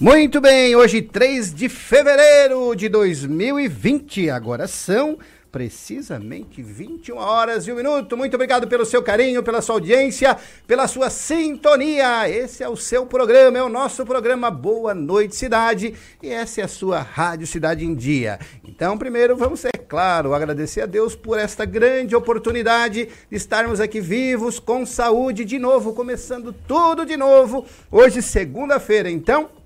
Muito bem, hoje 3 de fevereiro de 2020, agora são precisamente 21 horas e um minuto. Muito obrigado pelo seu carinho, pela sua audiência, pela sua sintonia. Esse é o seu programa, é o nosso programa Boa Noite Cidade e essa é a sua Rádio Cidade em Dia. Então, primeiro vamos, é claro, agradecer a Deus por esta grande oportunidade de estarmos aqui vivos, com saúde, de novo, começando tudo de novo. Hoje, segunda-feira, então.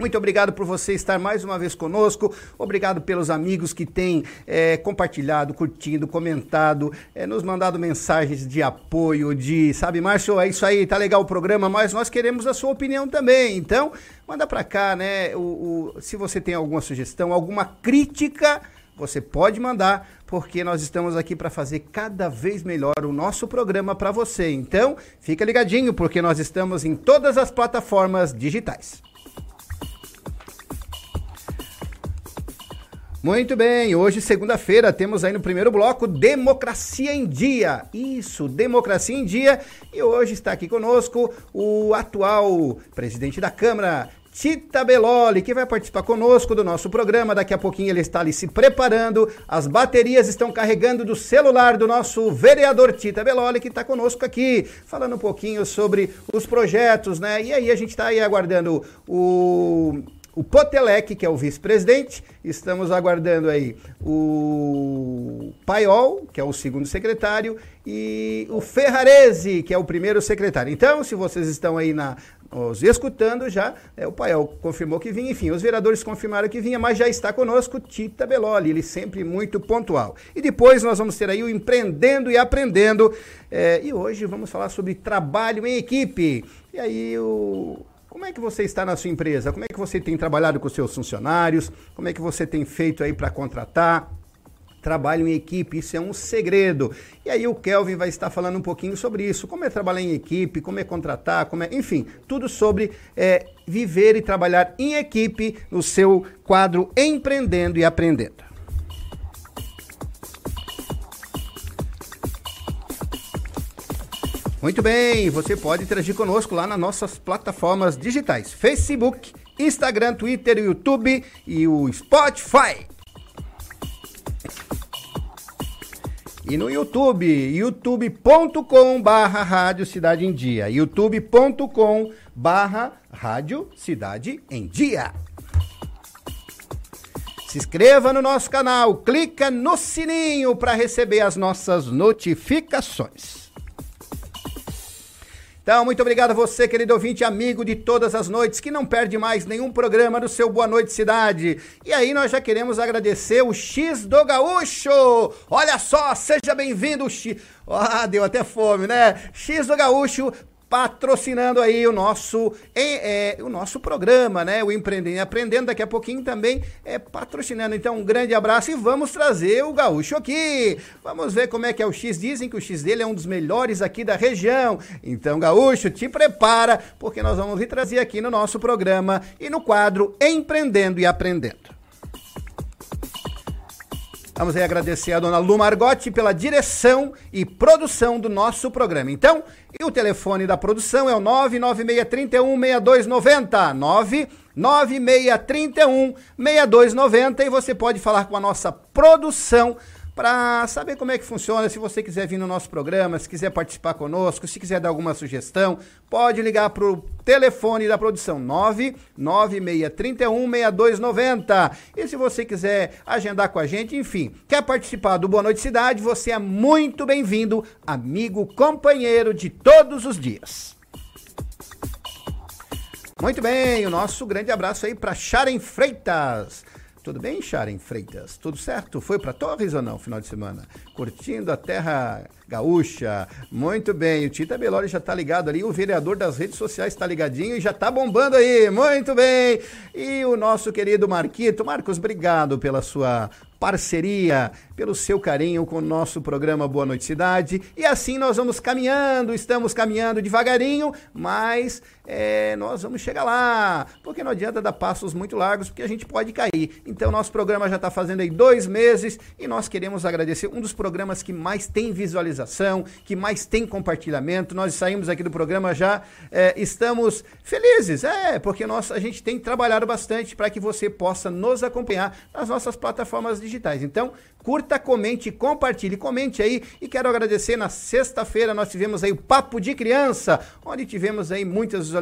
Muito obrigado por você estar mais uma vez conosco. Obrigado pelos amigos que têm é, compartilhado, curtido, comentado, é, nos mandado mensagens de apoio, de, sabe, Márcio, é isso aí, tá legal o programa, mas nós queremos a sua opinião também. Então, manda para cá, né? O, o, se você tem alguma sugestão, alguma crítica, você pode mandar, porque nós estamos aqui para fazer cada vez melhor o nosso programa para você. Então, fica ligadinho, porque nós estamos em todas as plataformas digitais. Muito bem, hoje, segunda-feira, temos aí no primeiro bloco Democracia em Dia. Isso, Democracia em Dia. E hoje está aqui conosco o atual presidente da Câmara, Tita Beloli, que vai participar conosco do nosso programa. Daqui a pouquinho ele está ali se preparando. As baterias estão carregando do celular do nosso vereador Tita Beloli, que está conosco aqui, falando um pouquinho sobre os projetos, né? E aí a gente está aí aguardando o o Potelec, que é o vice-presidente, estamos aguardando aí o Paiol, que é o segundo secretário, e o Ferrarese, que é o primeiro secretário. Então, se vocês estão aí na, os escutando já, é, o Paiol confirmou que vinha, enfim, os vereadores confirmaram que vinha, mas já está conosco Tita Beloli, ele sempre muito pontual. E depois nós vamos ter aí o Empreendendo e Aprendendo, é, e hoje vamos falar sobre trabalho em equipe. E aí o, como é que você está na sua empresa? Como é que você tem trabalhado com seus funcionários? Como é que você tem feito aí para contratar? Trabalho em equipe, isso é um segredo. E aí o Kelvin vai estar falando um pouquinho sobre isso. Como é trabalhar em equipe, como é contratar, como é, enfim, tudo sobre é, viver e trabalhar em equipe no seu quadro Empreendendo e Aprendendo. Muito bem, você pode interagir conosco lá nas nossas plataformas digitais: Facebook, Instagram, Twitter, YouTube e o Spotify. E no YouTube, youtube.com barra Rádio Cidade em Dia. youtube.com barra Rádio Cidade em Dia. Se inscreva no nosso canal, clica no sininho para receber as nossas notificações. Então, muito obrigado a você, querido ouvinte, amigo de todas as noites, que não perde mais nenhum programa do seu Boa Noite Cidade. E aí nós já queremos agradecer o X do Gaúcho. Olha só, seja bem-vindo, X. Ah, deu até fome, né? X do Gaúcho patrocinando aí o nosso, é, é, o nosso programa, né? O Empreendendo Aprendendo, daqui a pouquinho também é patrocinando. Então, um grande abraço e vamos trazer o gaúcho aqui. Vamos ver como é que é o X. Dizem que o X dele é um dos melhores aqui da região. Então, gaúcho, te prepara, porque nós vamos vir trazer aqui no nosso programa e no quadro Empreendendo e Aprendendo. Vamos aí agradecer a dona Lu Margotti pela direção e produção do nosso programa. Então, e o telefone da produção é o 996316290. 996316290 e você pode falar com a nossa produção para saber como é que funciona. Se você quiser vir no nosso programa, se quiser participar conosco, se quiser dar alguma sugestão, pode ligar para o telefone da produção 996316290. E se você quiser agendar com a gente, enfim, quer participar do Boa Noite Cidade, você é muito bem-vindo, amigo, companheiro de todos os dias. Muito bem, o nosso grande abraço aí para Sharon Freitas. Tudo bem, Sharon Freitas? Tudo certo? Foi para Torres ou não, final de semana? Curtindo a terra gaúcha. Muito bem, o Tita Belori já está ligado ali, o vereador das redes sociais está ligadinho e já está bombando aí. Muito bem. E o nosso querido Marquito. Marcos, obrigado pela sua parceria, pelo seu carinho com o nosso programa Boa Noite Cidade. E assim nós vamos caminhando, estamos caminhando devagarinho, mas é, nós vamos chegar lá, porque não adianta dar passos muito largos, porque a gente pode cair. Então, nosso programa já está fazendo aí dois meses e nós queremos agradecer um dos programas que mais tem visualização, que mais tem compartilhamento. Nós saímos aqui do programa já, é, estamos felizes, é, porque nós, a gente tem trabalhado bastante para que você possa nos acompanhar nas nossas plataformas digitais. Então, curta, comente, compartilhe, comente aí. E quero agradecer, na sexta-feira nós tivemos aí o Papo de Criança, onde tivemos aí muitas visualizações,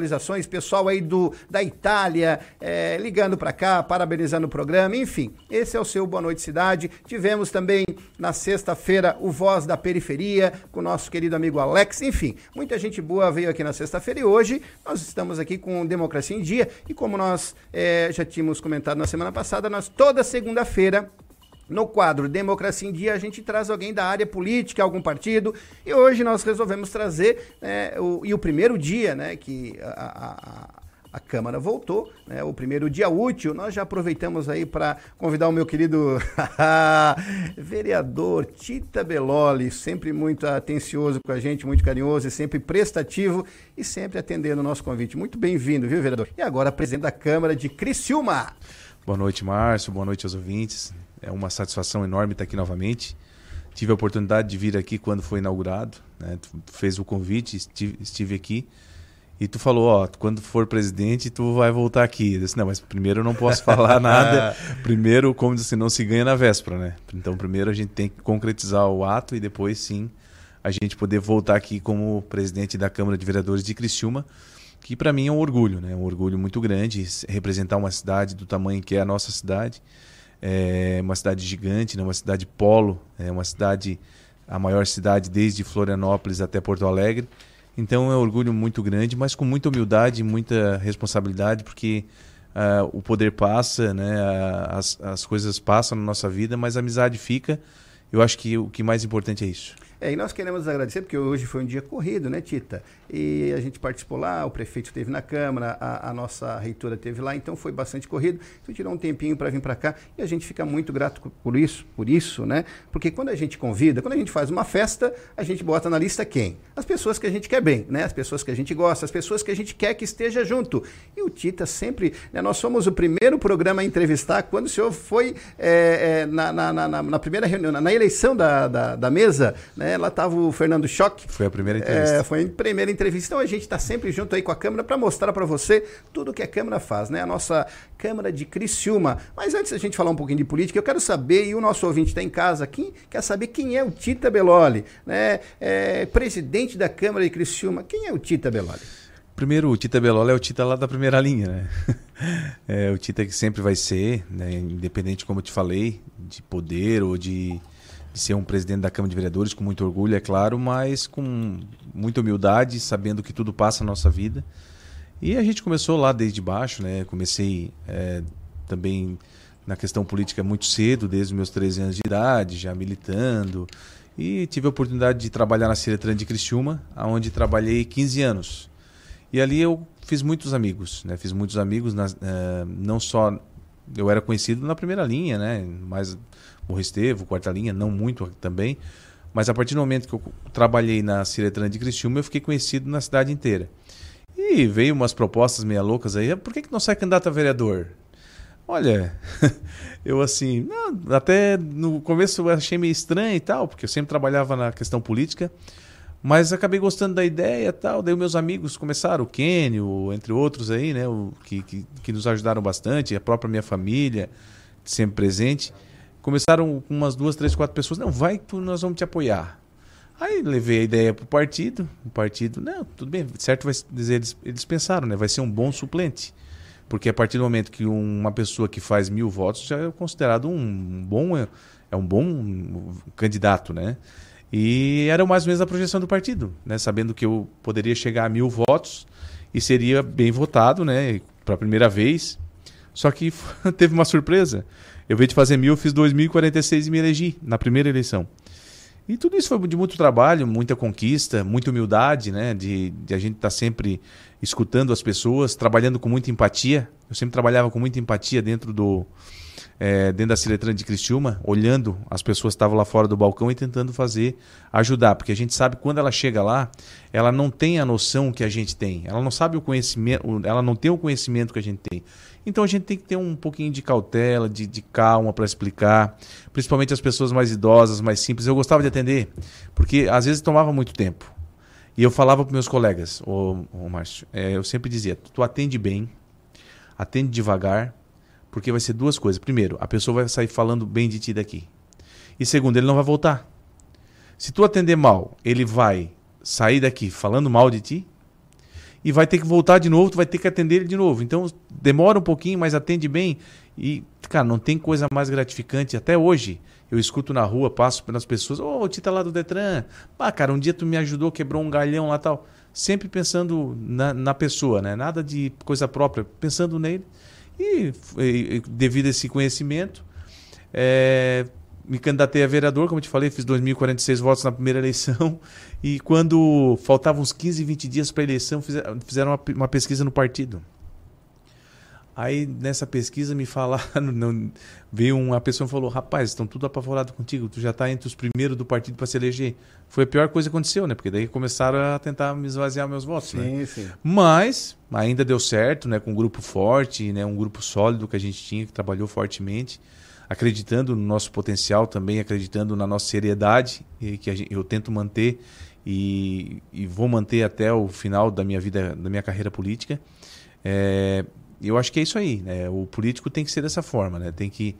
pessoal aí do, da Itália é, ligando para cá, parabenizando o programa, enfim, esse é o seu Boa Noite Cidade. Tivemos também na sexta-feira o Voz da Periferia, com o nosso querido amigo Alex, enfim, muita gente boa veio aqui na sexta-feira e hoje nós estamos aqui com Democracia em Dia e como nós é, já tínhamos comentado na semana passada, nós toda segunda-feira no quadro Democracia em Dia, a gente traz alguém da área política, algum partido, e hoje nós resolvemos trazer, né, o, e o primeiro dia né, que a, a, a Câmara voltou, né, o primeiro dia útil, nós já aproveitamos aí para convidar o meu querido vereador Tita Beloli, sempre muito atencioso com a gente, muito carinhoso e sempre prestativo e sempre atendendo o nosso convite. Muito bem-vindo, viu, vereador? E agora, presidente da Câmara de Criciúma. Boa noite, Márcio, boa noite aos ouvintes. É uma satisfação enorme estar aqui novamente. Tive a oportunidade de vir aqui quando foi inaugurado. Né? Tu fez o convite, estive, estive aqui. E tu falou, ó, quando for presidente, tu vai voltar aqui. Eu disse, não, mas primeiro eu não posso falar nada. primeiro, como disse, não se ganha na véspera, né? Então, primeiro a gente tem que concretizar o ato e depois sim a gente poder voltar aqui como presidente da Câmara de Vereadores de Criciúma, que para mim é um orgulho, né? Um orgulho muito grande representar uma cidade do tamanho que é a nossa cidade é uma cidade gigante, né? uma cidade polo, é uma cidade, a maior cidade desde Florianópolis até Porto Alegre. Então é um orgulho muito grande, mas com muita humildade e muita responsabilidade, porque uh, o poder passa, né? as, as coisas passam na nossa vida, mas a amizade fica. Eu acho que o que mais importante é isso. É, e nós queremos agradecer, porque hoje foi um dia corrido, né, Tita? E a gente participou lá, o prefeito esteve na Câmara, a, a nossa reitora esteve lá, então foi bastante corrido. Então tirou um tempinho para vir para cá e a gente fica muito grato por isso, por isso, né? Porque quando a gente convida, quando a gente faz uma festa, a gente bota na lista quem? As pessoas que a gente quer bem, né? As pessoas que a gente gosta, as pessoas que a gente quer que esteja junto. E o Tita sempre, né, nós somos o primeiro programa a entrevistar quando o senhor foi é, é, na, na, na, na, primeira reunião, na, eleição da, da, da mesa, né? Né? Lá estava o Fernando Choque. Foi a primeira entrevista. É, foi a primeira entrevista. Então a gente está sempre junto aí com a Câmara para mostrar para você tudo que a Câmara faz, né? A nossa Câmara de Criciúma. Mas antes da gente falar um pouquinho de política, eu quero saber, e o nosso ouvinte está em casa aqui, quer saber quem é o Tita Beloli, né? É, presidente da Câmara de Criciúma. Quem é o Tita Beloli? Primeiro, o Tita Beloli é o Tita lá da primeira linha, né? É o Tita que sempre vai ser, né? independente, como eu te falei, de poder ou de de ser um presidente da Câmara de Vereadores com muito orgulho, é claro, mas com muita humildade, sabendo que tudo passa na nossa vida. E a gente começou lá desde baixo, né? Comecei é, também na questão política muito cedo, desde os meus 13 anos de idade, já militando. E tive a oportunidade de trabalhar na Ciretran de Criciúma, onde trabalhei 15 anos. E ali eu fiz muitos amigos, né? Fiz muitos amigos, na, uh, não só eu era conhecido na primeira linha, né? Mas o Estevo, quarta linha, não muito também. Mas a partir do momento que eu trabalhei na Ciretran de Criciúma, eu fiquei conhecido na cidade inteira. E veio umas propostas meia loucas aí. Por que, que não sai candidato a vereador? Olha, eu assim, não, até no começo eu achei meio estranho e tal, porque eu sempre trabalhava na questão política, mas acabei gostando da ideia e tal. Daí meus amigos começaram, o Kenio, entre outros aí, né, o, que, que, que nos ajudaram bastante, a própria minha família, sempre presente. Começaram com umas duas, três, quatro pessoas. Não, vai que nós vamos te apoiar. Aí levei a ideia para o partido. O partido, não, tudo bem, certo vai dizer, eles, eles pensaram, né? Vai ser um bom suplente. Porque a partir do momento que uma pessoa que faz mil votos já é considerado um bom, é um bom candidato, né? E era mais ou menos a projeção do partido, né? Sabendo que eu poderia chegar a mil votos e seria bem votado, né? Para a primeira vez. Só que teve uma surpresa. Eu veio de fazer mil, eu fiz 2.046 e me elegi na primeira eleição. E tudo isso foi de muito trabalho, muita conquista, muita humildade, né? De, de a gente estar tá sempre escutando as pessoas, trabalhando com muita empatia. Eu sempre trabalhava com muita empatia dentro do, é, dentro da Ciletran de Criciúma, olhando as pessoas que estavam lá fora do balcão e tentando fazer, ajudar. Porque a gente sabe que quando ela chega lá, ela não tem a noção que a gente tem. Ela não sabe o conhecimento, ela não tem o conhecimento que a gente tem. Então a gente tem que ter um pouquinho de cautela, de, de calma para explicar, principalmente as pessoas mais idosas, mais simples. Eu gostava de atender, porque às vezes tomava muito tempo. E eu falava para meus colegas, ô Márcio, é, eu sempre dizia: tu atende bem, atende devagar, porque vai ser duas coisas. Primeiro, a pessoa vai sair falando bem de ti daqui. E segundo, ele não vai voltar. Se tu atender mal, ele vai sair daqui falando mal de ti e vai ter que voltar de novo, tu vai ter que atender ele de novo. Então, demora um pouquinho, mas atende bem. E, cara, não tem coisa mais gratificante. Até hoje, eu escuto na rua, passo pelas pessoas, ô, oh, Tita lá do Detran, ah, cara, um dia tu me ajudou, quebrou um galhão lá tal. Sempre pensando na, na pessoa, né? Nada de coisa própria, pensando nele. E, e devido a esse conhecimento, é, me candidatei a vereador, como eu te falei, fiz 2.046 votos na primeira eleição. E quando faltavam uns 15, 20 dias para a eleição, fizeram uma, uma, pesquisa no partido. Aí nessa pesquisa me falaram, não, veio uma pessoa e falou: Rapaz, estão tudo apavorados contigo, tu já está entre os primeiros do partido para se eleger. Foi a pior coisa que aconteceu, né? Porque daí começaram a tentar me esvaziar meus votos. Sim, né? sim. Mas ainda deu certo, né? Com um grupo forte, né? um grupo sólido que a gente tinha, que trabalhou fortemente, acreditando no nosso potencial também, acreditando na nossa seriedade, que gente, eu tento manter e, e, vou manter até o final da minha vida, da minha carreira política. É, eu acho que é isso aí. Né? O político tem que ser dessa forma, né? Tem que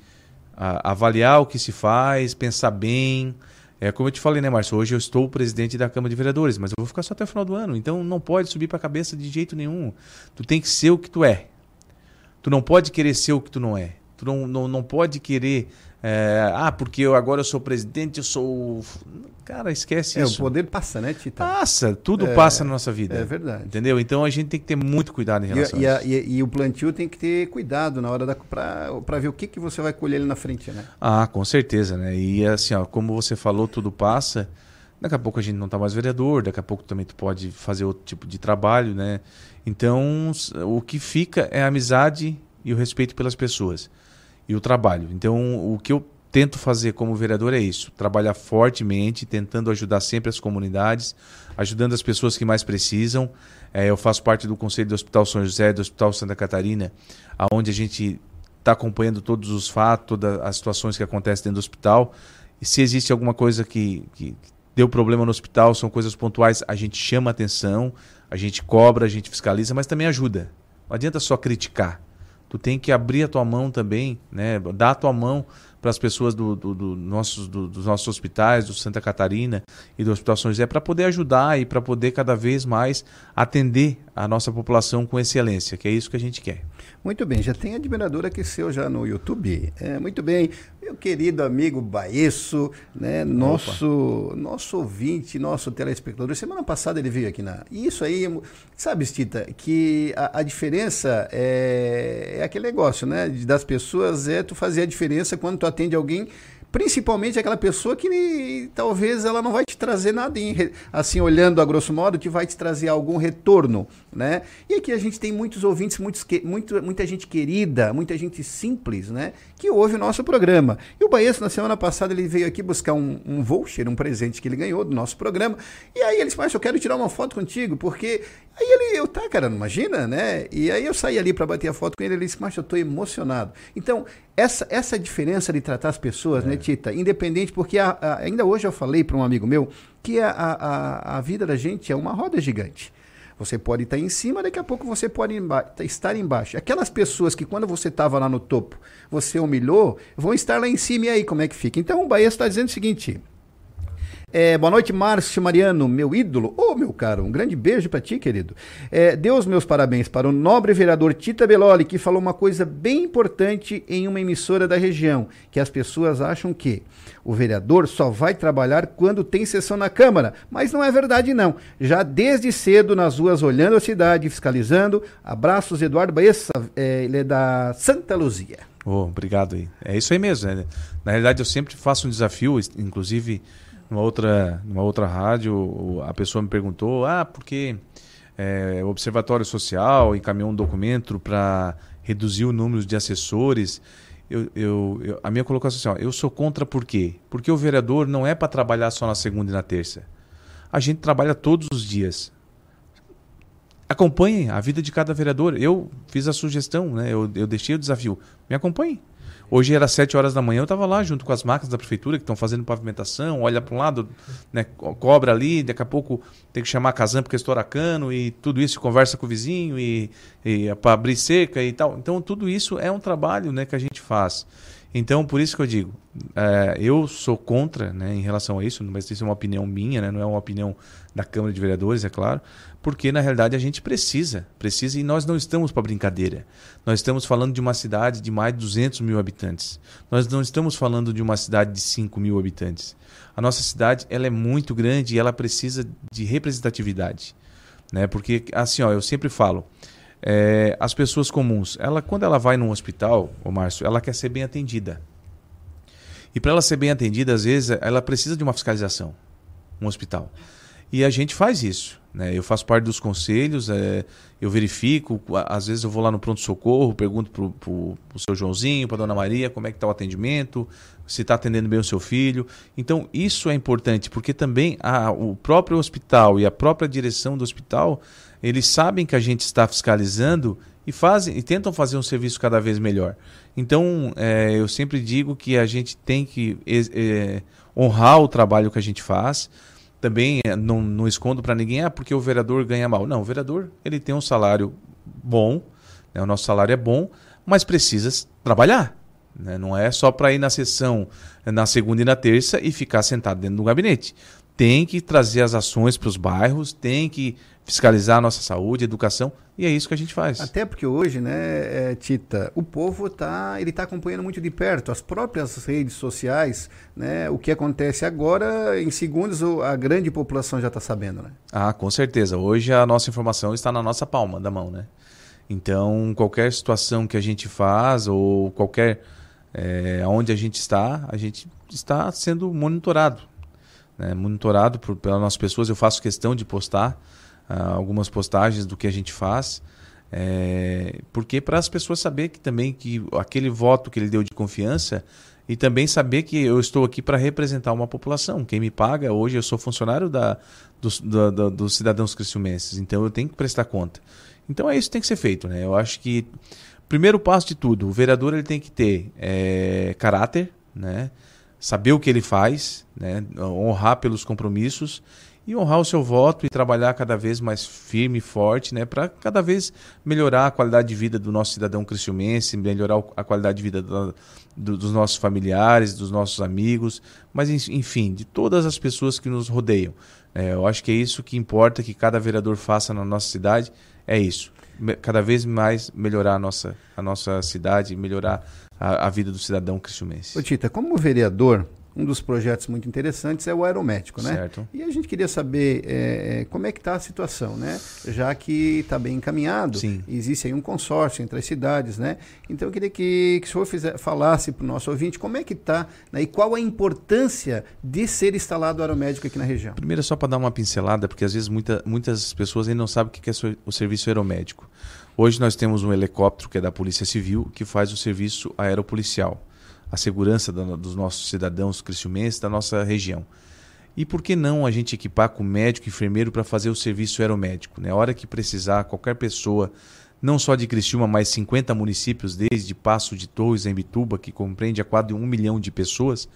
a, avaliar o que se faz, pensar bem. É como eu te falei, né, Márcio? Hoje eu estou presidente da Câmara de Vereadores, mas eu vou ficar só até o final do ano. Então não pode subir para a cabeça de jeito nenhum. Tu tem que ser o que tu é. Tu não pode querer ser o que tu não é. Tu não, não, não pode querer é, ah, porque eu agora eu sou presidente, eu sou. Cara, esquece é, isso. O poder passa, né, Tita? Passa, tudo é, passa na nossa vida. É verdade. Entendeu? Então a gente tem que ter muito cuidado em relação e, a, isso. E, e, o plantio tem que ter cuidado na hora da. para ver o que, que você vai colher ali na frente, né? Ah, com certeza, né? E assim, ó, como você falou, tudo passa. Daqui a pouco a gente não está mais vereador, daqui a pouco também tu pode fazer outro tipo de trabalho, né? Então, o que fica é a amizade e o respeito pelas pessoas e o trabalho. Então, o que eu tento fazer como vereador é isso: trabalhar fortemente, tentando ajudar sempre as comunidades, ajudando as pessoas que mais precisam. É, eu faço parte do Conselho do Hospital São José, do Hospital Santa Catarina, aonde a gente está acompanhando todos os fatos, todas as situações que acontecem dentro do hospital. E se existe alguma coisa que, que deu problema no hospital, são coisas pontuais, a gente chama atenção, a gente cobra, a gente fiscaliza, mas também ajuda. Não adianta só criticar tu tem que abrir a tua mão também, né? Dar a tua mão para as pessoas do, do, do nossos, do, dos nossos hospitais, do Santa Catarina e do Hospital São José, para poder ajudar e para poder cada vez mais atender a nossa população com excelência, que é isso que a gente quer. Muito bem, já tem admirador aqui seu já no YouTube. É, muito bem, meu querido amigo Baesso, né, nosso, nosso ouvinte, nosso telespectador. Semana passada ele veio aqui na. Isso aí, sabe, Stita, que a, a diferença é, é, aquele negócio, né? Das pessoas é tu fazer a diferença quando tu atende alguém principalmente aquela pessoa que talvez ela não vai te trazer nada, em, assim, olhando a grosso modo, que vai te trazer algum retorno, né? E aqui a gente tem muitos ouvintes, muitos, muito, muita gente querida, muita gente simples, né? Que ouve o nosso programa. E o Baesso, na semana passada, ele veio aqui buscar um, um voucher, um presente que ele ganhou do nosso programa, e aí ele disse, mas eu quero tirar uma foto contigo, porque Aí ele, eu, tá, cara, não imagina, né? E aí eu saí ali para bater a foto com ele, ele disse, mas eu tô emocionado. Então, essa, essa diferença de tratar as pessoas, né, é. né, Tita? Independente, porque a, a, ainda hoje eu falei para um amigo meu que a, a, a vida da gente é uma roda gigante. Você pode estar em cima, daqui a pouco você pode emba estar embaixo. Aquelas pessoas que quando você estava lá no topo, você humilhou, vão estar lá em cima e aí como é que fica? Então o Bahia está dizendo o seguinte: é, boa noite, Márcio Mariano, meu ídolo. Ô, oh, meu caro, um grande beijo para ti, querido. É, dê os meus parabéns para o nobre vereador Tita Beloli, que falou uma coisa bem importante em uma emissora da região, que as pessoas acham que o vereador só vai trabalhar quando tem sessão na Câmara, mas não é verdade não. Já desde cedo nas ruas olhando a cidade, fiscalizando. Abraços, Eduardo Baessa, é, ele é da Santa Luzia. Oh, obrigado aí. É isso aí mesmo. Né? Na realidade, eu sempre faço um desafio, inclusive numa outra, numa outra rádio, a pessoa me perguntou: ah, porque é, o Observatório Social encaminhou um documento para reduzir o número de assessores. eu, eu, eu, a minha colocação assim, ó, eu sou contra por quê? Porque o vereador não é para trabalhar só na segunda e na terça. A gente trabalha todos os dias. Acompanhem a vida de cada vereador. Eu fiz a sugestão, né? eu, eu deixei o desafio. Me acompanhem. Hoje era 7 horas da manhã, eu estava lá junto com as máquinas da prefeitura que estão fazendo pavimentação, olha para um lado, né, cobra ali, daqui a pouco tem que chamar a Casan porque estoura cano e tudo isso, conversa com o vizinho e, e para abrir seca e tal. Então tudo isso é um trabalho né, que a gente faz. Então, por isso que eu digo, é, eu sou contra né, em relação a isso, mas isso é uma opinião minha, né, não é uma opinião da Câmara de Vereadores, é claro, porque na realidade a gente precisa, precisa e nós não estamos para brincadeira. Nós estamos falando de uma cidade de mais de 200 mil habitantes. Nós não estamos falando de uma cidade de 5 mil habitantes. A nossa cidade ela é muito grande e ela precisa de representatividade. Né? Porque, assim, ó, eu sempre falo, é, as pessoas comuns, ela quando ela vai num hospital, o Márcio, ela quer ser bem atendida. E para ela ser bem atendida, às vezes, ela precisa de uma fiscalização, um hospital. E a gente faz isso. Né? Eu faço parte dos conselhos, é, eu verifico, às vezes eu vou lá no pronto-socorro, pergunto para o seu Joãozinho, para dona Maria, como é que está o atendimento, se está atendendo bem o seu filho. Então, isso é importante, porque também a, o próprio hospital e a própria direção do hospital eles sabem que a gente está fiscalizando e fazem e tentam fazer um serviço cada vez melhor. Então, é, eu sempre digo que a gente tem que é, honrar o trabalho que a gente faz. Também é, não, não escondo para ninguém, ah, porque o vereador ganha mal. Não, o vereador ele tem um salário bom, né, o nosso salário é bom, mas precisa trabalhar. Né? Não é só para ir na sessão na segunda e na terça e ficar sentado dentro do gabinete. Tem que trazer as ações para os bairros, tem que fiscalizar a nossa saúde, educação, e é isso que a gente faz. Até porque hoje, né, é, Tita, o povo tá, ele tá acompanhando muito de perto as próprias redes sociais, né, o que acontece agora, em segundos a grande população já está sabendo, né? Ah, com certeza. Hoje a nossa informação está na nossa palma da mão, né? Então, qualquer situação que a gente faz ou qualquer é, onde a gente está, a gente está sendo monitorado, né? monitorado por, pelas nossas pessoas. Eu faço questão de postar uh, algumas postagens do que a gente faz. É, porque para as pessoas saber que também que aquele voto que ele deu de confiança e também saber que eu estou aqui para representar uma população. Quem me paga hoje, eu sou funcionário da, dos, da, da, dos cidadãos criciumenses, então eu tenho que prestar conta. Então é isso que tem que ser feito. Né? Eu acho que, primeiro passo de tudo, o vereador ele tem que ter é, caráter, né? saber o que ele faz, né? honrar pelos compromissos e honrar o seu voto e trabalhar cada vez mais firme e forte, né, para cada vez melhorar a qualidade de vida do nosso cidadão cristiumense, melhorar a qualidade de vida do, do, dos nossos familiares, dos nossos amigos, mas enfim, de todas as pessoas que nos rodeiam. É, eu acho que é isso que importa que cada vereador faça na nossa cidade, é isso. Cada vez mais melhorar a nossa, a nossa cidade, melhorar a, a vida do cidadão cristiumense. Ô Tita, como vereador, um dos projetos muito interessantes é o aeromédico, né? Certo. E a gente queria saber é, como é que está a situação, né? Já que está bem encaminhado, Sim. existe aí um consórcio entre as cidades, né? Então eu queria que, que o senhor fizer, falasse para o nosso ouvinte como é que está né? e qual a importância de ser instalado o aeromédico aqui na região. Primeiro só para dar uma pincelada, porque às vezes muita, muitas pessoas ainda não sabem o que é o serviço aeromédico. Hoje nós temos um helicóptero que é da Polícia Civil que faz o serviço aeropolicial a segurança da, dos nossos cidadãos cristiumenses da nossa região. E por que não a gente equipar com médico e enfermeiro para fazer o serviço aeromédico? Né? hora que precisar, qualquer pessoa, não só de Criciúma, mas 50 municípios, desde Passo de Torres a Imbituba, que compreende a quase um milhão de pessoas,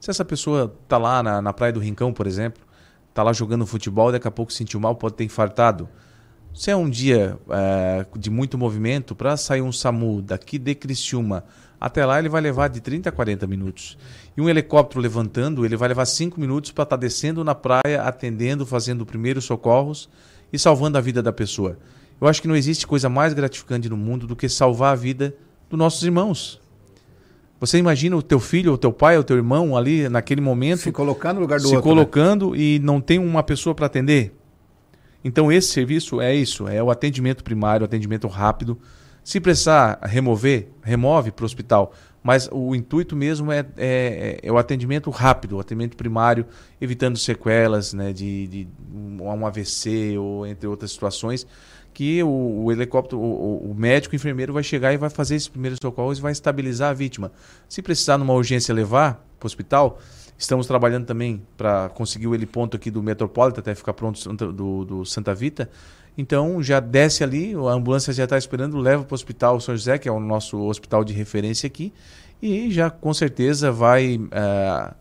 se essa pessoa está lá na, na Praia do Rincão, por exemplo, está lá jogando futebol, daqui a pouco sentiu mal, pode ter infartado. Se é um dia é, de muito movimento, para sair um SAMU daqui de Criciúma até lá ele vai levar de 30 a 40 minutos. E um helicóptero levantando, ele vai levar 5 minutos para estar tá descendo na praia, atendendo, fazendo primeiros socorros e salvando a vida da pessoa. Eu acho que não existe coisa mais gratificante no mundo do que salvar a vida dos nossos irmãos. Você imagina o teu filho, o teu pai, o teu irmão ali naquele momento se colocar no lugar do se outro, se né? colocando né? e não tem uma pessoa para atender. Então esse serviço é isso, é o atendimento primário, o atendimento rápido, se precisar remover, remove para o hospital. mas o intuito mesmo é, é, é, o atendimento rápido, o atendimento primário, evitando sequelas né, de, de um AVC ou entre outras situações, que o, o helicóptero, o, o, médico, o enfermeiro vai chegar e vai fazer esses primeiros socorros e vai estabilizar a vítima. Se precisar numa urgência levar para o hospital, estamos trabalhando também para conseguir o heliponto aqui do Metropolitan, até ficar pronto do, do Santa Vita, então já desce ali, a ambulância já está esperando, leva para o hospital São José, que é o nosso hospital de referência aqui, e já com certeza vai, uh,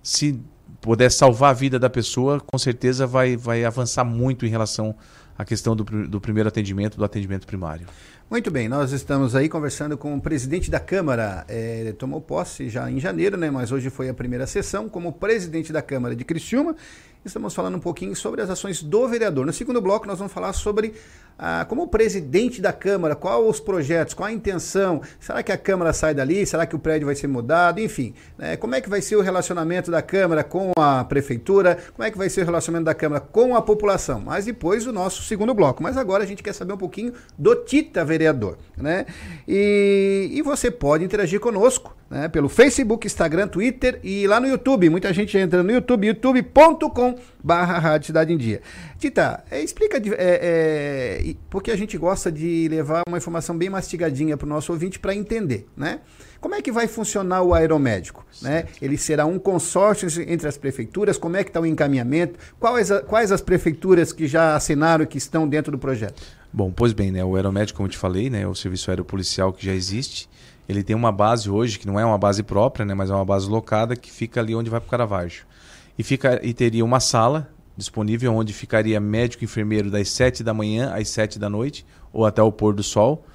se puder salvar a vida da pessoa, com certeza vai, vai avançar muito em relação à questão do, do primeiro atendimento, do atendimento primário. Muito bem, nós estamos aí conversando com o presidente da Câmara. É, tomou posse já em janeiro, né? Mas hoje foi a primeira sessão como presidente da Câmara de Criciúma estamos falando um pouquinho sobre as ações do vereador. No segundo bloco, nós vamos falar sobre ah, como presidente da Câmara, quais os projetos, qual a intenção, será que a Câmara sai dali, será que o prédio vai ser mudado, enfim, né, como é que vai ser o relacionamento da Câmara com a Prefeitura, como é que vai ser o relacionamento da Câmara com a população, mas depois o nosso segundo bloco. Mas agora a gente quer saber um pouquinho do Tita Vereador, né? E, e você pode interagir conosco, né, pelo Facebook, Instagram, Twitter e lá no YouTube. Muita gente entra no YouTube, youtube.com barra Rádio Cidade em Dia. Tita, é, explica, é, é, porque a gente gosta de levar uma informação bem mastigadinha para o nosso ouvinte para entender, né? Como é que vai funcionar o aeromédico? Né? Ele será um consórcio entre as prefeituras? Como é que está o encaminhamento? Quais, a, quais as prefeituras que já assinaram e que estão dentro do projeto? Bom, pois bem, né? O aeromédico, como eu te falei, né? O serviço aeropolicial que já existe, ele tem uma base hoje, que não é uma base própria, né? Mas é uma base locada que fica ali onde vai para o Caravaggio e, fica, e teria uma sala disponível onde ficaria médico e enfermeiro das 7 da manhã às 7 da noite ou até o pôr do sol.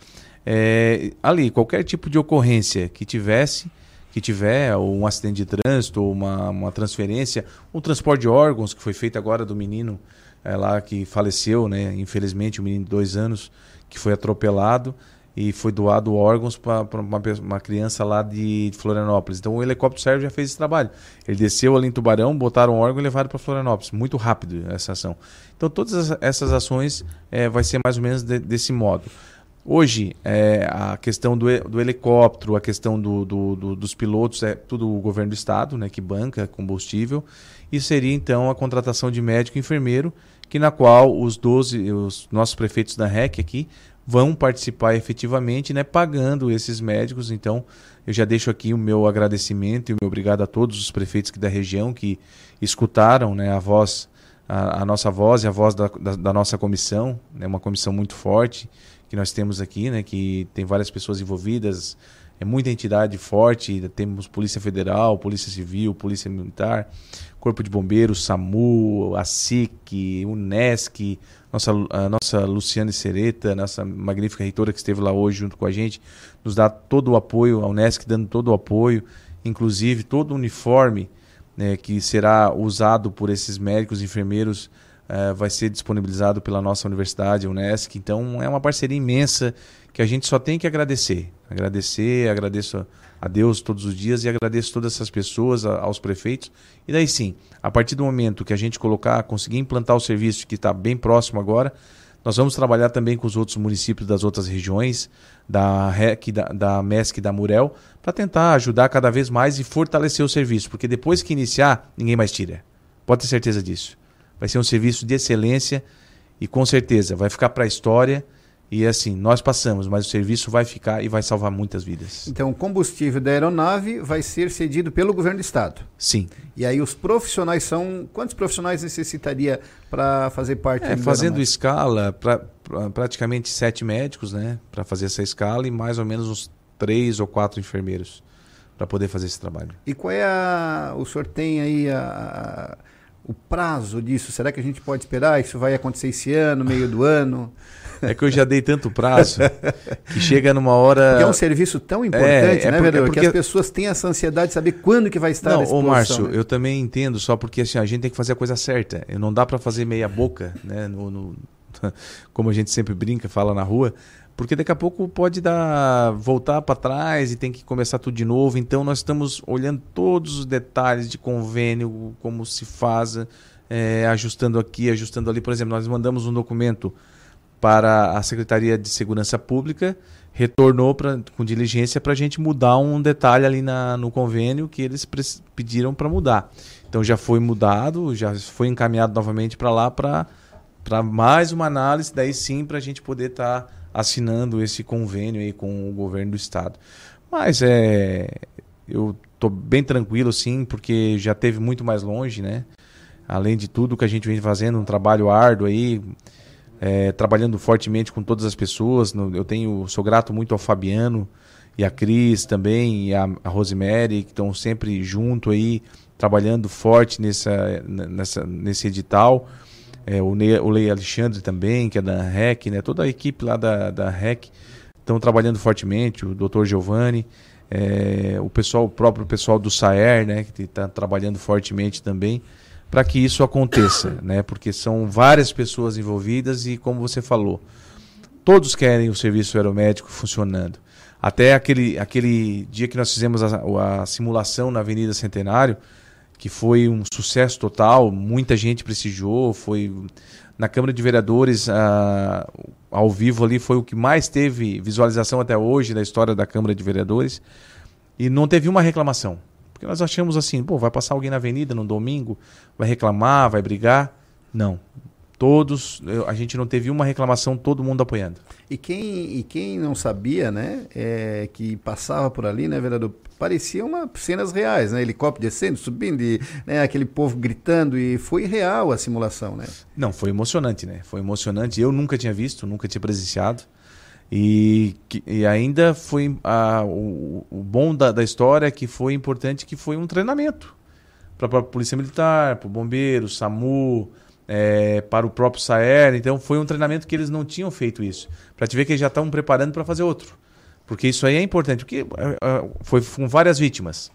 É, ali, qualquer tipo de ocorrência que tivesse, que tiver, ou um acidente de trânsito, ou uma, uma transferência, um transporte de órgãos que foi feito agora do menino é, lá que faleceu, né? Infelizmente, um menino de dois anos que foi atropelado e foi doado órgãos para uma, uma, criança lá de Florianópolis. Então o helicóptero sérvio já fez esse trabalho. Ele desceu ali em Tubarão, botaram órgão e levaram para Florianópolis. Muito rápido essa ação. Então todas essas ações é, vai ser mais ou menos de, desse modo. Hoje, é, a questão do, do, helicóptero, a questão do, do, do, dos pilotos, é tudo o governo do estado, né, que banca combustível. E seria então a contratação de médico e enfermeiro, que na qual os 12, os nossos prefeitos da REC aqui, vão participar efetivamente, né, pagando esses médicos. Então, eu já deixo aqui o meu agradecimento e o meu obrigado a todos os prefeitos da região que escutaram, né, a voz, a, a nossa voz e a voz da, da, da nossa comissão, né, uma comissão muito forte que nós temos aqui, né, que tem várias pessoas envolvidas, é muita entidade forte, temos Polícia Federal, Polícia Civil, Polícia Militar, Corpo de Bombeiros, SAMU, a SIC, UNESCO, nossa, a nossa Luciane Sereta, nossa magnífica reitora que esteve lá hoje junto com a gente, nos dá todo o apoio, a Unesc dando todo o apoio, inclusive todo o uniforme né, que será usado por esses médicos e enfermeiros uh, vai ser disponibilizado pela nossa universidade, a Unesc. Então é uma parceria imensa que a gente só tem que agradecer. Agradecer, agradeço a Deus todos os dias e agradeço todas essas pessoas, a, aos prefeitos. E daí sim, a partir do momento que a gente colocar, conseguir implantar o serviço que está bem próximo agora, nós vamos trabalhar também com os outros municípios das outras regiões, da REC, da, da MESC da Murel, para tentar ajudar cada vez mais e fortalecer o serviço, porque depois que iniciar, ninguém mais tira. Pode ter certeza disso. Vai ser um serviço de excelência e com certeza vai ficar para a história e assim, nós passamos, mas o serviço vai ficar e vai salvar muitas vidas. Então, o combustível da aeronave vai ser cedido pelo governo do estado. Sim. E aí os profissionais são. Quantos profissionais necessitaria para fazer parte é, Fazendo escala, pra, pra, praticamente sete médicos, né? Para fazer essa escala e mais ou menos uns três ou quatro enfermeiros para poder fazer esse trabalho. E qual é a. O senhor tem aí a, a, o prazo disso? Será que a gente pode esperar? Isso vai acontecer esse ano, meio do ano? É que eu já dei tanto prazo que chega numa hora. Porque é um serviço tão é, importante, é, é né, vereador? É porque... Que as pessoas têm essa ansiedade de saber quando que vai estar não, Ô, Márcio, né? eu também entendo, só porque assim, a gente tem que fazer a coisa certa. Não dá para fazer meia boca, né? No, no, como a gente sempre brinca, fala na rua. Porque daqui a pouco pode dar voltar para trás e tem que começar tudo de novo. Então nós estamos olhando todos os detalhes de convênio, como se faz, é, ajustando aqui, ajustando ali. Por exemplo, nós mandamos um documento para a Secretaria de Segurança Pública, retornou pra, com diligência para a gente mudar um detalhe ali na, no convênio que eles pediram para mudar. Então já foi mudado, já foi encaminhado novamente para lá para mais uma análise, daí sim para a gente poder estar tá assinando esse convênio aí com o governo do estado. Mas é, eu estou bem tranquilo sim, porque já teve muito mais longe, né? Além de tudo que a gente vem fazendo, um trabalho árduo aí, é, trabalhando fortemente com todas as pessoas. Eu tenho, sou grato muito ao Fabiano e a Cris também, e a, a Rosemary, que estão sempre junto aí, trabalhando forte nessa, nessa, nesse edital. É, o, Ney, o Lei Alexandre também, que é da REC, né? toda a equipe lá da, da REC estão trabalhando fortemente, o doutor Giovanni, é, o pessoal, o próprio pessoal do SAER, né, que está trabalhando fortemente também para que isso aconteça, né? Porque são várias pessoas envolvidas e, como você falou, todos querem o serviço aeromédico funcionando. Até aquele, aquele dia que nós fizemos a, a simulação na Avenida Centenário, que foi um sucesso total, muita gente prestigiou, foi na Câmara de Vereadores a, ao vivo ali foi o que mais teve visualização até hoje da história da Câmara de Vereadores e não teve uma reclamação. Porque nós achamos assim, pô, vai passar alguém na avenida no domingo, vai reclamar, vai brigar. Não. Todos, a gente não teve uma reclamação, todo mundo apoiando. E quem, e quem não sabia, né, é, que passava por ali, né, vereador, parecia uma cenas reais, né, helicóptero descendo, subindo, e, né, aquele povo gritando, e foi real a simulação, né? Não, foi emocionante, né, foi emocionante. Eu nunca tinha visto, nunca tinha presenciado. E, e ainda foi a, o, o bom da, da história é que foi importante que foi um treinamento para a Polícia Militar, para o Bombeiro, SAMU, é, para o próprio SAER. Então foi um treinamento que eles não tinham feito isso. Para te ver que eles já estavam preparando para fazer outro. Porque isso aí é importante, porque é, é, foi com várias vítimas.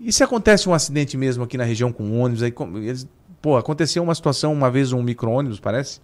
E se acontece um acidente mesmo aqui na região com ônibus, aí, eles, pô, aconteceu uma situação, uma vez um micro-ônibus, parece,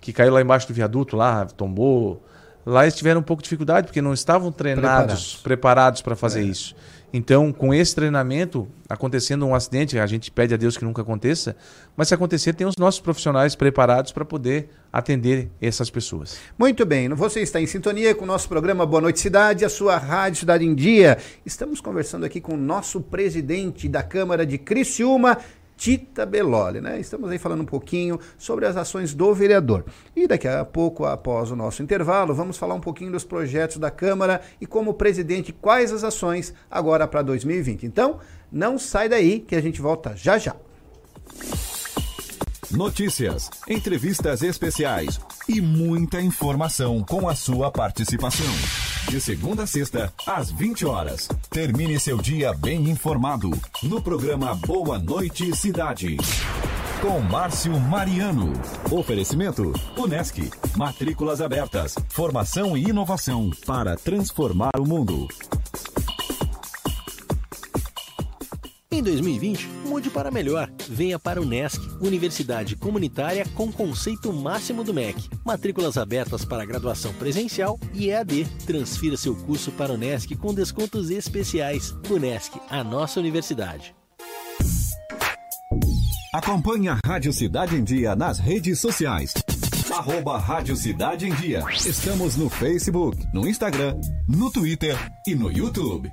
que caiu lá embaixo do viaduto, lá, tombou, Lá eles tiveram um pouco de dificuldade porque não estavam treinados, preparados para fazer é. isso. Então, com esse treinamento, acontecendo um acidente, a gente pede a Deus que nunca aconteça, mas se acontecer, tem os nossos profissionais preparados para poder atender essas pessoas. Muito bem, você está em sintonia com o nosso programa Boa Noite Cidade, a sua rádio Cidade em Dia. Estamos conversando aqui com o nosso presidente da Câmara de Criciúma, Tita Beloli, né? Estamos aí falando um pouquinho sobre as ações do vereador. E daqui a pouco, após o nosso intervalo, vamos falar um pouquinho dos projetos da Câmara e como presidente, quais as ações agora para 2020. Então, não sai daí que a gente volta já já. Notícias, entrevistas especiais e muita informação com a sua participação. De segunda a sexta, às 20 horas. Termine seu dia bem informado no programa Boa Noite Cidade. Com Márcio Mariano. Oferecimento: Unesc. Matrículas abertas. Formação e inovação para transformar o mundo. Em 2020, mude para melhor. Venha para o NESC, Universidade Comunitária com conceito máximo do MEC. Matrículas abertas para graduação presencial e EAD. Transfira seu curso para o NESC com descontos especiais. UNESC, a nossa universidade. Acompanhe a Rádio Cidade em Dia nas redes sociais. Arroba Rádio Cidade em Dia. Estamos no Facebook, no Instagram, no Twitter e no YouTube.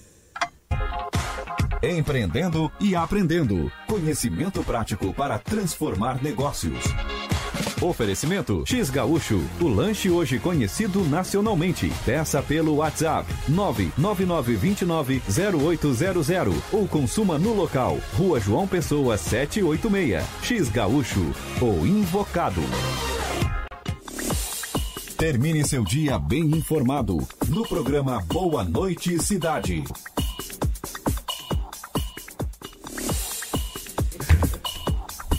Empreendendo e aprendendo. Conhecimento prático para transformar negócios. Oferecimento X Gaúcho, o lanche hoje conhecido nacionalmente. Peça pelo WhatsApp 999290800 ou consuma no local, Rua João Pessoa 786. X Gaúcho, o invocado. Termine seu dia bem informado no programa Boa Noite Cidade.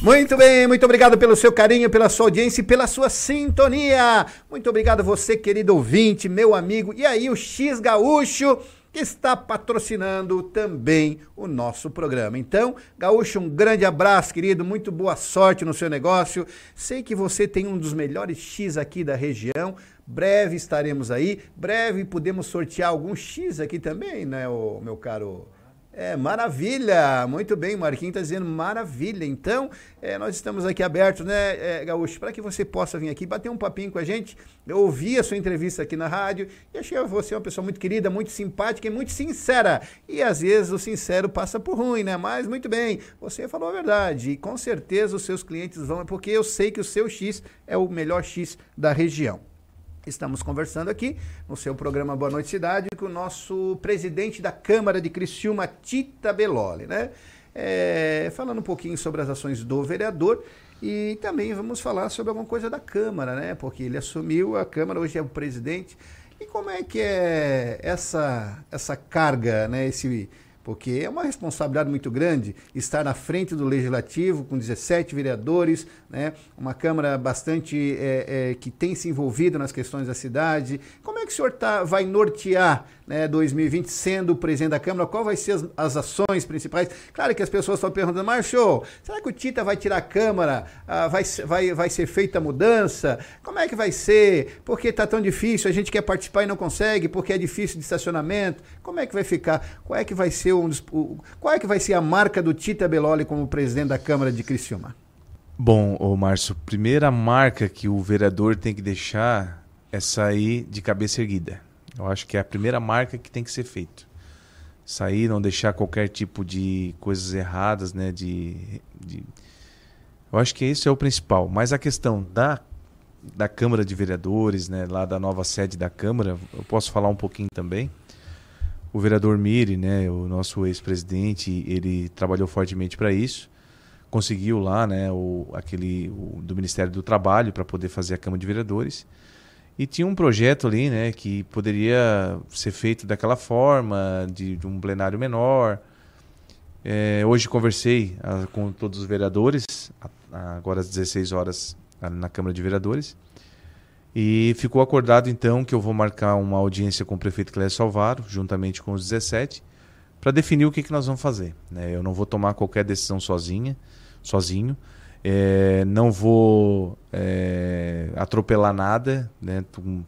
Muito bem, muito obrigado pelo seu carinho, pela sua audiência e pela sua sintonia. Muito obrigado você, querido ouvinte, meu amigo. E aí, o X Gaúcho que está patrocinando também o nosso programa. Então, Gaúcho, um grande abraço, querido, muito boa sorte no seu negócio. Sei que você tem um dos melhores X aqui da região. Breve estaremos aí. Breve podemos sortear algum X aqui também, né, meu caro é, maravilha! Muito bem, Marquinhos está dizendo maravilha. Então, é, nós estamos aqui abertos, né, é, Gaúcho, para que você possa vir aqui bater um papinho com a gente. Eu ouvi a sua entrevista aqui na rádio e achei você uma pessoa muito querida, muito simpática e muito sincera. E às vezes o sincero passa por ruim, né? Mas muito bem, você falou a verdade e com certeza os seus clientes vão, porque eu sei que o seu X é o melhor X da região. Estamos conversando aqui no seu programa Boa Noite Cidade com o nosso presidente da Câmara de Criciúma, Tita Beloli, né? É, falando um pouquinho sobre as ações do vereador e também vamos falar sobre alguma coisa da Câmara, né? Porque ele assumiu a Câmara, hoje é o presidente. E como é que é essa, essa carga, né? Esse, porque é uma responsabilidade muito grande estar na frente do Legislativo com 17 vereadores, né? uma Câmara bastante é, é, que tem se envolvido nas questões da cidade. Como é que o senhor tá, vai nortear né, 2020 sendo o presidente da Câmara? Qual vai ser as, as ações principais? Claro que as pessoas estão perguntando, Marcio, será que o Tita vai tirar a Câmara? Ah, vai, vai, vai ser feita a mudança? Como é que vai ser? Porque está tão difícil, a gente quer participar e não consegue, porque é difícil de estacionamento. Como é que vai ficar? Qual é que vai ser um o, qual é que vai ser a marca do Tita Beloli como presidente da Câmara de Criciúma? Bom, ô Márcio, primeira marca que o vereador tem que deixar é sair de cabeça erguida. Eu acho que é a primeira marca que tem que ser feito. Sair, não deixar qualquer tipo de coisas erradas, né? De, de... Eu acho que isso é o principal. Mas a questão da, da Câmara de Vereadores, né? Lá da nova sede da Câmara, eu posso falar um pouquinho também. O vereador Miri, né? O nosso ex-presidente, ele trabalhou fortemente para isso conseguiu lá, né, o, aquele o, do Ministério do Trabalho para poder fazer a Câmara de Vereadores. E tinha um projeto ali, né, que poderia ser feito daquela forma, de, de um plenário menor. É, hoje conversei a, ah, com todos os vereadores, a, agora às 16 horas na Câmara de Vereadores. E ficou acordado então que eu vou marcar uma audiência com o prefeito Clécio Salvaro, juntamente com os 17, para definir o que, que nós vamos fazer. Né? Eu não vou tomar qualquer decisão sozinha sozinho. É, não vou é, atropelar nada, né,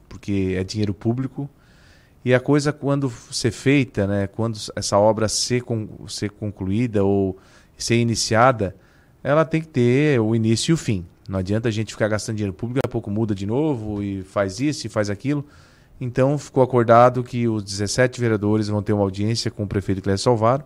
porque é dinheiro público. E a coisa, quando ser feita, né, quando essa obra ser, con ser concluída ou ser iniciada, ela tem que ter o início e o fim. Não adianta a gente ficar gastando dinheiro público, daqui a pouco muda de novo e faz isso e faz aquilo. Então ficou acordado que os 17 vereadores vão ter uma audiência com o prefeito Clécio Salvaro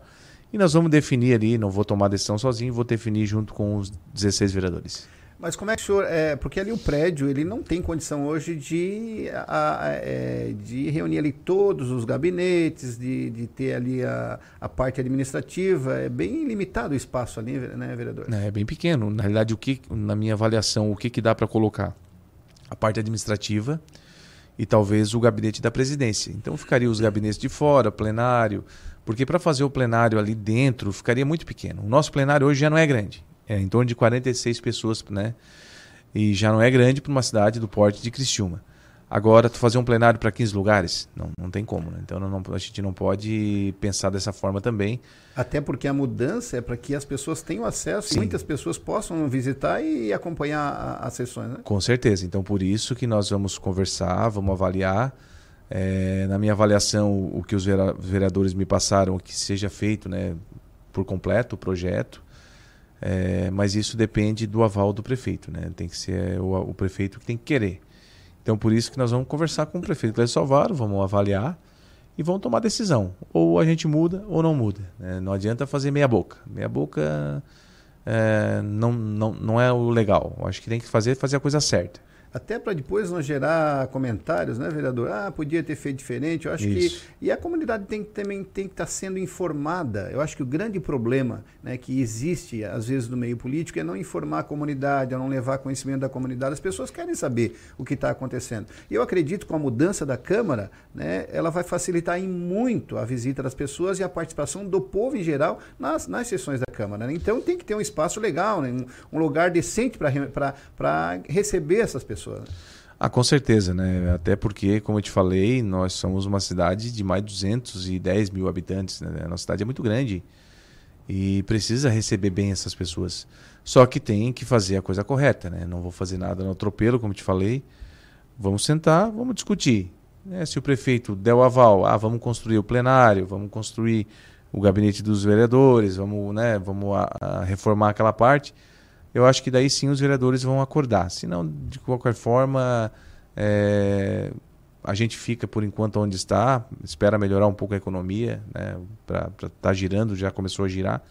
e nós vamos definir ali, não vou tomar decisão sozinho, vou definir junto com os 16 vereadores. Mas como é que o senhor. É, porque ali o prédio ele não tem condição hoje de, a, a, é, de reunir ali todos os gabinetes, de, de ter ali a, a parte administrativa. É bem limitado o espaço ali, né, vereador? É, é bem pequeno. Na realidade, o que, na minha avaliação, o que, que dá para colocar? A parte administrativa e talvez o gabinete da presidência. Então ficaria os gabinetes de fora, plenário, porque para fazer o plenário ali dentro ficaria muito pequeno. O nosso plenário hoje já não é grande, é em torno de 46 pessoas, né? E já não é grande para uma cidade do porte de Criciúma. Agora, tu fazer um plenário para 15 lugares, não, não tem como, né? Então não, a gente não pode pensar dessa forma também. Até porque a mudança é para que as pessoas tenham acesso, Sim. muitas pessoas possam visitar e acompanhar as sessões, né? Com certeza. Então por isso que nós vamos conversar, vamos avaliar. É, na minha avaliação, o que os vereadores me passaram, que seja feito né, por completo o projeto. É, mas isso depende do aval do prefeito, né? Tem que ser o, o prefeito que tem que querer. Então, por isso que nós vamos conversar com o prefeito Clécio Salvaro, vamos avaliar e vamos tomar decisão. Ou a gente muda ou não muda. Né? Não adianta fazer meia boca. Meia boca é, não, não, não é o legal. Eu acho que tem que fazer, fazer a coisa certa até para depois não gerar comentários, né, vereador? Ah, podia ter feito diferente. Eu acho Isso. que e a comunidade tem também tem que estar tá sendo informada. Eu acho que o grande problema, né, que existe às vezes no meio político é não informar a comunidade, é não levar conhecimento da comunidade. As pessoas querem saber o que está acontecendo. E eu acredito que com a mudança da Câmara, né, ela vai facilitar em muito a visita das pessoas e a participação do povo em geral nas, nas sessões da Câmara. Né? Então tem que ter um espaço legal, né, um, um lugar decente para receber essas pessoas pessoa. Ah, com certeza, né? Até porque, como eu te falei, nós somos uma cidade de mais de 210 mil habitantes. Né? A nossa cidade é muito grande e precisa receber bem essas pessoas. Só que tem que fazer a coisa correta, né? Não vou fazer nada no atropelo, como te falei. Vamos sentar, vamos discutir. Né? Se o prefeito der o aval, ah, vamos construir o plenário, vamos construir o gabinete dos vereadores, vamos, né, vamos a, a reformar aquela parte eu acho que daí sim os vereadores vão acordar. Se não, de qualquer forma, é, a gente fica por enquanto onde está, espera melhorar um pouco a economia, né, para estar tá girando, já começou a girar.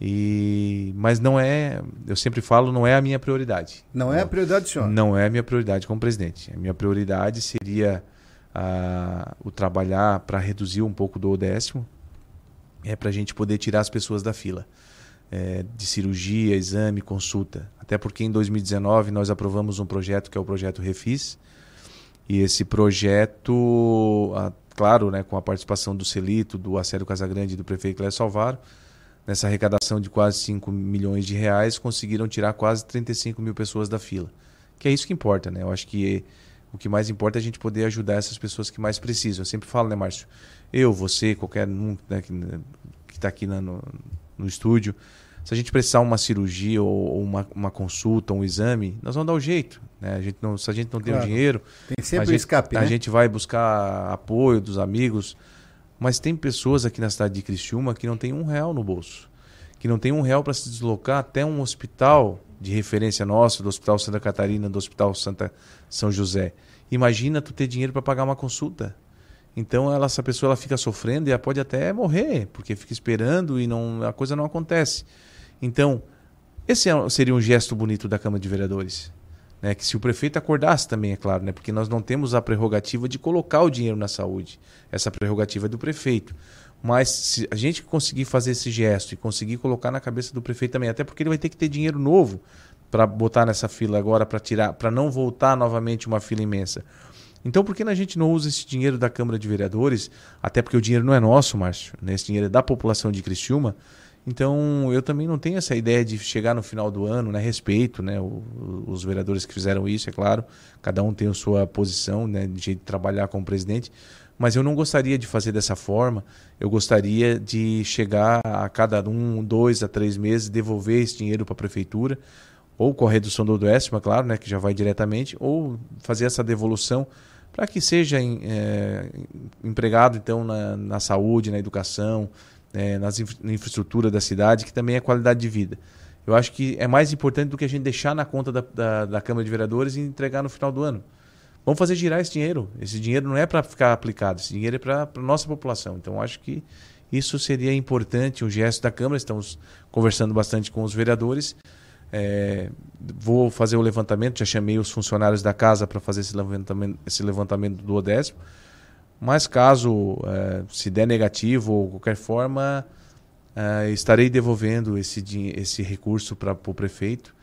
E, mas não é, eu sempre falo, não é a minha prioridade. Não é a prioridade, senhor? Não é a minha prioridade como presidente. A minha prioridade seria a, o trabalhar para reduzir um pouco do décimo, é para a gente poder tirar as pessoas da fila é, de cirurgia, exame, consulta. Até porque em 2019 nós aprovamos um projeto que é o projeto Refis. E esse projeto, claro, né, com a participação do Celito, do Acélio Casagrande e do prefeito Clécio Salvaro, nessa arrecadação de quase 5 milhões de reais, conseguiram tirar quase 35 mil pessoas da fila. Que é isso que importa, né? Eu acho que o que mais importa é a gente poder ajudar essas pessoas que mais precisam. Eu sempre falo, né, Márcio? Eu, você, qualquer um né, que está aqui na, no, no estúdio, se a gente precisar uma cirurgia ou uma, uma consulta, um exame, nós vamos dar o jeito. Né? A gente não, se a gente não claro. tem o dinheiro, tem sempre a, gente, escape, a né? gente vai buscar apoio dos amigos. Mas tem pessoas aqui na cidade de Criciúma que não tem um real no bolso, que não tem um real para se deslocar até um hospital de referência nosso, do Hospital Santa Catarina, do Hospital Santa São José. Imagina tu ter dinheiro para pagar uma consulta. Então ela, essa pessoa ela fica sofrendo e ela pode até morrer, porque fica esperando e não, a coisa não acontece. Então, esse é seria um gesto bonito da Câmara de Vereadores. Né? Que se o prefeito acordasse também, é claro, né? porque nós não temos a prerrogativa de colocar o dinheiro na saúde. Essa prerrogativa é do prefeito. Mas se a gente conseguir fazer esse gesto e conseguir colocar na cabeça do prefeito também, até porque ele vai ter que ter dinheiro novo para botar nessa fila agora, para tirar, para não voltar novamente uma fila imensa. Então, por que a gente não usa esse dinheiro da Câmara de Vereadores? Até porque o dinheiro não é nosso, Márcio, né? esse dinheiro é da população de Criciúma então, eu também não tenho essa ideia de chegar no final do ano, né? Respeito, né? O, os vereadores que fizeram isso, é claro. Cada um tem a sua posição, né? De jeito de trabalhar como presidente. Mas eu não gostaria de fazer dessa forma. Eu gostaria de chegar a cada um, dois a três meses, devolver esse dinheiro para a prefeitura, ou com a redução do décimo, claro, né? Que já vai diretamente, ou fazer essa devolução para que seja é, empregado, então, na, na saúde, na educação, é, nas infra na infraestrutura da cidade, que também é qualidade de vida. Eu acho que é mais importante do que a gente deixar na conta da, da, da Câmara de Vereadores e entregar no final do ano. Vamos fazer girar esse dinheiro. Esse dinheiro não é para ficar aplicado, esse dinheiro é para a nossa população. Então, acho que isso seria importante, um gesto da Câmara. Estamos conversando bastante com os vereadores É, vou fazer o levantamento, já chamei os funcionários da casa para fazer esse levantamento, esse levantamento do décimo. Mas caso é, se der negativo ou qualquer forma, é, estarei devolvendo esse, esse recurso para o prefeito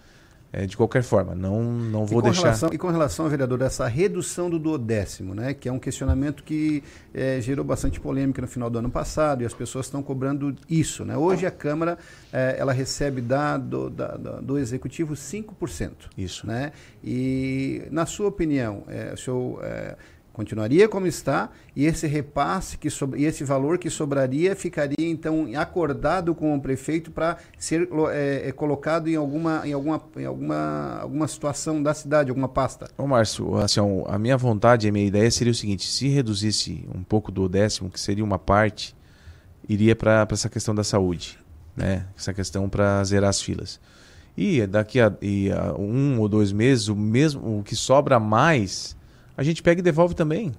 é, de qualquer forma, não, não vou e deixar. Relação, e com relação, vereador, essa redução do duodécimo, né, que é um questionamento que é, gerou bastante polêmica no final do ano passado e as pessoas estão cobrando isso. Né? Hoje a Câmara é, ela recebe da, do, da, do Executivo 5%. Isso. Né? E, na sua opinião, é, o senhor é, continuaria como está e esse repasse que so, e esse valor que sobraria ficaria então acordado com o prefeito para ser é, é, colocado em alguma em alguma em alguma alguma situação da cidade alguma pasta. Ô Márcio assim a minha vontade a minha ideia seria o seguinte se reduzisse um pouco do décimo que seria uma parte iria para essa questão da saúde né? Essa questão para zerar as filas. E daqui a, e a um ou dois meses o mesmo o que sobra mais a gente pega e devolve também.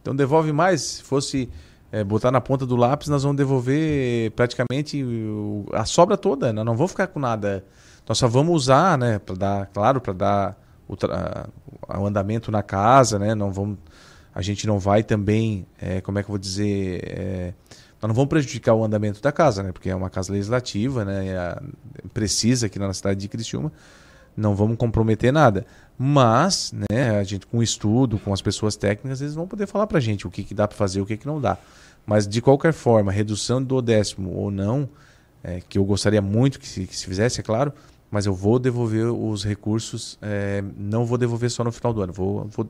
Então devolve mais. Se fosse é, botar na ponta do lápis, nós vamos devolver praticamente a sobra toda. Nós não vamos ficar com nada. Nós só vamos usar, né, para dar, claro, para dar o, o, andamento na casa, né? Não vamos, a gente não vai também, é, como é que eu vou dizer, é, nós não vamos prejudicar o andamento da casa, né? Porque é uma casa legislativa, né? A, precisa aqui na cidade de Criciúma não vamos comprometer nada. Mas, né, a gente com estudo, com as pessoas técnicas, eles vão poder falar para a gente o que, que dá para fazer, o que, que não dá. Mas, de qualquer forma, redução do décimo ou não, é, que eu gostaria muito que se, que se, fizesse, é claro, mas eu vou devolver os recursos, é, não vou devolver só no final do ano. Vou, vou,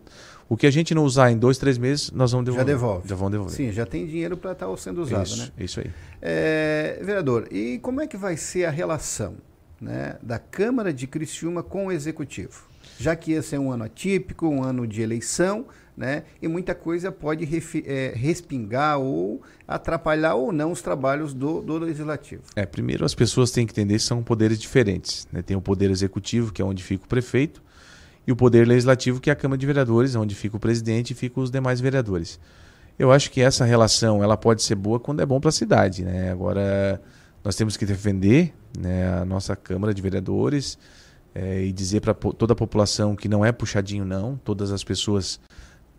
o que a gente não usar em dois, três meses, nós vamos devolver. Já devolve. Já vão devolver. Sim, já tem dinheiro para estar tá sendo usado, isso, né? Isso aí. É, vereador, e como é que vai ser a relação né, da Câmara de Criciúma com o Executivo. Já que esse é um ano atípico, um ano de eleição, né, e muita coisa pode é, respingar ou atrapalhar ou não os trabalhos do, do, Legislativo. É, primeiro as pessoas têm que entender que são poderes diferentes. Né? Tem o Poder Executivo, que é onde fica o prefeito, e o Poder Legislativo, que é a Câmara de Vereadores, onde fica o presidente e ficam os demais vereadores. Eu acho que essa relação ela pode ser boa quando é bom para a cidade. Né? Agora nós temos que defender né, a nossa Câmara de Vereadores é, e dizer para toda a população que não é puxadinho, não. Todas as pessoas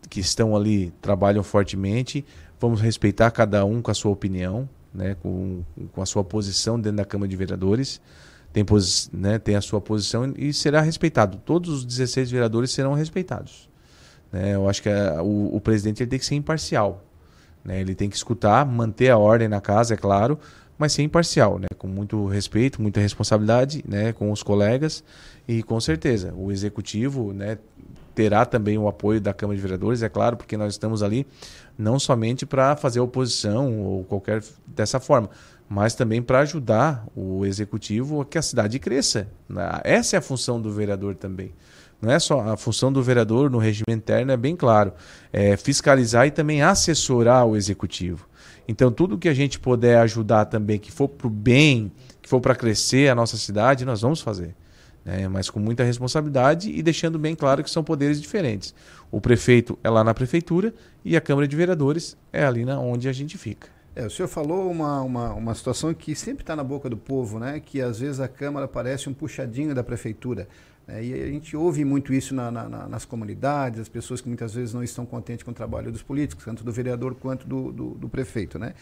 que estão ali trabalham fortemente. Vamos respeitar cada um com a sua opinião, né, com, com a sua posição dentro da Câmara de Vereadores. Tem, né, tem a sua posição e será respeitado. Todos os 16 vereadores serão respeitados. Né? Eu acho que a, o, o, presidente ele tem que ser imparcial. Né? Ele tem que escutar, manter a ordem na casa, é claro, mas ser imparcial, né? com muito respeito, muita responsabilidade né? com os colegas e com certeza o executivo né? terá também o apoio da Câmara de Vereadores, é claro, porque nós estamos ali não somente para fazer oposição ou qualquer dessa forma, mas também para ajudar o executivo a que a cidade cresça. Né? Essa é a função do vereador também. Não é só a função do vereador no regime interno, é bem claro. É fiscalizar e também assessorar o executivo. Então, tudo que a gente puder ajudar também, que for para o bem, que for para crescer a nossa cidade, nós vamos fazer. Né? Mas com muita responsabilidade e deixando bem claro que são poderes diferentes. O prefeito é lá na prefeitura e a Câmara de Vereadores é ali na onde a gente fica. É, o senhor falou uma, uma, uma situação que sempre está na boca do povo, né? que às vezes a Câmara parece um puxadinho da prefeitura. É, e a gente ouve muito isso na, na, nas comunidades, as pessoas que muitas vezes não estão contentes com o trabalho dos políticos, tanto do vereador quanto do, do, do prefeito. Né?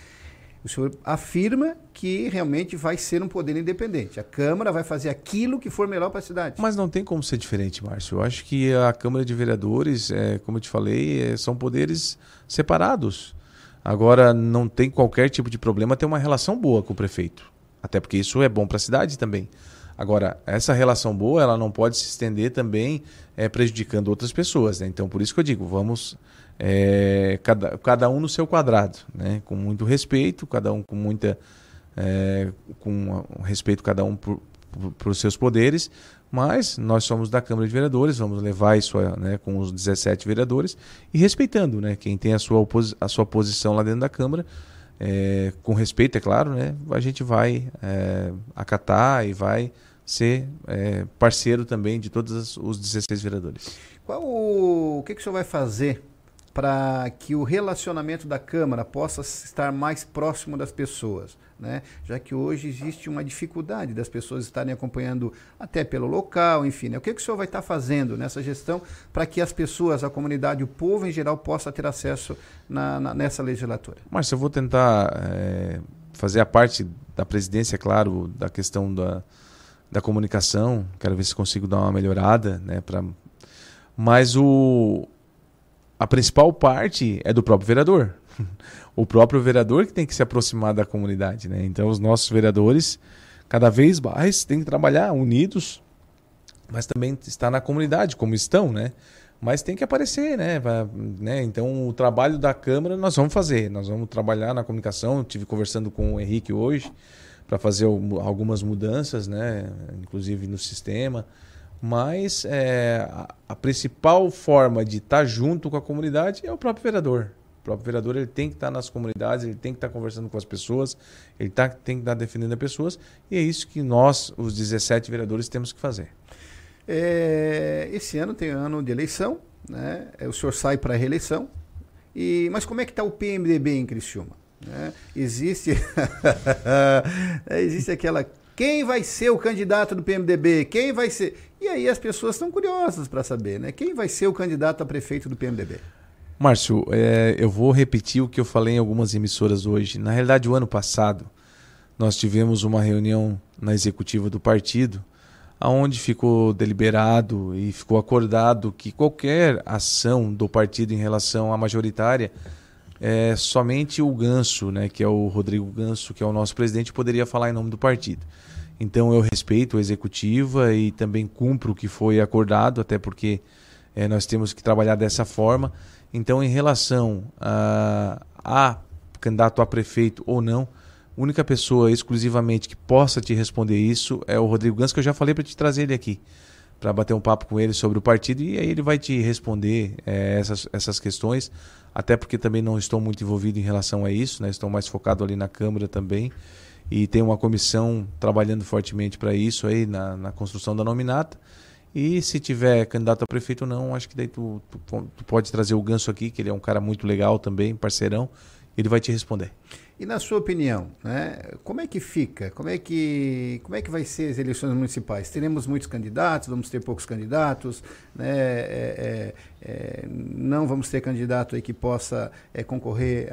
O senhor afirma que realmente vai ser um poder independente. A Câmara vai fazer aquilo que for melhor para a cidade. Mas não tem como ser diferente, Márcio. Eu acho que a Câmara de Vereadores, é, como eu te falei, é, são poderes separados. Agora, não tem qualquer tipo de problema ter uma relação boa com o prefeito. Até porque isso é bom para a cidade também. Agora, essa relação boa, ela não pode se estender também é, prejudicando outras pessoas. Né? Então, por isso que eu digo, vamos é, cada, cada um no seu quadrado, né? com muito respeito, cada um com muita é, com respeito cada um por, por, seus poderes, mas nós somos da Câmara de Vereadores, vamos levar isso né, com os 17 vereadores e respeitando né, quem tem a sua, a sua posição lá dentro da Câmara, é, com respeito, é claro, né, a gente vai é, acatar e vai ser é, parceiro também de todos os 16 vereadores. Qual o, o que, que o senhor vai fazer para que o relacionamento da Câmara possa estar mais próximo das pessoas? Né? Já que hoje existe uma dificuldade das pessoas estarem acompanhando até pelo local, enfim. Né? O que, que o senhor vai estar fazendo nessa gestão para que as pessoas, a comunidade, o povo em geral possa ter acesso na, na, nessa legislatura? Márcio, eu vou tentar é, fazer a parte da presidência, claro, da questão da, da comunicação. Quero ver se consigo dar uma melhorada, né? Pra... Mas o, a principal parte é do próprio vereador. o próprio vereador que tem que se aproximar da comunidade, né? Então os nossos vereadores cada vez mais têm que trabalhar unidos, mas também estar na comunidade como estão, né? Mas tem que aparecer, né? né? Então o trabalho da Câmara nós vamos fazer, nós vamos trabalhar na comunicação. Eu tive conversando com o Henrique hoje para fazer algumas mudanças, né? Inclusive no sistema mas é, a, principal forma de estar tá junto com a comunidade é o próprio vereador. O próprio vereador ele tem que estar tá nas comunidades, ele tem que estar tá conversando com as pessoas, ele tá, tem que estar defendendo as pessoas, e é isso que nós, os 17 vereadores, temos que fazer. É, esse ano tem ano de eleição, né? É, o senhor sai para a reeleição, e, mas como é que está o PMDB em Criciúma? Né? Existe, existe aquela quem vai ser o candidato do PMDB? Quem vai ser? E aí as pessoas estão curiosas para saber, né? Quem vai ser o candidato a prefeito do PMDB? Márcio, é, eu vou repetir o que eu falei em algumas emissoras hoje. Na realidade, o ano passado, nós tivemos uma reunião na executiva do partido, aonde ficou deliberado e ficou acordado que qualquer ação do partido em relação à majoritária, é, somente o Ganso, né, que é o Rodrigo Ganso, que é o nosso presidente, poderia falar em nome do partido. Então eu respeito a executiva e também cumpro o que foi acordado, até porque é, nós temos que trabalhar dessa forma. Então, em relação a, a candidato a prefeito ou não, a única pessoa exclusivamente que possa te responder isso é o Rodrigo Gans, que eu já falei para te trazer ele aqui, para bater um papo com ele sobre o partido e aí ele vai te responder é, essas, essas questões, até porque também não estou muito envolvido em relação a isso, né? estou mais focado ali na Câmara também e tem uma comissão trabalhando fortemente para isso aí na, na, construção da nominata. E se tiver candidato a prefeito ou não, acho que daí tu, tu, tu, pode trazer o Ganso aqui, que ele é um cara muito legal também, parceirão, ele vai te responder. E na sua opinião, né, como é que fica? Como é que, como é que vai ser as eleições municipais? Teremos muitos candidatos, vamos ter poucos candidatos, né, é, é, é, não vamos ter candidato aí que possa é, concorrer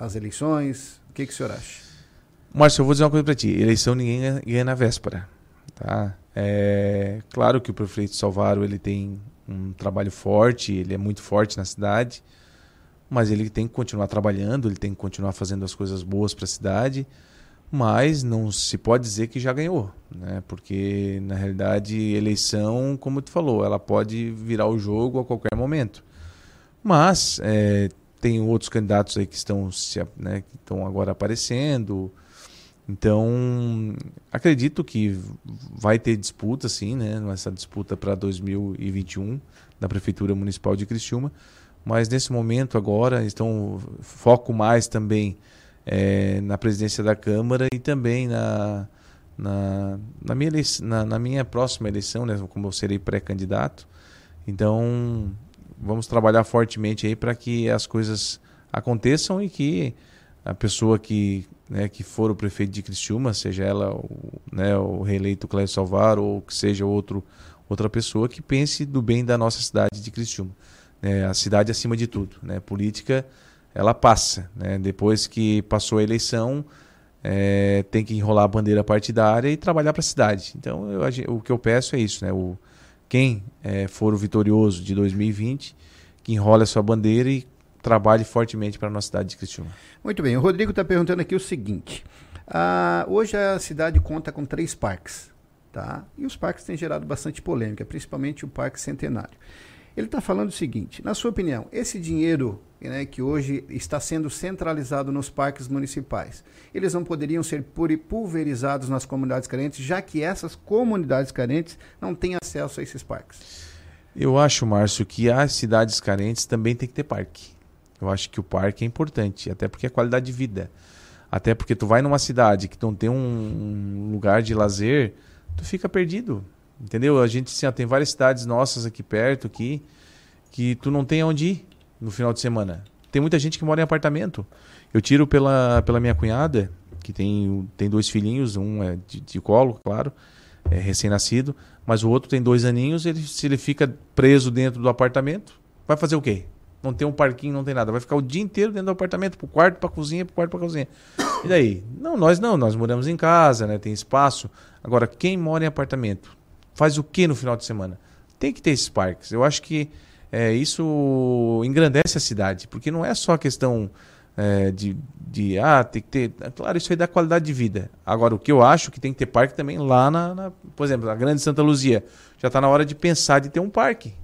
às eleições? O que, que o senhor acha? Márcio, eu vou dizer uma coisa para ti. Eleição ninguém ganha na véspera. Tá? É claro que o prefeito Salvaro ele tem um trabalho forte, ele é muito forte na cidade, mas ele tem que continuar trabalhando, ele tem que continuar fazendo as coisas boas para a cidade, mas não se pode dizer que já ganhou, né? Porque na realidade eleição, como tu falou, ela pode virar o jogo a qualquer momento. Mas é, tem outros candidatos aí que estão, né, que estão agora aparecendo. Então, acredito que vai ter disputa, sim, né? Essa disputa para 2021 da Prefeitura Municipal de Criciúma. Mas nesse momento agora estão foco mais também é, na presidência da Câmara e também na, na, na, minha, na, na minha próxima eleição, né? Como eu serei pré-candidato. Então, vamos trabalhar fortemente aí para que as coisas aconteçam e que a pessoa que né, que for o prefeito de Criciúma, seja ela o, né, o reeleito Cléber Salvar ou que seja outro, outra pessoa que pense do bem da nossa cidade de Criciúma. É, a cidade acima de tudo. Né? Política, ela passa. Né? Depois que passou a eleição, é, tem que enrolar a bandeira partidária e trabalhar para a cidade. Então, eu, o que eu peço é isso. Né? O, quem é, for o vitorioso de 2020, que enrola a sua bandeira e trabalhe fortemente para a nossa cidade de Criciúma. Muito bem, o Rodrigo está perguntando aqui o seguinte: ah, hoje a cidade conta com três parques, tá? E os parques têm gerado bastante polêmica, principalmente o Parque Centenário. Ele está falando o seguinte: na sua opinião, esse dinheiro né, que hoje está sendo centralizado nos parques municipais, eles não poderiam ser pulverizados nas comunidades carentes, já que essas comunidades carentes não têm acesso a esses parques? Eu acho, Márcio, que as cidades carentes também tem que ter parque. Eu acho que o parque é importante, até porque é qualidade de vida. Até porque tu vai numa cidade que não tem um lugar de lazer, tu fica perdido. Entendeu? A gente assim, ó, tem várias cidades nossas aqui perto aqui, que tu não tem onde ir. no final de semana? Tem muita gente que mora em apartamento. Eu tiro pela, pela minha cunhada, que tem, tem dois filhinhos, um é de, de colo, claro, é recém-nascido, mas o outro tem dois aninhos, ele, se ele fica preso dentro do apartamento, vai fazer o quê? Não tem um parquinho, não tem nada. Vai ficar o dia inteiro dentro do apartamento, pro quarto, pra cozinha, pro quarto, pra cozinha. E daí? Não, nós não, nós moramos em casa, né? Tem espaço. Agora, quem mora em apartamento, faz o que no final de semana? Tem que ter esses parques. Eu acho que é, isso engrandece a cidade, porque não é só a questão é, de, de, ah, tem que ter. Claro, isso aí dá qualidade de vida. Agora, o que eu acho que tem que ter parque também lá na, na por exemplo, na Grande Santa Luzia. Já está na hora de pensar de ter um parque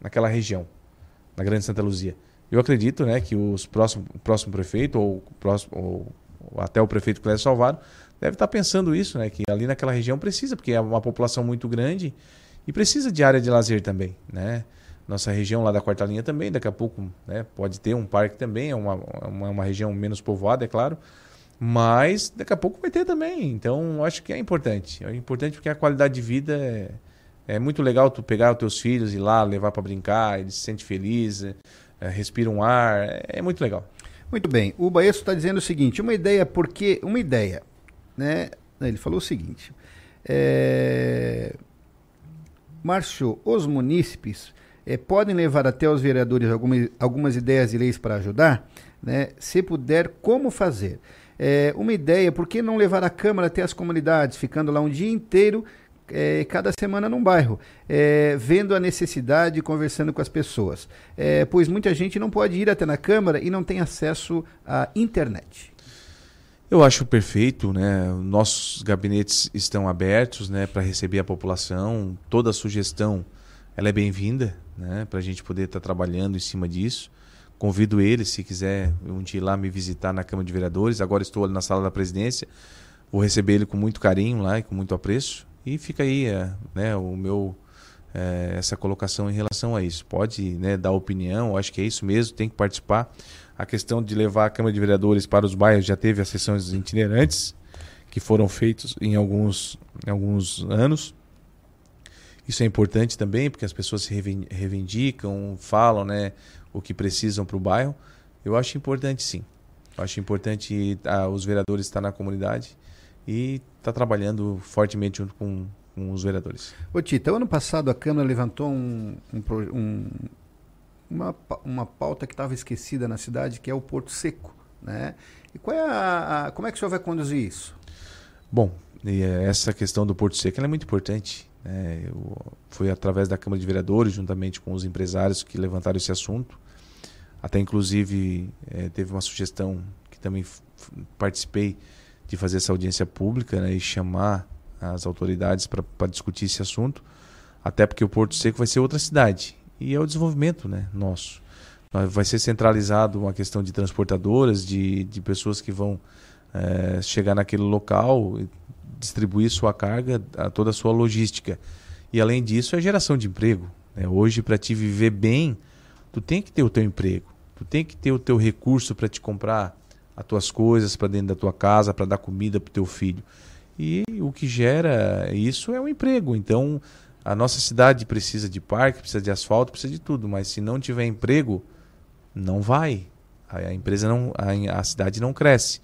naquela região na Grande Santa Luzia. Eu acredito né, que os próximo, o próximo prefeito, ou, próximo, ou, ou até o prefeito Clécio Salvaro, deve estar pensando isso, né, que ali naquela região precisa, porque é uma população muito grande e precisa de área de lazer também. Né? Nossa região lá da quarta linha também, daqui a pouco né, pode ter um parque também, é uma, uma, uma região menos povoada, é claro, mas daqui a pouco vai ter também. Então, acho que é importante. É importante porque a qualidade de vida é, é muito legal tu pegar os teus filhos e ir lá, levar para brincar, eles se sentem felizes, é, respiram um ar, é, é, muito legal. Muito bem. O Baesso está dizendo o seguinte, uma ideia, porque uma ideia, né? Ele falou o seguinte, é... Márcio, os munícipes é, podem levar até os vereadores algumas, algumas ideias e leis para ajudar, né? Se puder, como fazer? É, uma ideia, por que não levar a Câmara até as comunidades, ficando lá um dia inteiro é, cada semana num bairro, é, vendo a necessidade, conversando com as pessoas. É, pois muita gente não pode ir até na Câmara e não tem acesso à internet. Eu acho perfeito, né? Nossos gabinetes estão abertos, né, para receber a população. Toda sugestão, ela é bem-vinda, né, para a gente poder estar tá trabalhando em cima disso. Convido ele, se quiser um dia ir lá me visitar na Câmara de Vereadores. Agora estou ali na sala da presidência. Vou receber ele com muito carinho lá e com muito apreço. E fica aí é, né, o meu, é, essa colocação em relação a isso. Pode né, dar opinião, acho que é isso mesmo, tem que participar. A questão de levar a Câmara de Vereadores para os bairros já teve as sessões itinerantes, que foram feitos em alguns, em alguns anos. Isso é importante também, porque as pessoas se reivindicam, falam né, o que precisam para o bairro. Eu acho importante sim. Eu acho importante ah, os vereadores estar na comunidade e está trabalhando fortemente junto com, com os vereadores. Ô Tita, ano passado a Câmara levantou um, um, uma, uma pauta que estava esquecida na cidade, que é o Porto Seco. Né? E qual é a, a, como é que o senhor vai conduzir isso? Bom, eh, essa questão do Porto Seco é muito importante. Né? Eu, foi através da Câmara de Vereadores, juntamente com os empresários que levantaram esse assunto. Até inclusive é, teve uma sugestão que também participei de fazer essa audiência pública né, e chamar as autoridades para discutir esse assunto, até porque o Porto Seco vai ser outra cidade e é o desenvolvimento né, nosso. Vai ser centralizado uma questão de transportadoras, de, de pessoas que vão é, chegar naquele local, distribuir sua carga, a toda a sua logística. E além disso, é geração de emprego. Né? Hoje, para te viver bem, tu tem que ter o teu emprego, tu tem que ter o teu recurso para te comprar as tuas coisas para dentro da tua casa, para dar comida para o teu filho. E o que gera isso é o emprego. Então, a nossa cidade precisa de parque, precisa de asfalto, precisa de tudo, mas se não tiver emprego, não vai. A, empresa não, a, a cidade não cresce.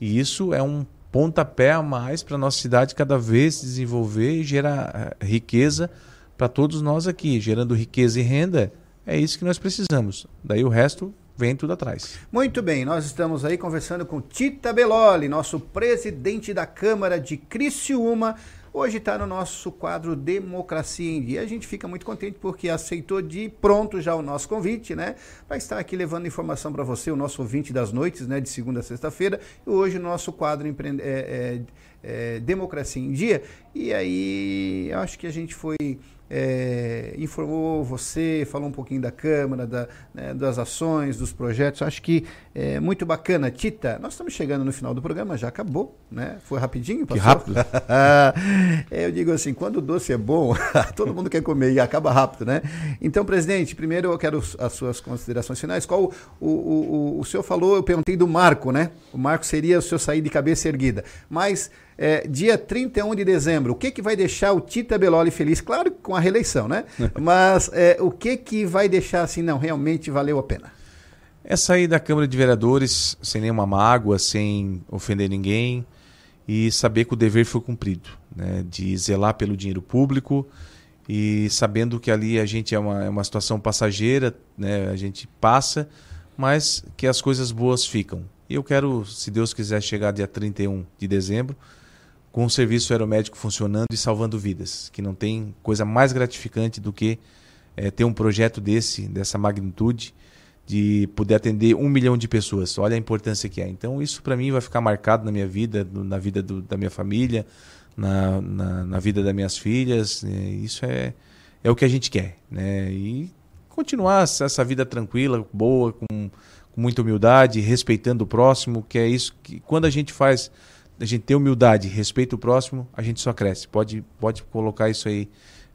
E isso é um pontapé a mais para a nossa cidade cada vez se desenvolver e gerar eh, riqueza para todos nós aqui. Gerando riqueza e renda, é isso que nós precisamos. Daí o resto vem tudo atrás. Muito bem, nós estamos aí conversando com Tita Beloli, nosso presidente da Câmara de Criciúma. Hoje está no nosso quadro Democracia em Dia. A gente fica muito contente porque aceitou de pronto já o nosso convite, né? Para estar aqui levando informação para você, o nosso ouvinte das noites, né? De segunda a sexta-feira. E hoje o nosso quadro é, é, é, Democracia em Dia. E aí, acho que a gente foi é, informou você, falou um pouquinho da Câmara, da, né, das ações, dos projetos. Acho que é muito bacana. Tita, nós estamos chegando no final do programa, já acabou, né? Foi rapidinho? Passou? Que rápido. é, eu digo assim, quando o doce é bom, todo mundo quer comer e acaba rápido, né? Então, presidente, primeiro eu quero as suas considerações finais. Qual o, o, o, o senhor falou, eu perguntei do marco, né? O marco seria o senhor sair de cabeça erguida. Mas é, dia 31 de dezembro, o que, que vai deixar o Tita Beloli feliz? Claro, com a reeleição, né? Mas é, o que, que vai deixar assim, não, realmente valeu a pena? É sair da Câmara de Vereadores sem nenhuma mágoa, sem ofender ninguém e saber que o dever foi cumprido, né? de zelar pelo dinheiro público e sabendo que ali a gente é uma, é uma situação passageira, né? a gente passa, mas que as coisas boas ficam. E eu quero, se Deus quiser, chegar dia 31 de dezembro com o serviço aeromédico funcionando e salvando vidas, que não tem coisa mais gratificante do que é, ter um projeto desse, dessa magnitude, de poder atender um milhão de pessoas. Olha a importância que é. Então, isso para mim vai ficar marcado na minha vida, na vida do, da minha família, na, na, na, vida das minhas filhas. Né? Isso é, é o que a gente quer. Né? E continuar essa vida tranquila, boa, com, com muita humildade, respeitando o próximo, que é isso que quando a gente faz, a gente tem humildade, respeita o próximo, a gente só cresce. Pode, pode colocar isso aí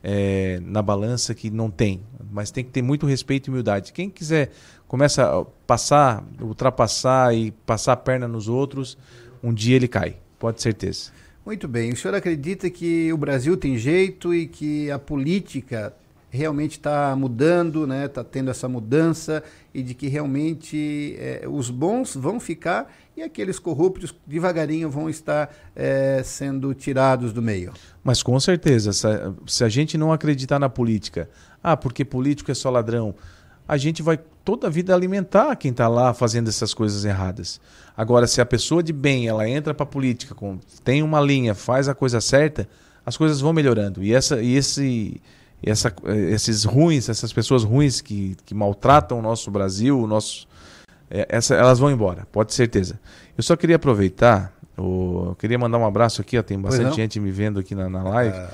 é, na balança que não tem, mas tem que ter muito respeito e humildade. Quem quiser começa a passar, ultrapassar e passar a perna nos outros, um dia ele cai, pode certeza. Muito bem. O senhor acredita que o Brasil tem jeito e que a política realmente está mudando, né? Está tendo essa mudança e de que realmente é, os bons vão ficar e aqueles corruptos devagarinho vão estar é, sendo tirados do meio. Mas com certeza, se a gente não acreditar na política, ah, porque político é só ladrão, a gente vai toda a vida alimentar quem está lá fazendo essas coisas erradas. Agora, se a pessoa de bem ela entra para a política, tem uma linha, faz a coisa certa, as coisas vão melhorando. E, essa, e esse, essa, esses ruins, essas pessoas ruins que, que maltratam o nosso Brasil, o nosso é, essa, elas vão embora, pode ter certeza. Eu só queria aproveitar, o, eu queria mandar um abraço aqui, ó, tem bastante gente me vendo aqui na, na live. É.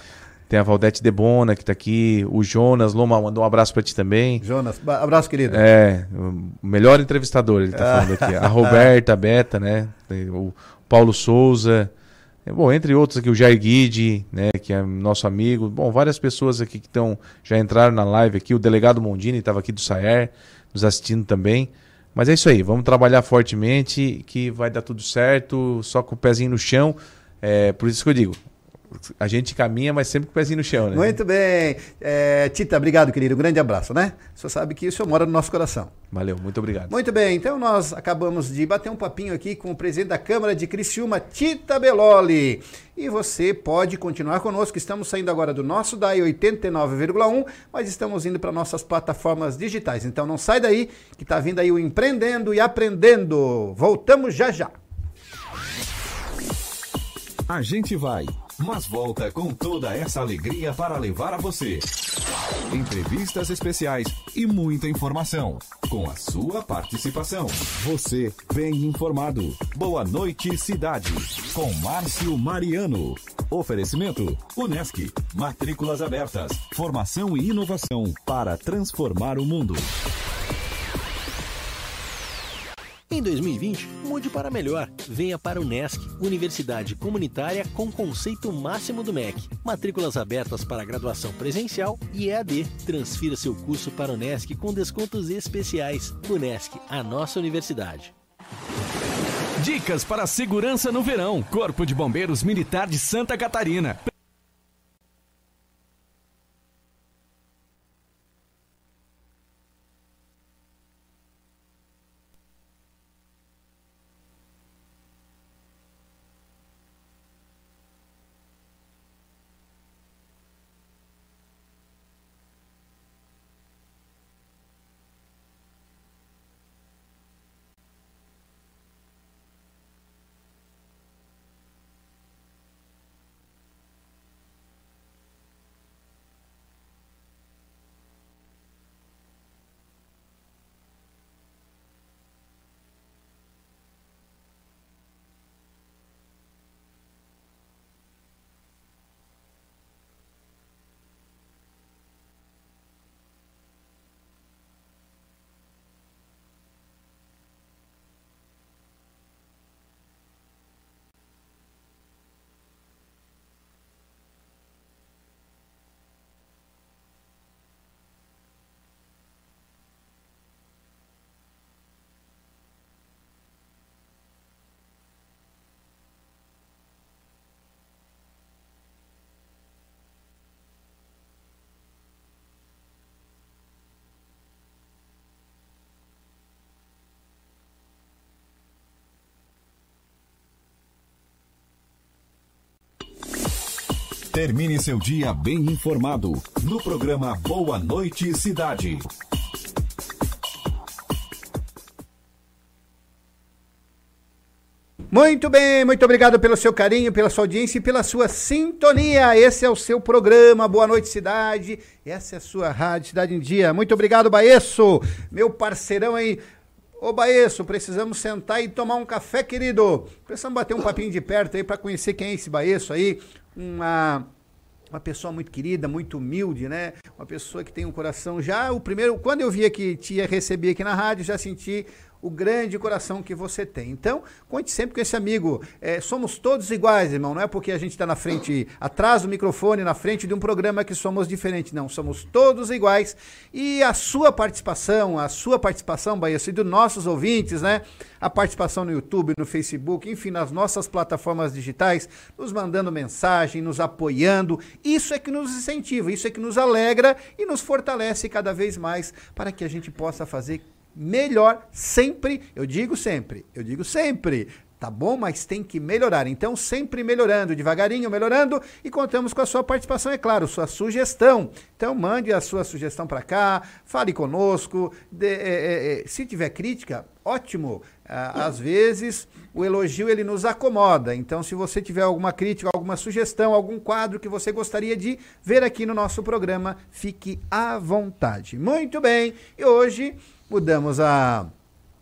Tem a Valdete Debona que está aqui, o Jonas Loma mandou um abraço para ti também. Jonas, abraço querido. É, o melhor entrevistador, ele está falando aqui. A Roberta, a Beta, né? O Paulo Souza, Bom, entre outros aqui, o Jair Guide, né, que é nosso amigo. Bom, várias pessoas aqui que estão já entraram na live aqui. O delegado Mondini estava aqui do Saer, nos assistindo também. Mas é isso aí, vamos trabalhar fortemente que vai dar tudo certo, só com o pezinho no chão. É, por isso que eu digo, a gente caminha, mas sempre com o pezinho no chão, né? Muito bem. É, Tita, obrigado, querido. Um grande abraço, né? O senhor sabe que o senhor mora no nosso coração. Valeu, muito obrigado. Muito bem, então nós acabamos de bater um papinho aqui com o presidente da Câmara de Criciúma, Tita Beloli. E você pode continuar conosco. Estamos saindo agora do nosso DAI 89,1, mas estamos indo para nossas plataformas digitais. Então não sai daí, que está vindo aí o Empreendendo e Aprendendo. Voltamos já já. A gente vai mas volta com toda essa alegria para levar a você. Entrevistas especiais e muita informação. Com a sua participação. Você bem informado. Boa noite, cidade. Com Márcio Mariano. Oferecimento: Unesc. Matrículas abertas. Formação e inovação para transformar o mundo. Em 2020, mude para melhor. Venha para o NESC, Universidade Comunitária com conceito máximo do MEC. Matrículas abertas para graduação presencial e EAD. Transfira seu curso para o NESC com descontos especiais. NESC, a nossa universidade. Dicas para segurança no verão. Corpo de Bombeiros Militar de Santa Catarina. Termine seu dia bem informado no programa Boa Noite Cidade. Muito bem, muito obrigado pelo seu carinho, pela sua audiência e pela sua sintonia. Esse é o seu programa Boa Noite Cidade. Essa é a sua Rádio Cidade em Dia. Muito obrigado, Baesso, meu parceirão aí. Ô Baesso, precisamos sentar e tomar um café, querido. Precisamos bater um papinho de perto aí para conhecer quem é esse Baesso aí. Uma uma pessoa muito querida, muito humilde, né? Uma pessoa que tem um coração já o primeiro, quando eu via que te ia receber aqui na rádio, já senti o grande coração que você tem. Então, conte sempre com esse amigo. É, somos todos iguais, irmão. Não é porque a gente está na frente, atrás do microfone, na frente de um programa que somos diferentes. Não, somos todos iguais. E a sua participação, a sua participação, Bahia, e dos nossos ouvintes, né? A participação no YouTube, no Facebook, enfim, nas nossas plataformas digitais, nos mandando mensagem, nos apoiando. Isso é que nos incentiva, isso é que nos alegra e nos fortalece cada vez mais para que a gente possa fazer melhor sempre, eu digo sempre, eu digo sempre, tá bom? Mas tem que melhorar. Então, sempre melhorando, devagarinho melhorando e contamos com a sua participação, é claro, sua sugestão. Então, mande a sua sugestão para cá, fale conosco. De, é, é, é, se tiver crítica, ótimo. Ah, às vezes, o elogio ele nos acomoda. Então, se você tiver alguma crítica, alguma sugestão, algum quadro que você gostaria de ver aqui no nosso programa, fique à vontade. Muito bem. E hoje mudamos a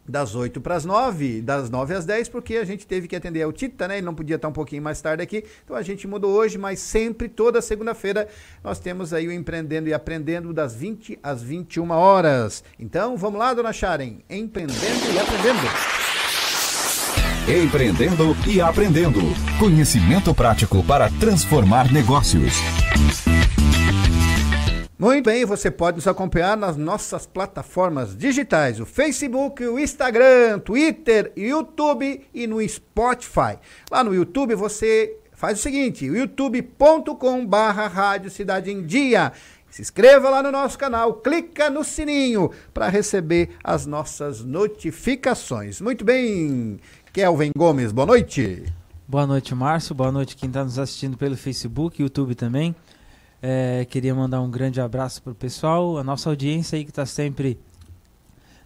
das 8 para as 9, das 9 às 10, porque a gente teve que atender o Tita, né? Ele não podia estar um pouquinho mais tarde aqui. Então a gente mudou hoje, mas sempre, toda segunda-feira, nós temos aí o Empreendendo e Aprendendo das 20 às 21 horas. Então vamos lá, dona Sharon, Empreendendo e Aprendendo. Empreendendo e Aprendendo. Conhecimento prático para transformar negócios. Muito bem, você pode nos acompanhar nas nossas plataformas digitais, o Facebook, o Instagram, Twitter, YouTube e no Spotify. Lá no YouTube você faz o seguinte, youtube.com barra Rádio Cidade em Dia. Se inscreva lá no nosso canal, clica no sininho para receber as nossas notificações. Muito bem, Kelvin Gomes, boa noite. Boa noite, Márcio. Boa noite quem está nos assistindo pelo Facebook, YouTube também. É, queria mandar um grande abraço para o pessoal, a nossa audiência aí que está sempre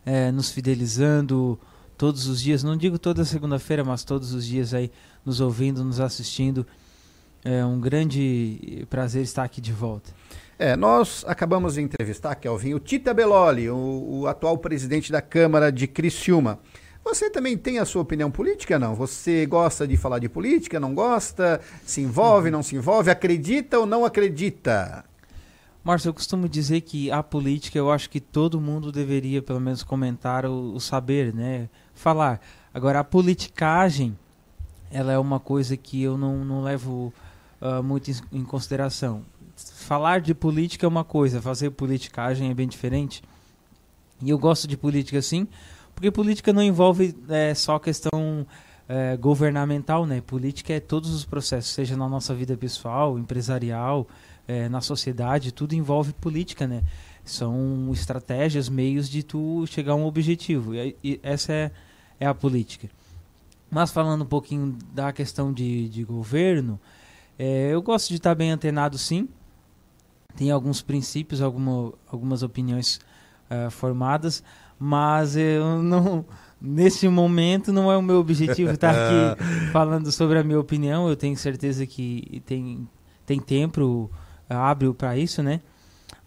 é, nos fidelizando todos os dias, não digo toda segunda-feira, mas todos os dias aí nos ouvindo, nos assistindo. É um grande prazer estar aqui de volta. É, nós acabamos de entrevistar, Kelvin, o Tita Beloli, o, o atual presidente da Câmara de Criciúma. Você também tem a sua opinião política, não? Você gosta de falar de política, não gosta? Se envolve, não se envolve? Acredita ou não acredita? Márcio, eu costumo dizer que a política, eu acho que todo mundo deveria, pelo menos, comentar o, saber, né? Falar. Agora, a politicagem, ela é uma coisa que eu não, não levo uh, muito em, em consideração. Falar de política é uma coisa, fazer politicagem é bem diferente. E eu gosto de política, sim, porque política não envolve é, só questão é, governamental, né? Política é todos os processos, seja na nossa vida pessoal, empresarial, é, na sociedade, tudo envolve política, né? São estratégias, meios de tu chegar a um objetivo. E, e essa é, é a política. Mas falando um pouquinho da questão de, de governo, é, eu gosto de estar bem antenado sim. Tem alguns princípios, alguma, algumas opiniões uh, formadas, mas eu não nesse momento não é o meu objetivo estar aqui falando sobre a minha opinião. Eu tenho certeza que tem tem tempo abre para isso, né?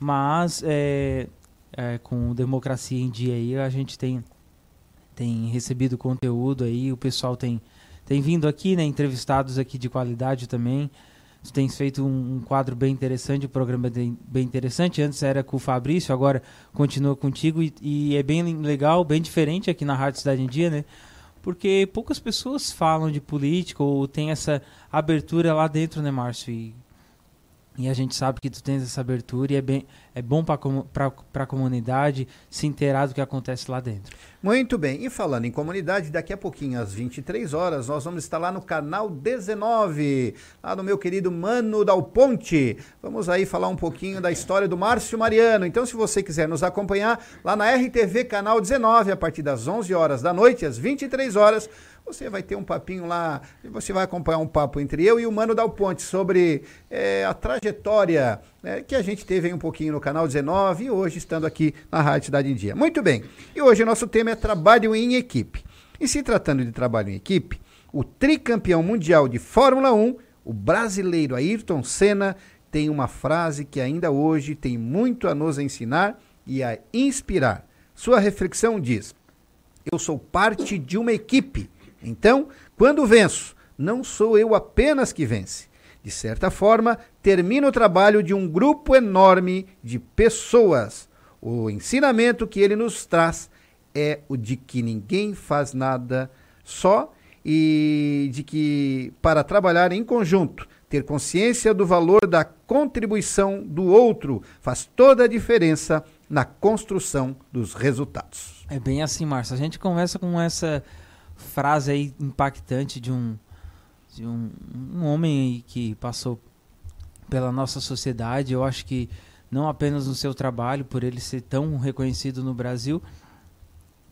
Mas é, é, com democracia em dia aí a gente tem tem recebido conteúdo aí, o pessoal tem tem vindo aqui, né? Entrevistados aqui de qualidade também. Tu tens feito um, um, quadro bem interessante, um programa bem, bem interessante. Antes era com o Fabrício, agora continua contigo e, e, é bem legal, bem diferente aqui na Rádio Cidade em Dia, né? Porque poucas pessoas falam de política ou tem essa abertura lá dentro, né, Márcio? E, e a gente sabe que tu tens essa abertura e é, bem, é bom para a comunidade se inteirar do que acontece lá dentro. Muito bem, e falando em comunidade, daqui a pouquinho, às 23 horas, nós vamos estar lá no canal 19, lá no meu querido Mano Dal Ponte. Vamos aí falar um pouquinho da história do Márcio Mariano. Então, se você quiser nos acompanhar lá na RTV Canal 19, a partir das 11 horas da noite, às 23 horas, você vai ter um papinho lá, você vai acompanhar um papo entre eu e o Mano Dal Ponte sobre é, a trajetória né, que a gente teve aí um pouquinho no canal 19 e hoje estando aqui na Rádio Cidade em Dia. Muito bem, e hoje o nosso tema é trabalho em equipe. E se tratando de trabalho em equipe, o tricampeão mundial de Fórmula 1, o brasileiro Ayrton Senna, tem uma frase que ainda hoje tem muito a nos ensinar e a inspirar. Sua reflexão diz: Eu sou parte de uma equipe. Então, quando venço, não sou eu apenas que vence. De certa forma, termina o trabalho de um grupo enorme de pessoas. O ensinamento que ele nos traz é o de que ninguém faz nada só e de que para trabalhar em conjunto, ter consciência do valor da contribuição do outro faz toda a diferença na construção dos resultados. É bem assim, Márcio. A gente começa com essa frase aí impactante de um de um, um homem que passou pela nossa sociedade. Eu acho que não apenas no seu trabalho, por ele ser tão reconhecido no Brasil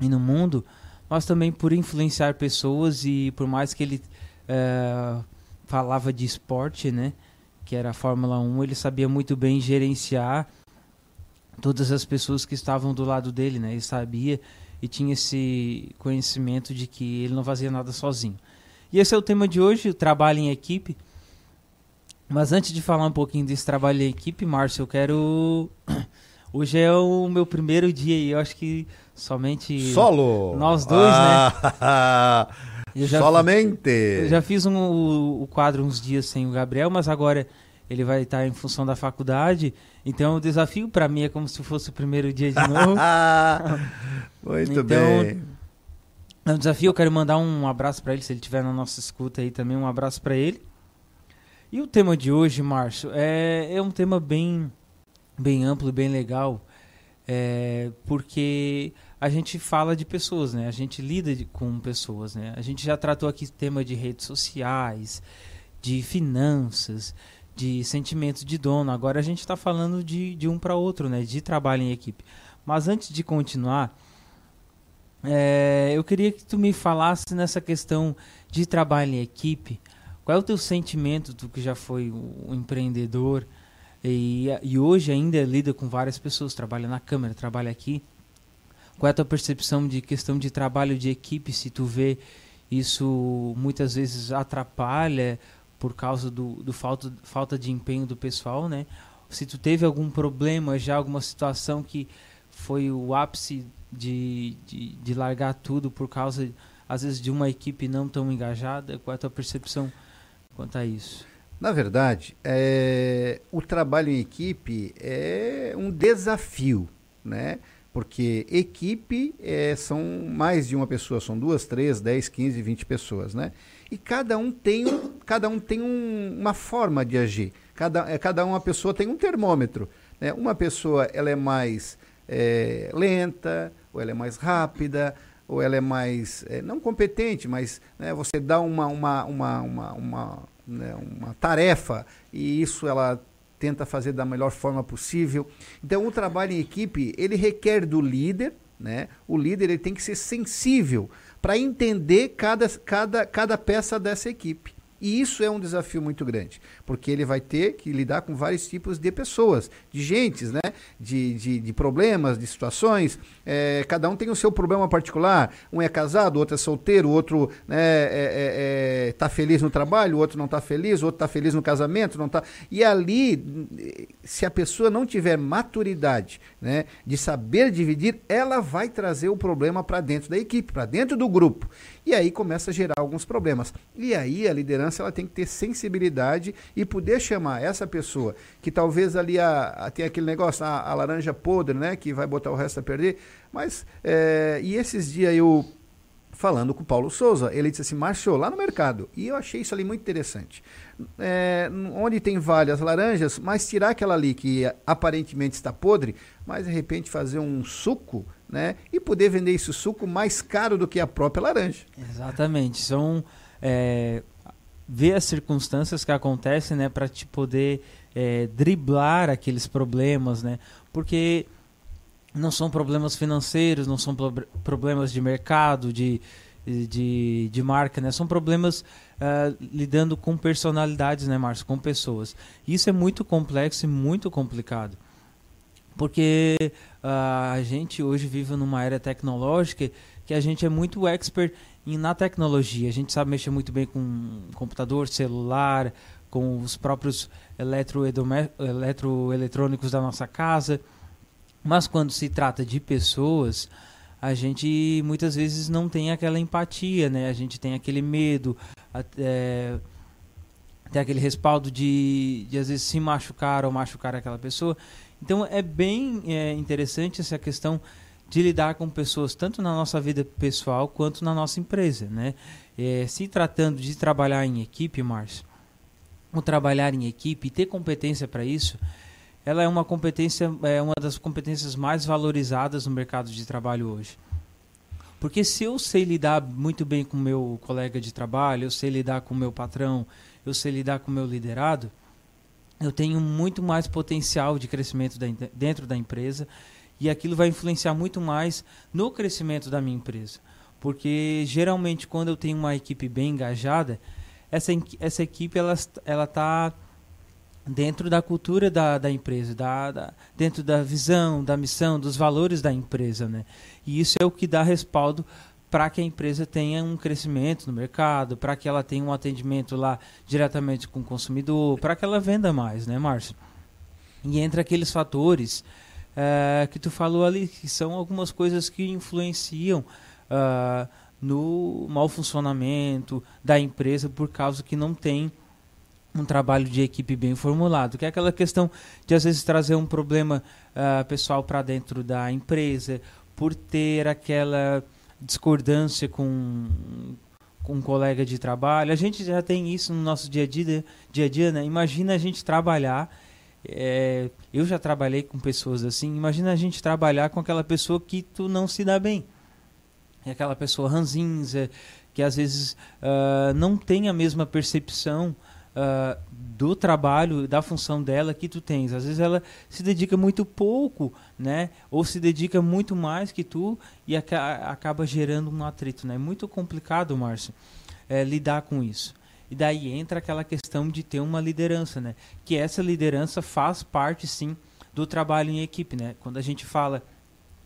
e no mundo, mas também por influenciar pessoas e por mais que ele é, falava de esporte, né, que era a Fórmula 1, ele sabia muito bem gerenciar todas as pessoas que estavam do lado dele, né? Ele sabia e tinha esse conhecimento de que ele não fazia nada sozinho. E esse é o tema de hoje, o trabalho em equipe. Mas antes de falar um pouquinho desse trabalho em equipe, Márcio, eu quero. Hoje é o meu primeiro dia e eu acho que somente. Solo! Nós dois, né? ah, né? Eu já, Solamente! Eu já fiz um, o, o quadro uns dias sem o Gabriel, mas agora ele vai estar em função da faculdade. Então o desafio para mim é como se fosse o primeiro dia de novo. Muito então, bem. É um desafio, eu quero mandar um abraço para ele, se ele estiver na nossa escuta aí também, um abraço para ele. E o tema de hoje, Márcio, é, é um tema bem, bem amplo e bem legal, é, porque a gente fala de pessoas, né? A gente lida de, com pessoas, né? A gente já tratou aqui tema de redes sociais, de finanças, de sentimento de dono. Agora a gente está falando de, de um para outro, né? De trabalho em equipe. Mas antes de continuar, é, eu queria que tu me falasse nessa questão de trabalho em equipe. Qual é o teu sentimento, tu que já foi um empreendedor e, e hoje ainda lida com várias pessoas, trabalha na câmera, trabalha aqui. Qual é a tua percepção de questão de trabalho de equipe? Se tu vê isso muitas vezes atrapalha por causa do, do falta, falta de empenho do pessoal, né? Se tu teve algum problema já, alguma situação que foi o ápice de, de, de largar tudo por causa, às vezes, de uma equipe não tão engajada, qual é a tua percepção quanto a isso? Na verdade, é, o trabalho em equipe é um desafio, né? Porque equipe é, são mais de uma pessoa, são duas, três, dez, quinze, vinte pessoas, né? E cada um tem, um, cada um tem um, uma forma de agir. Cada, é, cada uma pessoa tem um termômetro. Né? Uma pessoa ela é mais é, lenta, ou ela é mais rápida, ou ela é mais, é, não competente, mas né, você dá uma, uma, uma, uma, uma, né, uma tarefa e isso ela tenta fazer da melhor forma possível. Então, o trabalho em equipe, ele requer do líder, né? O líder ele tem que ser sensível para entender cada, cada, cada peça dessa equipe. E isso é um desafio muito grande, porque ele vai ter que lidar com vários tipos de pessoas, de gentes, né? de, de, de problemas, de situações. É, cada um tem o seu problema particular. Um é casado, outro é solteiro, outro está né, é, é, é tá feliz no trabalho, outro não está feliz, outro está feliz no casamento. não tá. E ali, se a pessoa não tiver maturidade né, de saber dividir, ela vai trazer o problema para dentro da equipe, para dentro do grupo. E aí começa a gerar alguns problemas. E aí a liderança ela tem que ter sensibilidade e poder chamar essa pessoa que talvez ali a, a tem aquele negócio, a, a, laranja podre, né? Que vai botar o resto a perder. Mas, é, e esses dias eu falando com o Paulo Souza, ele disse assim, marchou lá no mercado. E eu achei isso ali muito interessante. É, onde tem várias laranjas, mas tirar aquela ali que aparentemente está podre, mas de repente fazer um suco né? E poder vender esse suco mais caro do que a própria laranja. Exatamente. São é, ver as circunstâncias que acontecem, né, para te poder é, driblar aqueles problemas, né? Porque não são problemas financeiros, não são problemas de mercado, de, de, de marca, né? São problemas uh, lidando com personalidades, né, Márcio? Com pessoas. Isso é muito complexo e muito complicado. Porque uh, a gente hoje vive numa era tecnológica que a gente é muito expert em, na tecnologia. A gente sabe mexer muito bem com computador, celular, com os próprios eletroeletrônicos da nossa casa. Mas quando se trata de pessoas, a gente muitas vezes não tem aquela empatia, né? A gente tem aquele medo, é, tem aquele respaldo de, de às vezes se machucar ou machucar aquela pessoa. Então é bem é, interessante essa questão de lidar com pessoas tanto na nossa vida pessoal quanto na nossa empresa, né? É, se tratando de trabalhar em equipe, Márcio, o trabalhar em equipe e ter competência para isso ela é uma competência, é uma das competências mais valorizadas no mercado de trabalho hoje. Porque se eu sei lidar muito bem com meu colega de trabalho, eu sei lidar com meu patrão, eu sei lidar com meu liderado, eu tenho muito mais potencial de crescimento dentro da empresa e aquilo vai influenciar muito mais no crescimento da minha empresa. Porque geralmente quando eu tenho uma equipe bem engajada, essa, essa equipe ela está dentro da cultura da, da empresa, da, da, dentro da visão, da missão, dos valores da empresa. Né? E isso é o que dá respaldo para que a empresa tenha um crescimento no mercado, para que ela tenha um atendimento lá diretamente com o consumidor, para que ela venda mais, né, Márcio? E entre aqueles fatores é, que tu falou ali, que são algumas coisas que influenciam uh, no mau funcionamento da empresa por causa que não tem um trabalho de equipe bem formulado, que é aquela questão de às vezes trazer um problema uh, pessoal para dentro da empresa, por ter aquela discordância com, com um colega de trabalho. A gente já tem isso no nosso dia a dia, dia, a dia né? Imagina a gente trabalhar. É, eu já trabalhei com pessoas assim. Imagina a gente trabalhar com aquela pessoa que tu não se dá bem. É aquela pessoa ranzinza, que às vezes uh, não tem a mesma percepção uh, do trabalho, da função dela que tu tens. Às vezes ela se dedica muito pouco, né? Ou se dedica muito mais que tu e aca acaba gerando um atrito, né? É muito complicado, Márcio, é, lidar com isso. E daí entra aquela questão de ter uma liderança, né? Que essa liderança faz parte, sim, do trabalho em equipe, né? Quando a gente fala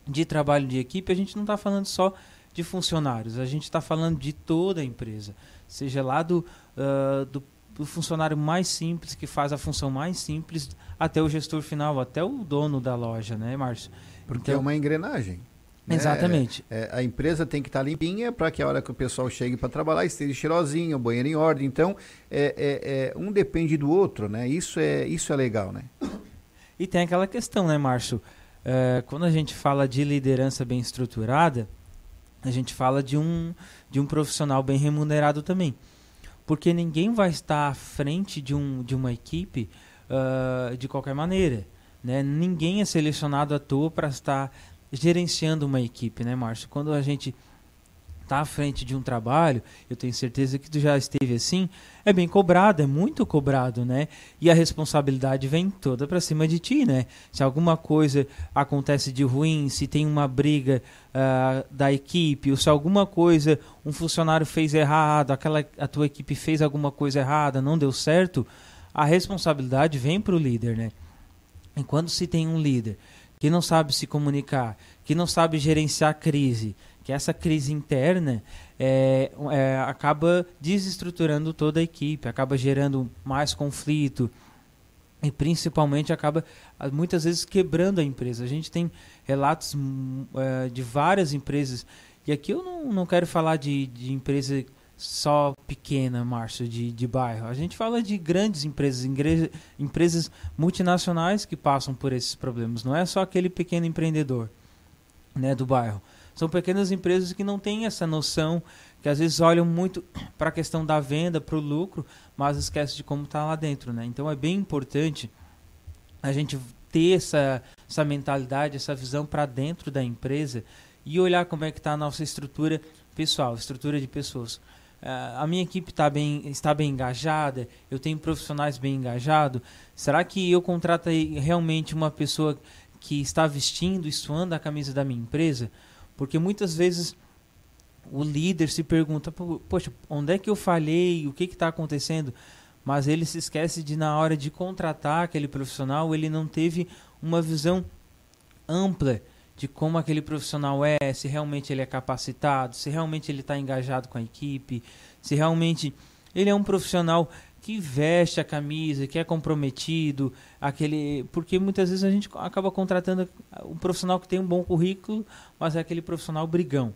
de trabalho de equipe, a gente não está falando só de funcionários, a gente está falando de toda a empresa, seja lá do, uh, do do funcionário mais simples, que faz a função mais simples, até o gestor final, até o dono da loja, né, Márcio? Porque então, é uma engrenagem. Né? Exatamente. É, é, a empresa tem que estar tá limpinha para que a hora que o pessoal chegue para trabalhar esteja cheirosinho, o banheiro em ordem. Então, é, é, é, um depende do outro, né? Isso é, isso é legal, né? E tem aquela questão, né, Márcio? É, quando a gente fala de liderança bem estruturada, a gente fala de um, de um profissional bem remunerado também porque ninguém vai estar à frente de, um, de uma equipe uh, de qualquer maneira. Né? Ninguém é selecionado à toa para estar gerenciando uma equipe, né, Márcio? Quando a gente está à frente de um trabalho, eu tenho certeza que tu já esteve assim, é bem cobrado, é muito cobrado, né? E a responsabilidade vem toda para cima de ti, né? Se alguma coisa acontece de ruim, se tem uma briga uh, da equipe, ou se alguma coisa um funcionário fez errado, aquela a tua equipe fez alguma coisa errada, não deu certo, a responsabilidade vem para o líder, né? E quando se tem um líder que não sabe se comunicar, que não sabe gerenciar a crise, que essa crise interna é, é, acaba desestruturando toda a equipe, acaba gerando mais conflito e principalmente acaba muitas vezes quebrando a empresa. A gente tem relatos hum, é, de várias empresas, e aqui eu não, não quero falar de, de empresa só pequena, Márcio, de, de bairro. A gente fala de grandes empresas, empresas multinacionais que passam por esses problemas. Não é só aquele pequeno empreendedor né, do bairro. São pequenas empresas que não têm essa noção, que às vezes olham muito para a questão da venda, para o lucro, mas esquecem de como está lá dentro. Né? Então é bem importante a gente ter essa, essa mentalidade, essa visão para dentro da empresa e olhar como é que está a nossa estrutura pessoal, estrutura de pessoas. Uh, a minha equipe tá bem, está bem engajada, eu tenho profissionais bem engajados. Será que eu contrato realmente uma pessoa que está vestindo e suando a camisa da minha empresa? Porque muitas vezes o líder se pergunta, poxa, onde é que eu falhei? O que está acontecendo? Mas ele se esquece de, na hora de contratar aquele profissional, ele não teve uma visão ampla de como aquele profissional é, se realmente ele é capacitado, se realmente ele está engajado com a equipe, se realmente ele é um profissional que veste a camisa, que é comprometido, aquele, porque muitas vezes a gente acaba contratando um profissional que tem um bom currículo, mas é aquele profissional brigão.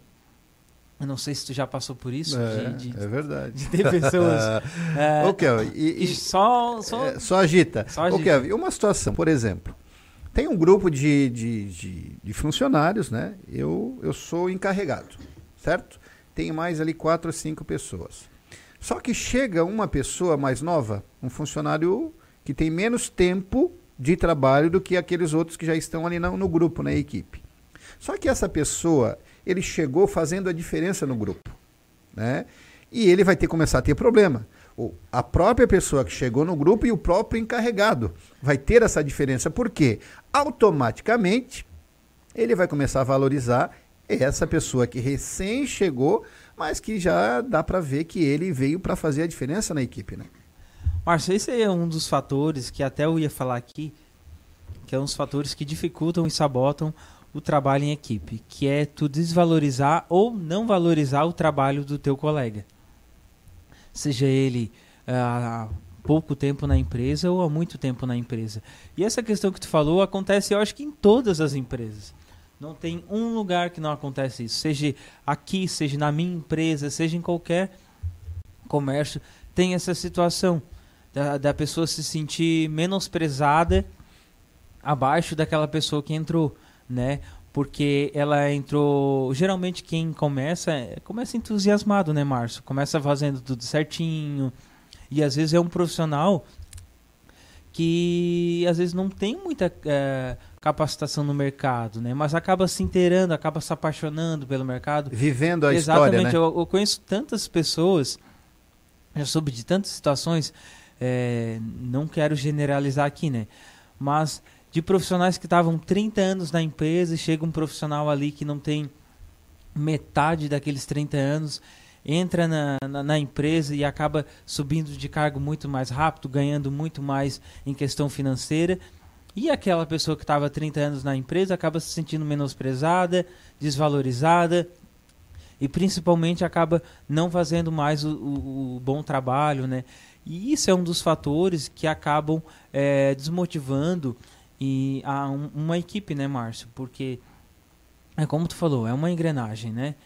Eu não sei se tu já passou por isso. É, de, de, é verdade. De ter pessoas. é, okay, e, e, só, só, é, só agita. Só agita. Okay, uma situação, por exemplo, tem um grupo de, de, de, de, funcionários, né? Eu, eu sou encarregado, certo? Tem mais ali quatro ou cinco pessoas. Só que chega uma pessoa mais nova, um funcionário que tem menos tempo de trabalho do que aqueles outros que já estão ali no, no grupo, na equipe. Só que essa pessoa, ele chegou fazendo a diferença no grupo. Né? E ele vai ter que começar a ter problema. A própria pessoa que chegou no grupo e o próprio encarregado vai ter essa diferença. Por quê? Automaticamente ele vai começar a valorizar essa pessoa que recém chegou, mas que já dá para ver que ele veio para fazer a diferença na equipe, né? Márcio, esse é um dos fatores que até eu ia falar aqui, que é um dos fatores que dificultam e sabotam o trabalho em equipe, que é tu desvalorizar ou não valorizar o trabalho do teu colega. Seja ele uh, há pouco tempo na empresa ou há muito tempo na empresa. E essa questão que tu falou acontece, eu acho que em todas as empresas. Não tem um lugar que não acontece isso. Seja aqui, seja na minha empresa, seja em qualquer comércio, tem essa situação da, da pessoa se sentir menosprezada abaixo daquela pessoa que entrou né? Porque ela entrou. Geralmente quem começa começa entusiasmado, né, Márcio? Começa fazendo tudo certinho. E às vezes é um profissional que às vezes não tem muita é, capacitação no mercado, né? Mas acaba se inteirando, acaba se apaixonando pelo mercado. Vivendo a Exatamente. história, né? Eu, eu conheço tantas pessoas, já soube de tantas situações, é, não quero generalizar aqui, né? Mas de profissionais que estavam 30 anos na empresa e chega um profissional ali que não tem metade daqueles 30 anos, entra na, na, na, empresa e acaba subindo de cargo muito mais rápido, ganhando muito mais em questão financeira. E aquela pessoa que estava 30 anos na empresa acaba se sentindo menosprezada, desvalorizada e principalmente acaba não fazendo mais o, o, o bom trabalho, né? E isso é um dos fatores que acabam é, desmotivando e a um, uma equipe, né, Márcio? Porque é como tu falou, é uma engrenagem, né?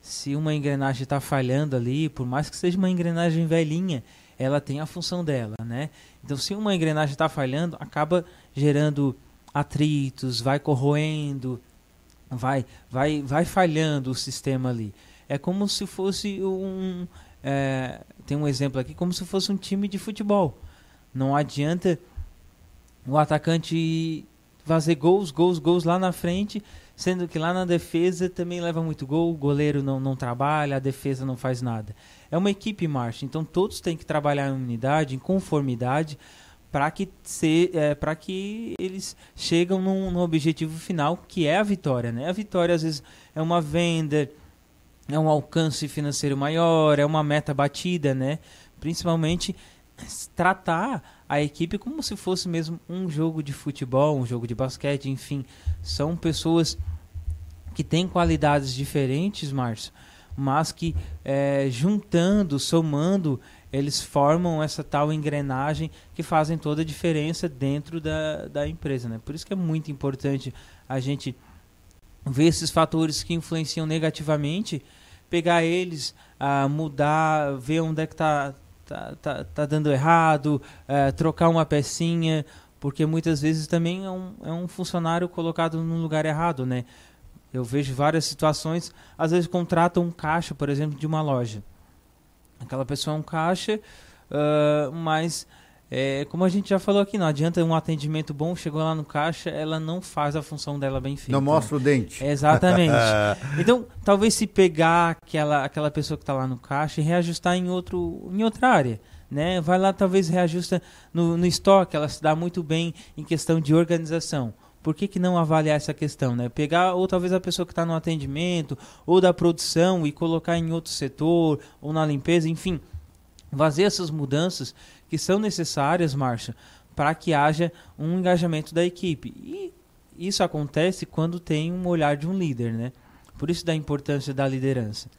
Se uma engrenagem está falhando ali, por mais que seja uma engrenagem velhinha, ela tem a função dela, né? Então, se uma engrenagem está falhando, acaba gerando atritos, vai corroendo, vai, vai, vai falhando o sistema ali. É como se fosse um, é, tem um exemplo aqui, como se fosse um time de futebol. Não adianta o atacante fazer gols, gols, gols lá na frente, sendo que lá na defesa também leva muito gol, o goleiro não, não trabalha, a defesa não faz nada. É uma equipe marcha, então todos têm que trabalhar em unidade, em conformidade, para que, é, que eles chegam num, num, objetivo final, que é a vitória. Né? A vitória, às vezes, é uma venda, é um alcance financeiro maior, é uma meta batida, né? principalmente tratar a equipe como se fosse mesmo um jogo de futebol, um jogo de basquete, enfim. São pessoas que têm qualidades diferentes, Márcio, mas que é, juntando, somando, eles formam essa tal engrenagem que fazem toda a diferença dentro da, da empresa. Né? Por isso que é muito importante a gente ver esses fatores que influenciam negativamente, pegar eles, a mudar, ver onde é que está tá, tá, tá dando errado, é, trocar uma pecinha, porque muitas vezes também é um, é um funcionário colocado no lugar errado, né? Eu vejo várias situações, às vezes contratam um caixa, por exemplo, de uma loja. Aquela pessoa é um caixa, uh, mas é, como a gente já falou aqui, não adianta um atendimento bom, chegou lá no caixa, ela não faz a função dela bem feita. Não mostra o dente. Exatamente. então, talvez se pegar aquela, aquela pessoa que está lá no caixa e reajustar em, outro, em outra área. Né? Vai lá, talvez reajusta no, no estoque, ela se dá muito bem em questão de organização. por que, que não avaliar essa questão, né? Pegar ou talvez a pessoa que está no atendimento ou da produção e colocar em outro setor ou na limpeza, enfim, fazer essas mudanças que são necessárias, Márcia, para que haja um engajamento da equipe. E isso acontece quando tem um olhar de um líder, né? Por isso da importância da liderança.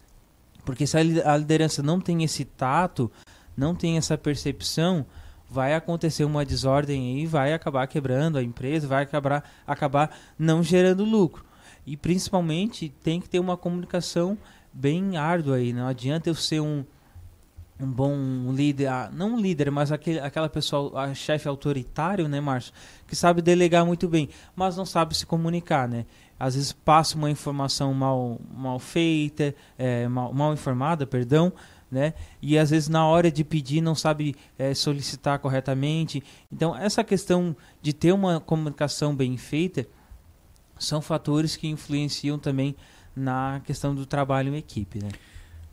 Porque se a liderança não tem esse tato, não tem essa percepção, vai acontecer uma desordem e vai acabar quebrando a empresa, vai acabar, acabar não gerando lucro. E principalmente tem que ter uma comunicação bem árdua aí. Não adianta eu ser um, um bom líder, ah, não um líder, mas aquele, aquela pessoa, a chefe autoritário, né, Márcio, que sabe delegar muito bem, mas não sabe se comunicar, né? Às vezes passa uma informação mal, mal feita, é, mal, mal informada, perdão, né? E às vezes na hora de pedir não sabe é, solicitar corretamente. Então essa questão de ter uma comunicação bem feita são fatores que influenciam também na questão do trabalho em equipe, né?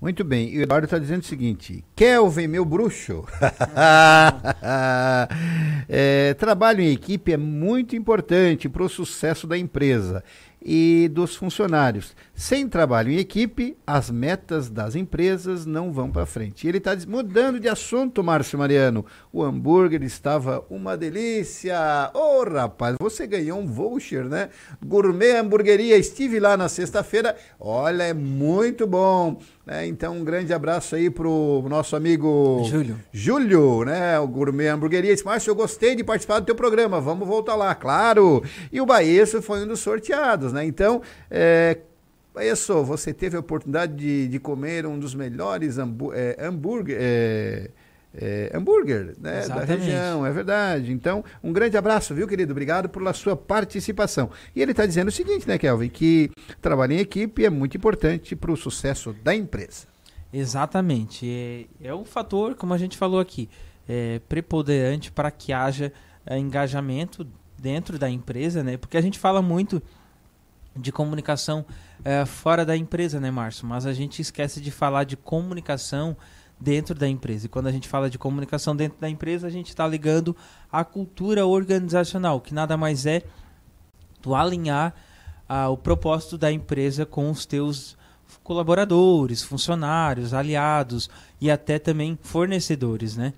Muito bem, e o Eduardo está dizendo o seguinte: Kelvin, meu bruxo. é, trabalho em equipe é muito importante para o sucesso da empresa e dos funcionários. Sem trabalho em equipe, as metas das empresas não vão para frente. E ele está mudando de assunto, Márcio Mariano. O hambúrguer estava uma delícia. Ô, oh, rapaz, você ganhou um voucher, né? Gourmet Hamburgueria. Estive lá na sexta-feira. Olha, é muito bom. É, então, um grande abraço aí pro nosso amigo Júlio. Júlio, né? O Gourmet Hamburgueria. Márcio, eu gostei de participar do teu programa. Vamos voltar lá, claro. E o Baeço foi um dos sorteados, né? Então, é, Baeço, você teve a oportunidade de, de comer um dos melhores hambú é, hambúrguer. É, é, hambúrguer né, da região, é verdade. Então, um grande abraço, viu, querido? Obrigado pela sua participação. E ele está dizendo o seguinte, né, Kelvin, que trabalho em equipe é muito importante para o sucesso da empresa. Exatamente. É, é um fator, como a gente falou aqui, é, preponderante para que haja é, engajamento dentro da empresa, né? Porque a gente fala muito de comunicação é, fora da empresa, né, Márcio? Mas a gente esquece de falar de comunicação dentro da empresa. E quando a gente fala de comunicação dentro da empresa, a gente está ligando à cultura organizacional, que nada mais é tu alinhar ah, o propósito da empresa com os teus colaboradores, funcionários, aliados e até também fornecedores, né?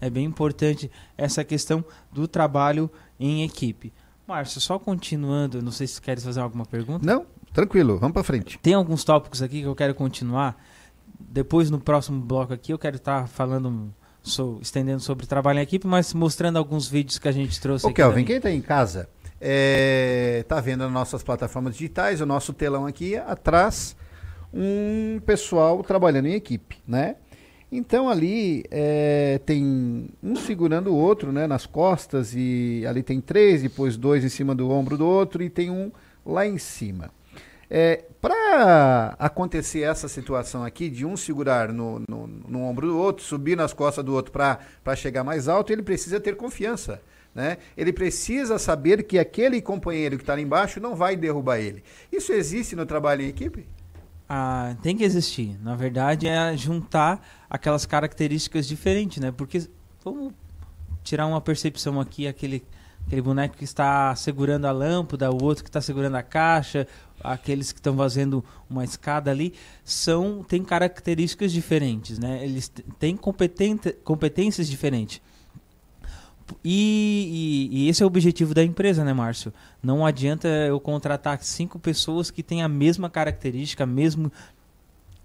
É bem importante essa questão do trabalho em equipe. Márcio, só continuando, não sei se queres fazer alguma pergunta. Não, tranquilo, vamos para frente. Tem alguns tópicos aqui que eu quero continuar depois no próximo bloco aqui eu quero estar falando, sou, estendendo sobre trabalho em equipe, mas mostrando alguns vídeos que a gente trouxe Ô, aqui. Kelvin, quem está em casa está é, vendo nas nossas plataformas digitais, o nosso telão aqui atrás, um pessoal trabalhando em equipe, né? Então ali é, tem um segurando o outro, né, nas costas e ali tem três, depois dois em cima do ombro do outro e tem um lá em cima. É, Para acontecer essa situação aqui, de um segurar no, no, no, ombro do outro, subir nas costas do outro para chegar mais alto, ele precisa ter confiança. Né? Ele precisa saber que aquele companheiro que está lá embaixo não vai derrubar ele. Isso existe no trabalho em equipe? Ah, tem que existir. Na verdade, é juntar aquelas características diferentes, né? Porque vamos tirar uma percepção aqui, aquele aquele boneco que está segurando a lâmpada, o outro que está segurando a caixa, aqueles que estão fazendo uma escada ali, são têm características diferentes, né? Eles têm competências diferentes. E, e, e, esse é o objetivo da empresa, né, Márcio? Não adianta eu contratar cinco pessoas que têm a mesma característica, a mesmo,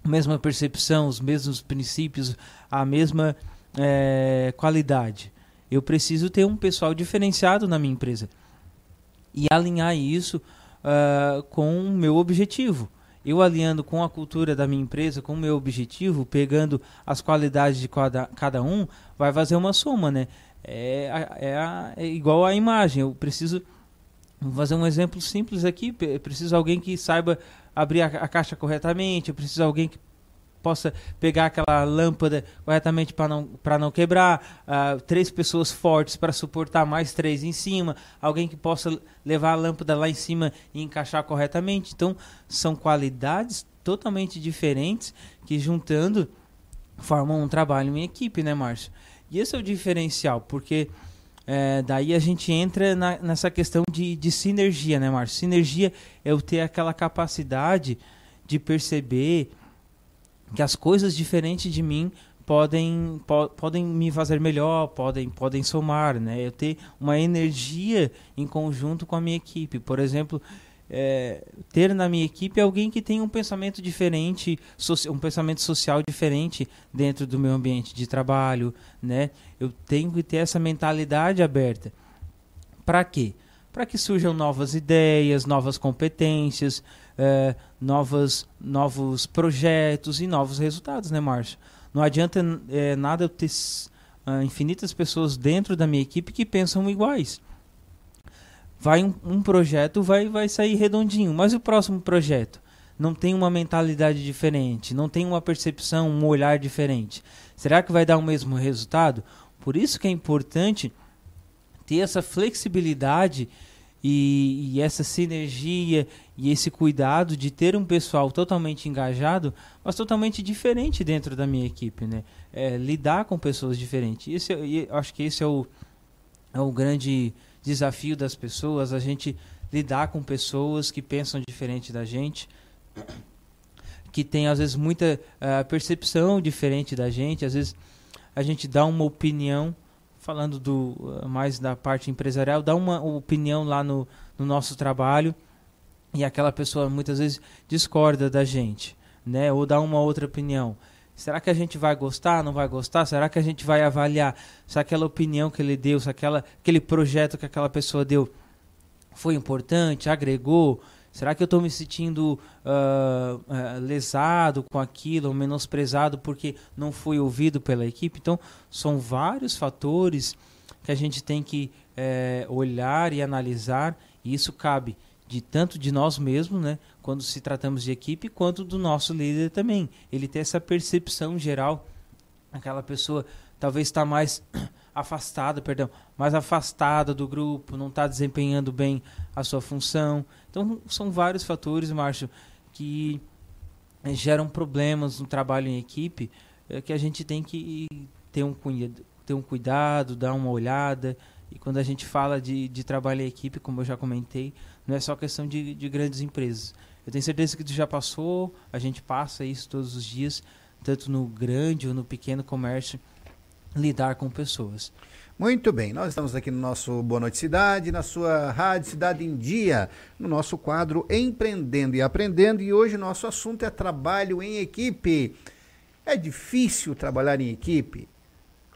mesma percepção, os mesmos princípios, a mesma é, qualidade. Eu preciso ter um pessoal diferenciado na minha empresa e alinhar isso uh, com o meu objetivo. Eu alinhando com a cultura da minha empresa, com o meu objetivo, pegando as qualidades de cada, cada um, vai fazer uma soma, né? É, é, é igual a imagem. Eu preciso fazer um exemplo simples aqui. Preciso de alguém que saiba abrir a, a, caixa corretamente. Eu preciso alguém que possa pegar aquela lâmpada corretamente para não, não quebrar, uh, três pessoas fortes para suportar mais três em cima, alguém que possa levar a lâmpada lá em cima e encaixar corretamente. Então, são qualidades totalmente diferentes que juntando formam um trabalho em equipe, né, Márcio? E esse é o diferencial, porque É, daí a gente entra na, nessa questão de, de sinergia, né, Márcio? Sinergia é eu ter aquela capacidade de perceber que as coisas diferentes de mim podem, po podem me fazer melhor, podem, podem somar, né? Eu ter uma energia em conjunto com a minha equipe. Por exemplo, é, ter na minha equipe alguém que tem um pensamento diferente, um pensamento social diferente dentro do meu ambiente de trabalho, né? Eu tenho que ter essa mentalidade aberta. Para quê? Para que surjam novas ideias, novas competências, é, novas, novos projetos e novos resultados, né, Márcio? Não adianta é, nada eu ter uh, infinitas pessoas dentro da minha equipe que pensam iguais vai um, um, projeto vai vai sair redondinho, mas o próximo projeto não tem uma mentalidade diferente, não tem uma percepção, um olhar diferente. Será que vai dar o mesmo resultado? Por isso que é importante ter essa flexibilidade e, e essa sinergia e esse cuidado de ter um pessoal totalmente engajado, mas totalmente diferente dentro da minha equipe, né? É, lidar com pessoas diferentes. Esse, é, acho que esse é o, é o grande desafio das pessoas, a gente lidar com pessoas que pensam diferente da gente, que tem às vezes muita uh, percepção diferente da gente, às vezes a gente dá uma opinião, falando do uh, mais da parte empresarial, dá uma opinião lá no, no nosso trabalho e aquela pessoa muitas vezes discorda da gente, né? Ou dá uma outra opinião. Será que a gente vai gostar? Não vai gostar? Será que a gente vai avaliar se aquela opinião que ele deu, se aquela, aquele projeto que aquela pessoa deu foi importante, agregou? Será que eu estou me sentindo uh, uh, lesado com aquilo, menosprezado porque não fui ouvido pela equipe? Então, são vários fatores que a gente tem que eh, olhar e analisar, e isso cabe de tanto de nós mesmos, né, quando se tratamos de equipe, quanto do nosso líder também. Ele tem essa percepção geral, aquela pessoa talvez está mais afastada, perdão, mais afastada do grupo, não está desempenhando bem a sua função. Então são vários fatores, Márcio, que eh, geram problemas no trabalho em equipe, é, que a gente tem que ter um, ter um cuidado, dar uma olhada. E quando a gente fala de, de trabalho em equipe, como eu já comentei, não é só questão de, de grandes empresas. Eu tenho certeza que tu já passou, a gente passa isso todos os dias, tanto no grande ou no pequeno comércio, lidar com pessoas. Muito bem, nós estamos aqui no nosso Boa Noite Cidade, na sua Rádio Cidade em Dia, no nosso quadro Empreendendo e Aprendendo, e hoje nosso assunto é trabalho em equipe. É difícil trabalhar em equipe?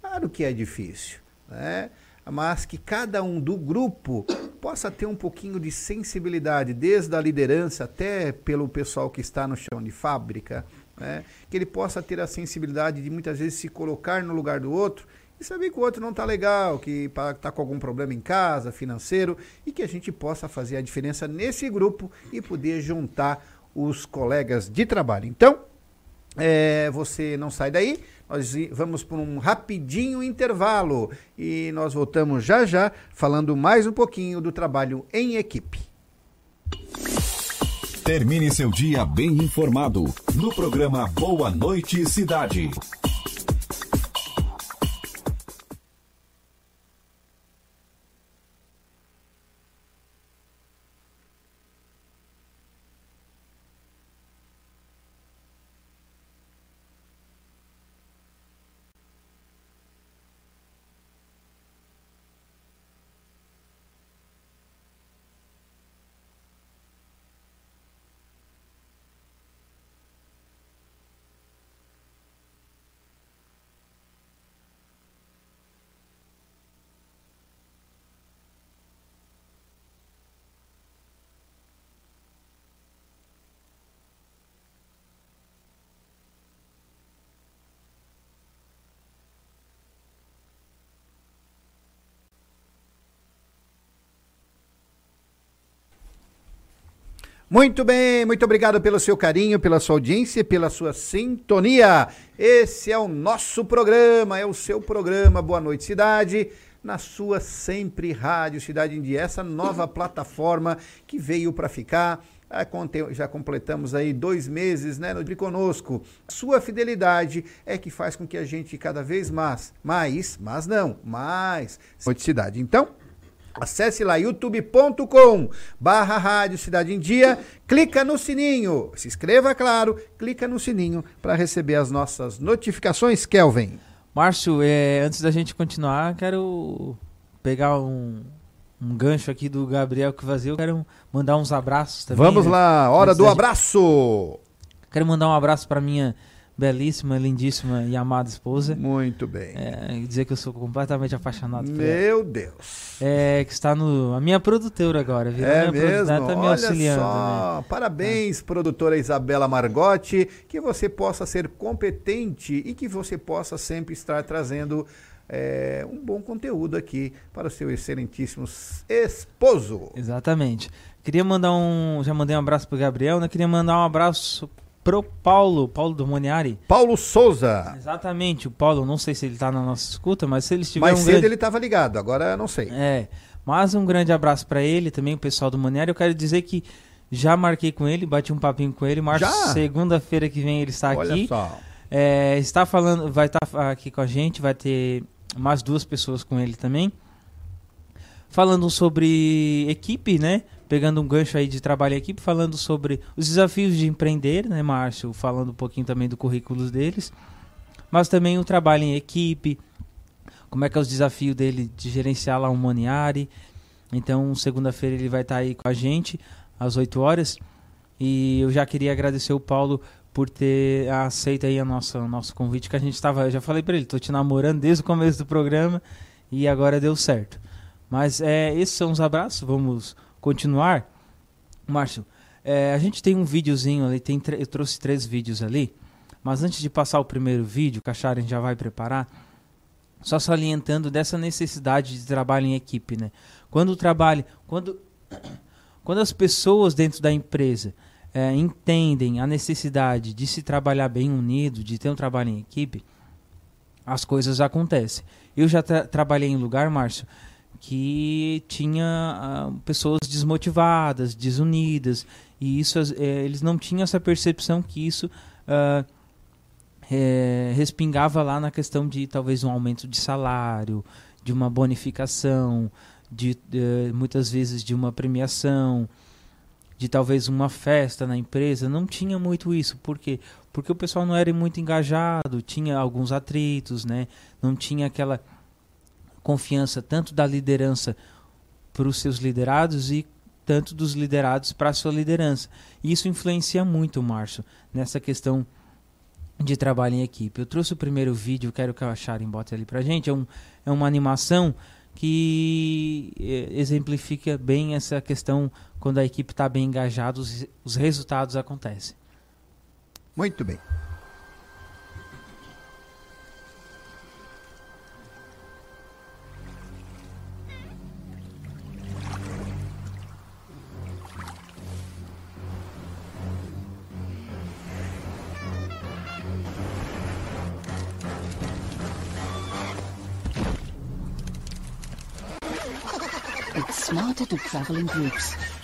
Claro que é difícil, né? mas que cada um do grupo possa ter um pouquinho de sensibilidade, desde a liderança até pelo pessoal que está no chão de fábrica, né? que ele possa ter a sensibilidade de muitas vezes se colocar no lugar do outro e saber que o outro não está legal, que está com algum problema em casa, financeiro, e que a gente possa fazer a diferença nesse grupo e poder juntar os colegas de trabalho. Então, é, você não sai daí, nós vamos por um rapidinho intervalo e nós voltamos já já falando mais um pouquinho do trabalho em equipe. Termine seu dia bem informado no programa Boa Noite Cidade. Muito bem, muito obrigado pelo seu carinho, pela sua audiência, pela sua sintonia. Esse é o nosso programa, é o seu programa Boa Noite Cidade, na sua sempre Rádio Cidade em Dia, essa nova plataforma que veio para ficar Ah, Já completamos aí dois meses, né, no conosco. Sua fidelidade é que faz com que a gente cada vez mais, mais, mas não, mais noticidade. Então, Acesse lá youtube.com barra Rádio Cidade em Dia, clica no sininho, se inscreva, claro, clica no sininho para receber as nossas notificações, Kelvin. Márcio, é, antes da gente continuar, quero pegar um, um gancho aqui do Gabriel que vazio. Quero mandar uns abraços também. Vamos né? lá, hora Antes do gente- abraço. Quero mandar um abraço para minha belíssima, lindíssima e amada esposa. Muito bem. É, dizer que eu sou completamente apaixonado por ela. Meu Deus. É, que está no. A minha produtora agora, viu? É minha mesmo? produtora tá me Olha auxiliando. né? só. Parabéns, produtora Isabela Margotti. Que você possa ser competente e que você possa sempre estar trazendo é, um bom conteúdo aqui para o seu excelentíssimo esposo. Exatamente. Queria mandar um. Já mandei um abraço pro Gabriel, né? Queria mandar um abraço pro Paulo, Paulo do Moniari. Paulo Souza. Exatamente, o Paulo, não sei se ele tá na nossa escuta, mas se ele estiver Mais um cedo grande... ele estava ligado, agora eu não sei. É, mas um grande abraço para ele, também o pessoal do Moniari. Eu quero dizer que já marquei com ele, bati um papinho com ele. Março, segunda-feira que vem ele está Olha aqui. só. É, está falando, vai estar aqui com a gente, vai ter mais duas pessoas com ele também. Falando sobre equipe, né? Pegando um gancho aí de trabalho equipe, falando sobre os desafios de empreender, né, Márcio? Falando um pouquinho também do currículo deles. Mas também o trabalho em equipe, como é que é os desafios dele de gerenciar lá um Moniari. Então, segunda-feira ele vai estar aí com a gente, às 8 horas. E eu já queria agradecer o Paulo por ter aceito aí a nossa, o nosso convite, que a gente estava, eu já falei para ele, tô te namorando desde o começo do programa e agora deu certo. Mas é, esses são os abraços, vamos continuar. Márcio, é, a gente tem um videozinho ali, tem, eu trouxe três vídeos ali, mas antes de passar o primeiro vídeo, que a Sharon já vai preparar, só salientando dessa necessidade de trabalho em equipe, né? Quando o trabalho, quando, quando as pessoas dentro da empresa é, entendem a necessidade de se trabalhar bem unido, de ter um trabalho em equipe, as coisas acontecem. Eu já tra trabalhei em lugar, Márcio, que tinha ah, pessoas desmotivadas, desunidas, e isso eh, eles não tinham essa percepção que isso eh, respingava lá na questão de talvez um aumento de salário, de uma bonificação, de eh, muitas vezes de uma premiação, de talvez uma festa na empresa, não tinha muito isso. Por quê? Porque o pessoal não era muito engajado, tinha alguns atritos, né? Não tinha aquela confiança tanto da liderança para os seus liderados e tanto dos liderados para a sua liderança. E isso influencia muito, Márcio, nessa questão de trabalho em equipe. Eu trouxe o primeiro vídeo, quero que a Sharon bote ali pra gente. É, um, é uma animação que eh, exemplifica bem essa questão quando a equipe está bem engajada, os, os resultados acontecem. Muito bem. Smarter to travel in groups.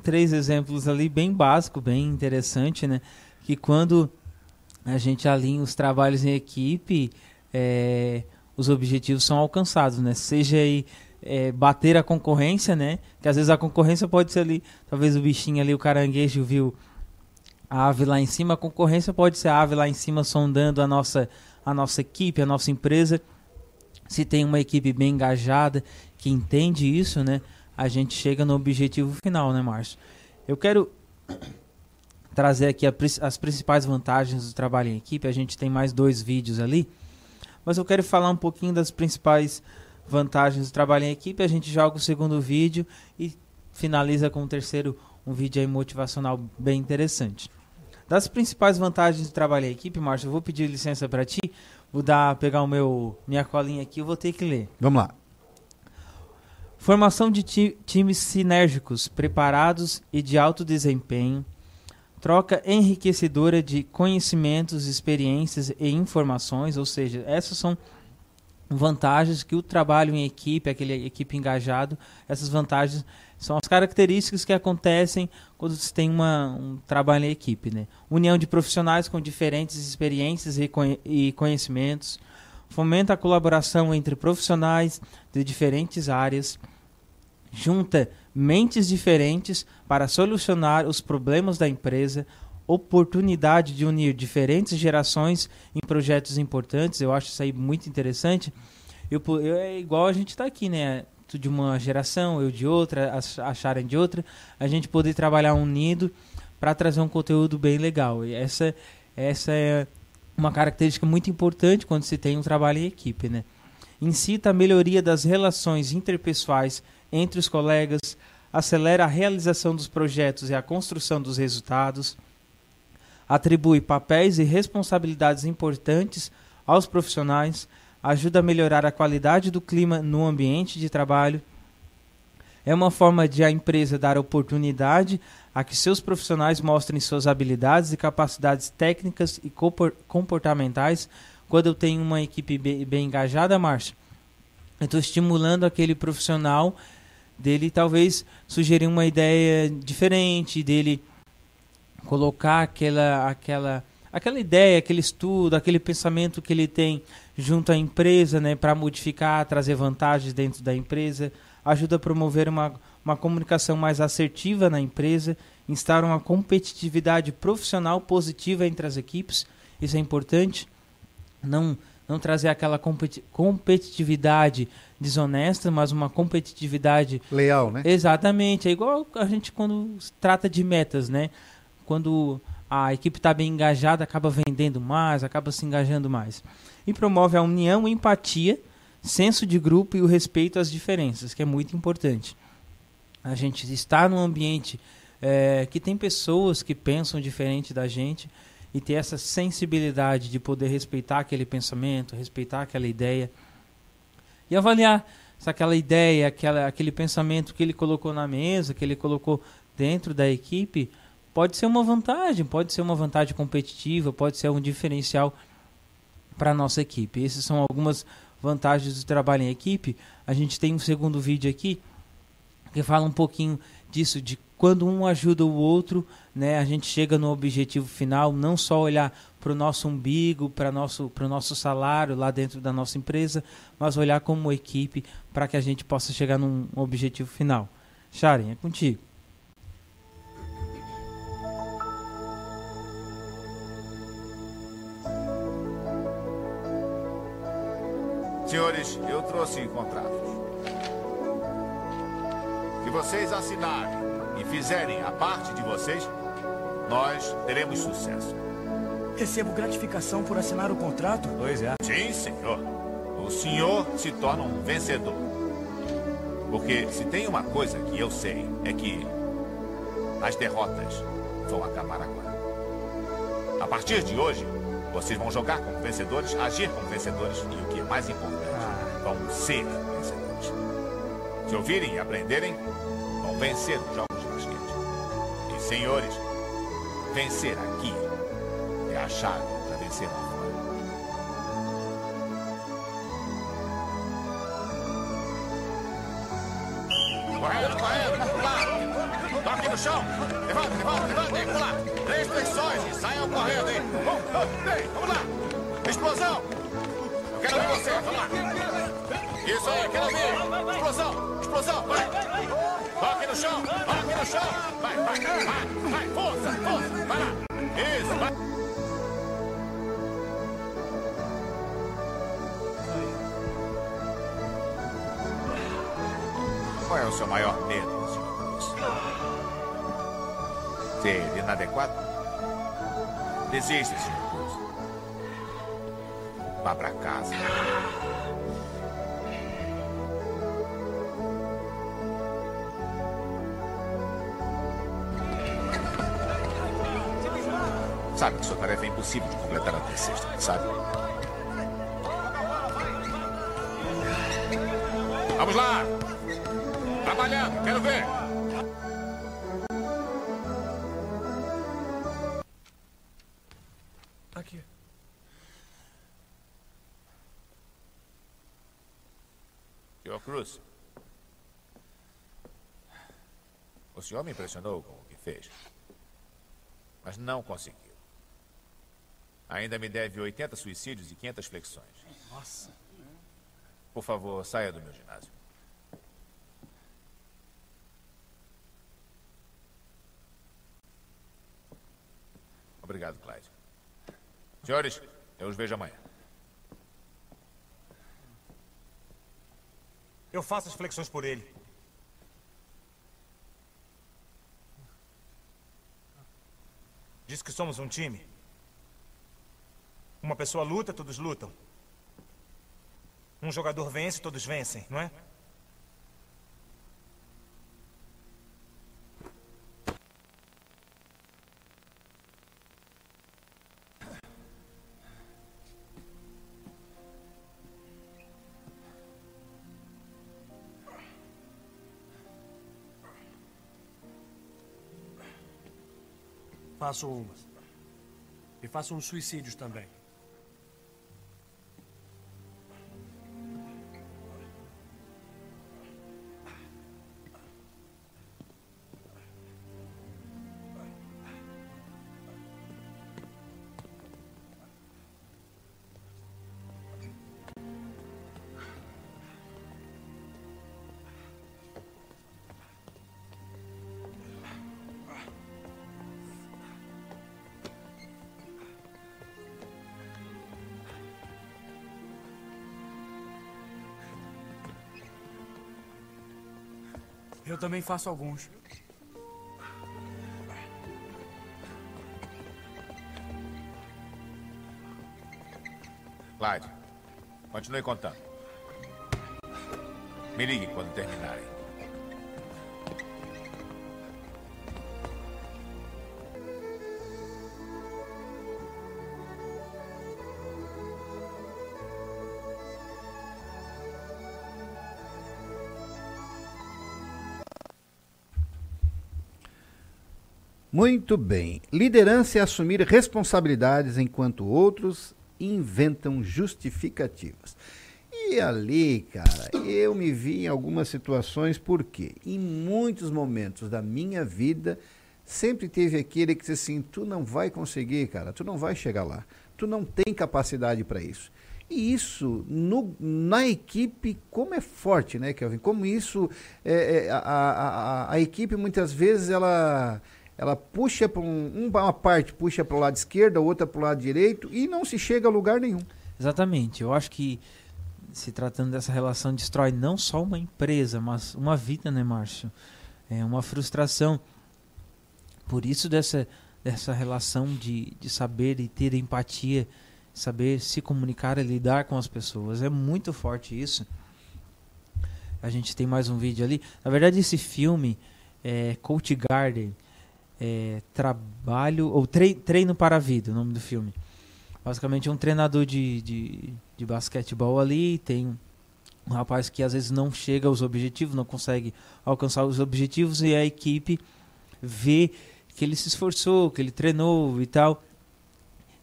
Três exemplos ali bem básico, bem interessante, né? Que quando a gente alinha os trabalhos em equipe, é, os objetivos são alcançados, né? Seja aí é, bater a concorrência, né? Que às vezes a concorrência pode ser ali, talvez o bichinho ali, o caranguejo viu a ave lá em cima, a concorrência pode ser a ave lá em cima sondando a nossa, a nossa equipe, a nossa empresa. Se tem uma equipe bem engajada, que entende isso, né? A gente chega no objetivo final, né, Márcio? Eu quero trazer aqui a, as principais vantagens do trabalho em equipe. A gente tem mais dois vídeos ali. Mas eu quero falar um pouquinho das principais vantagens do trabalho em equipe. A gente joga o segundo vídeo e finaliza com o terceiro, um vídeo aí motivacional bem interessante. Das principais vantagens do trabalho em equipe, Márcio, eu vou pedir licença para ti. Vou dar, pegar o meu minha colinha aqui, eu vou ter que ler. Vamos lá. Formação de ti times sinérgicos, preparados e de alto desempenho. Troca enriquecedora de conhecimentos, experiências e informações, ou seja, essas são vantagens que o trabalho em equipe, aquele equipe engajado, essas vantagens são as características que acontecem quando se tem uma, um trabalho em equipe. Né? União de profissionais com diferentes experiências e, e conhecimentos. Fomenta a colaboração entre profissionais de diferentes áreas. Junta mentes diferentes para solucionar os problemas da empresa. Oportunidade de unir diferentes gerações em projetos importantes. Eu acho isso aí muito interessante. Eu, eu é igual a gente está aqui, né? de uma geração, eu de outra, acharem de outra, a gente poder trabalhar unido para trazer um conteúdo bem legal. E essa, essa é uma característica muito importante quando se tem um trabalho em equipe, né? Incita a melhoria das relações interpessoais entre os colegas, acelera a realização dos projetos e a construção dos resultados, atribui papéis e responsabilidades importantes aos profissionais, ajuda a melhorar a qualidade do clima no ambiente de trabalho. É uma forma de a empresa dar oportunidade a que seus profissionais mostrem suas habilidades e capacidades técnicas e comportamentais. Quando eu tenho uma equipe bem, engajada, Márcio, eu estou estimulando aquele profissional dele talvez sugerir uma ideia diferente, dele colocar aquela, aquela aquela ideia, aquele estudo, aquele pensamento que ele tem junto à empresa, né, para modificar, trazer vantagens dentro da empresa, ajuda a promover uma, uma comunicação mais assertiva na empresa, instaura uma competitividade profissional positiva entre as equipes, isso é importante, não não trazer aquela competi competitividade desonesta, mas uma competitividade leal, né? Exatamente, é igual a gente quando trata de metas, né? Quando a equipe está bem engajada, acaba vendendo mais, acaba se engajando mais. E promove a união, empatia, senso de grupo e o respeito às diferenças, que é muito importante. A gente está num ambiente é, que tem pessoas que pensam diferente da gente e ter essa sensibilidade de poder respeitar aquele pensamento, respeitar aquela ideia e avaliar se aquela ideia, aquela, aquele pensamento que ele colocou na mesa, que ele colocou dentro da equipe, pode ser uma vantagem, pode ser uma vantagem competitiva, pode ser um diferencial para a nossa equipe. Essas são algumas vantagens do trabalho em equipe. A gente tem um segundo vídeo aqui que fala um pouquinho disso, de quando um ajuda o outro, né, a gente chega no objetivo final, não só olhar para o nosso umbigo, para nosso, o nosso salário lá dentro da nossa empresa, mas olhar como equipe para que a gente possa chegar num objetivo final. Sharon, é contigo. Senhores, eu trouxe contratos. Se vocês assinarem e fizerem a parte de vocês, nós teremos sucesso. Recebo gratificação por assinar o contrato? Pois é. Sim, senhor. O senhor se torna um vencedor. Porque se tem uma coisa que eu sei, é que as derrotas vão acabar agora. A partir de hoje, vocês vão jogar como vencedores, agir como vencedores e o que é mais importante, ah. vão ser vencedores. Se ouvirem e aprenderem, vão vencer os jogos de basquete. E senhores, vencer aqui para vencer lá fora. Correto, vamos lá. Toque no chão. Levanta, levanta, levanta, vamos lá. Três flexões e saiam correndo, hein? Um, dois, três, vamos lá! Explosão! Eu quero ver você, vamos lá! Isso aí, quero ver! Explosão! Explosão, vai! Toque no chão! Toque no chão! Vai, vai, vai! Vai, força, força! Vai lá! Qual é o seu maior medo. Cruz? Ser inadequado? Desiste, Sr. Cruz. Vá pra casa. Sabe que sua tarefa é impossível de completar até sexta, sabe? Senhor me impressionou com o que fez. Mas não conseguiu. Ainda me deve 80 suicídios e 500 flexões. Nossa. Por favor, saia do meu ginásio. Obrigado, Clyde. Senhores, eu os vejo amanhã. Eu faço as flexões por ele. Diz que somos um time. Uma pessoa luta, todos lutam. Um jogador vence, todos vencem, não é? Faço umas. E faço uns suicídios também. Eu também faço alguns. Clyde, continue contando. Me ligue quando terminarem. Muito bem. Liderança é assumir responsabilidades enquanto outros inventam justificativas. E ali, cara, eu me vi em algumas situações, porque em muitos momentos da minha vida sempre teve aquele que disse assim: tu não vai conseguir, cara, tu não vai chegar lá, tu não tem capacidade para isso. E isso no, na equipe, como é forte, né, Kelvin? Como isso, é, é, a, a, a, equipe muitas vezes ela, ela puxa para um, uma parte puxa para o lado esquerdo, a outra para o lado direito e não se chega a lugar nenhum. Exatamente. Eu acho que se tratando dessa relação destrói não só uma empresa, mas uma vida, né, Márcio? É uma frustração. Por isso dessa dessa relação de, de saber e ter empatia, saber se comunicar e lidar com as pessoas. É muito forte isso. A gente tem mais um vídeo ali. Na verdade, esse filme é Coach Garden, é, trabalho ou tre, treino para a vida, o nome do filme. Basicamente é um treinador de, de, de basquetebol ali, tem um rapaz que às vezes não chega aos objetivos, não consegue alcançar os objetivos e a equipe vê que ele se esforçou, que ele treinou e tal.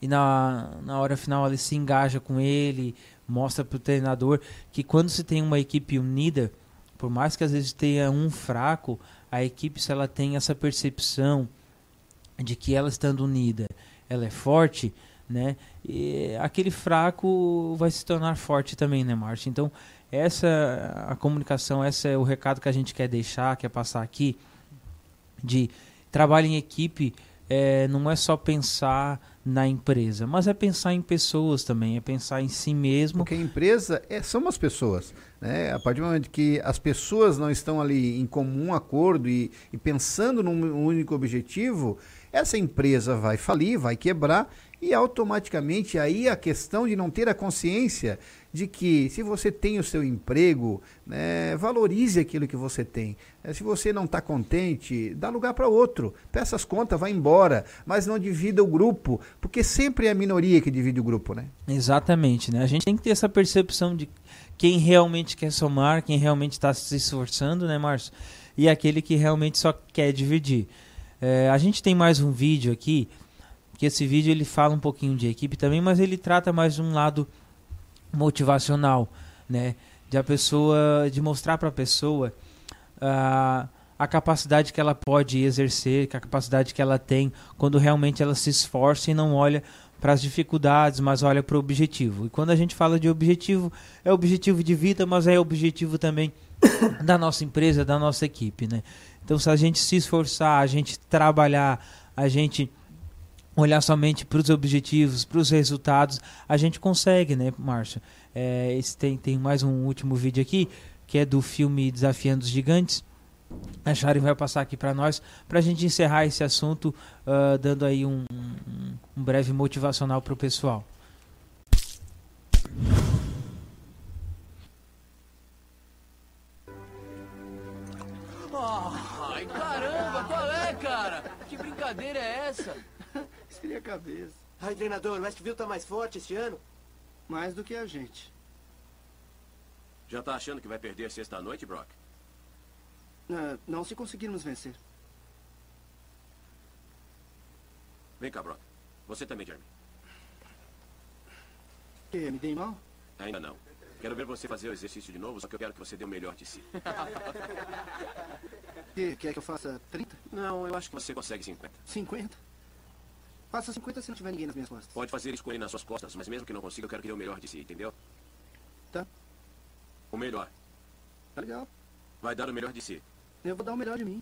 E na, na hora final ele se engaja com ele, mostra para o treinador que quando se tem uma equipe unida, por mais que às vezes tenha um fraco, a equipe, se ela tem essa percepção de que ela estando unida, ela é forte, né? E aquele fraco vai se tornar forte também, né, Márcio? Então, essa a comunicação, esse é o recado que a gente quer deixar, quer passar aqui de trabalho em equipe, é, não é só pensar na empresa, mas é pensar em pessoas também, é pensar em si mesmo. Porque a empresa é, são as pessoas. Né? A partir do momento que as pessoas não estão ali em comum acordo e, e pensando num único objetivo, essa empresa vai falir, vai quebrar e automaticamente aí a questão de não ter a consciência de que se você tem o seu emprego, né, valorize aquilo que você tem. É, se você não está contente, dá lugar para outro. Peça as contas, vá embora, mas não divida o grupo, porque sempre é a minoria que divide o grupo, né? Exatamente, né? A gente tem que ter essa percepção de quem realmente quer somar, quem realmente está se esforçando, né, Márcio? E aquele que realmente só quer dividir. É, a gente tem mais um vídeo aqui que esse vídeo ele fala um pouquinho de equipe também, mas ele trata mais de um lado motivacional, né? De a pessoa, de mostrar para a pessoa uh, a capacidade que ela pode exercer, a capacidade que ela tem quando realmente ela se esforça e não olha para as dificuldades, mas olha para o objetivo. E quando a gente fala de objetivo, é objetivo de vida, mas é objetivo também da nossa empresa, da nossa equipe, né? Então, se a gente se esforçar, a gente trabalhar, a gente olhar somente para os objetivos, para os resultados, a gente consegue, né, Márcio? É, esse tem, tem mais um último vídeo aqui, que é do filme Desafiando os Gigantes. A Sharon vai passar aqui para nós, para a gente encerrar esse assunto, uh, dando aí um, um, um breve motivacional para o pessoal. Ai, caramba, qual é, cara? Que brincadeira é essa? A cabeça. Ai, treinador, o Westview tá mais forte este ano? Mais do que a gente. Já tá achando que vai perder sexta-noite, Brock? Uh, não se conseguirmos vencer. Vem cá, Brock. Você também, Jeremy. Que, me dei mal? Ainda não. Quero ver você fazer o exercício de novo, só que eu quero que você dê o melhor de si. que, quer que eu faça 30? Não, eu acho que você consegue 50. 50? Faça 50 se não tiver ninguém nas minhas costas. Pode fazer ele nas suas costas, mas mesmo que não consiga, eu quero que dê o melhor de si, entendeu? Tá. O melhor. Tá legal. Vai dar o melhor de si. Eu vou dar o melhor de mim.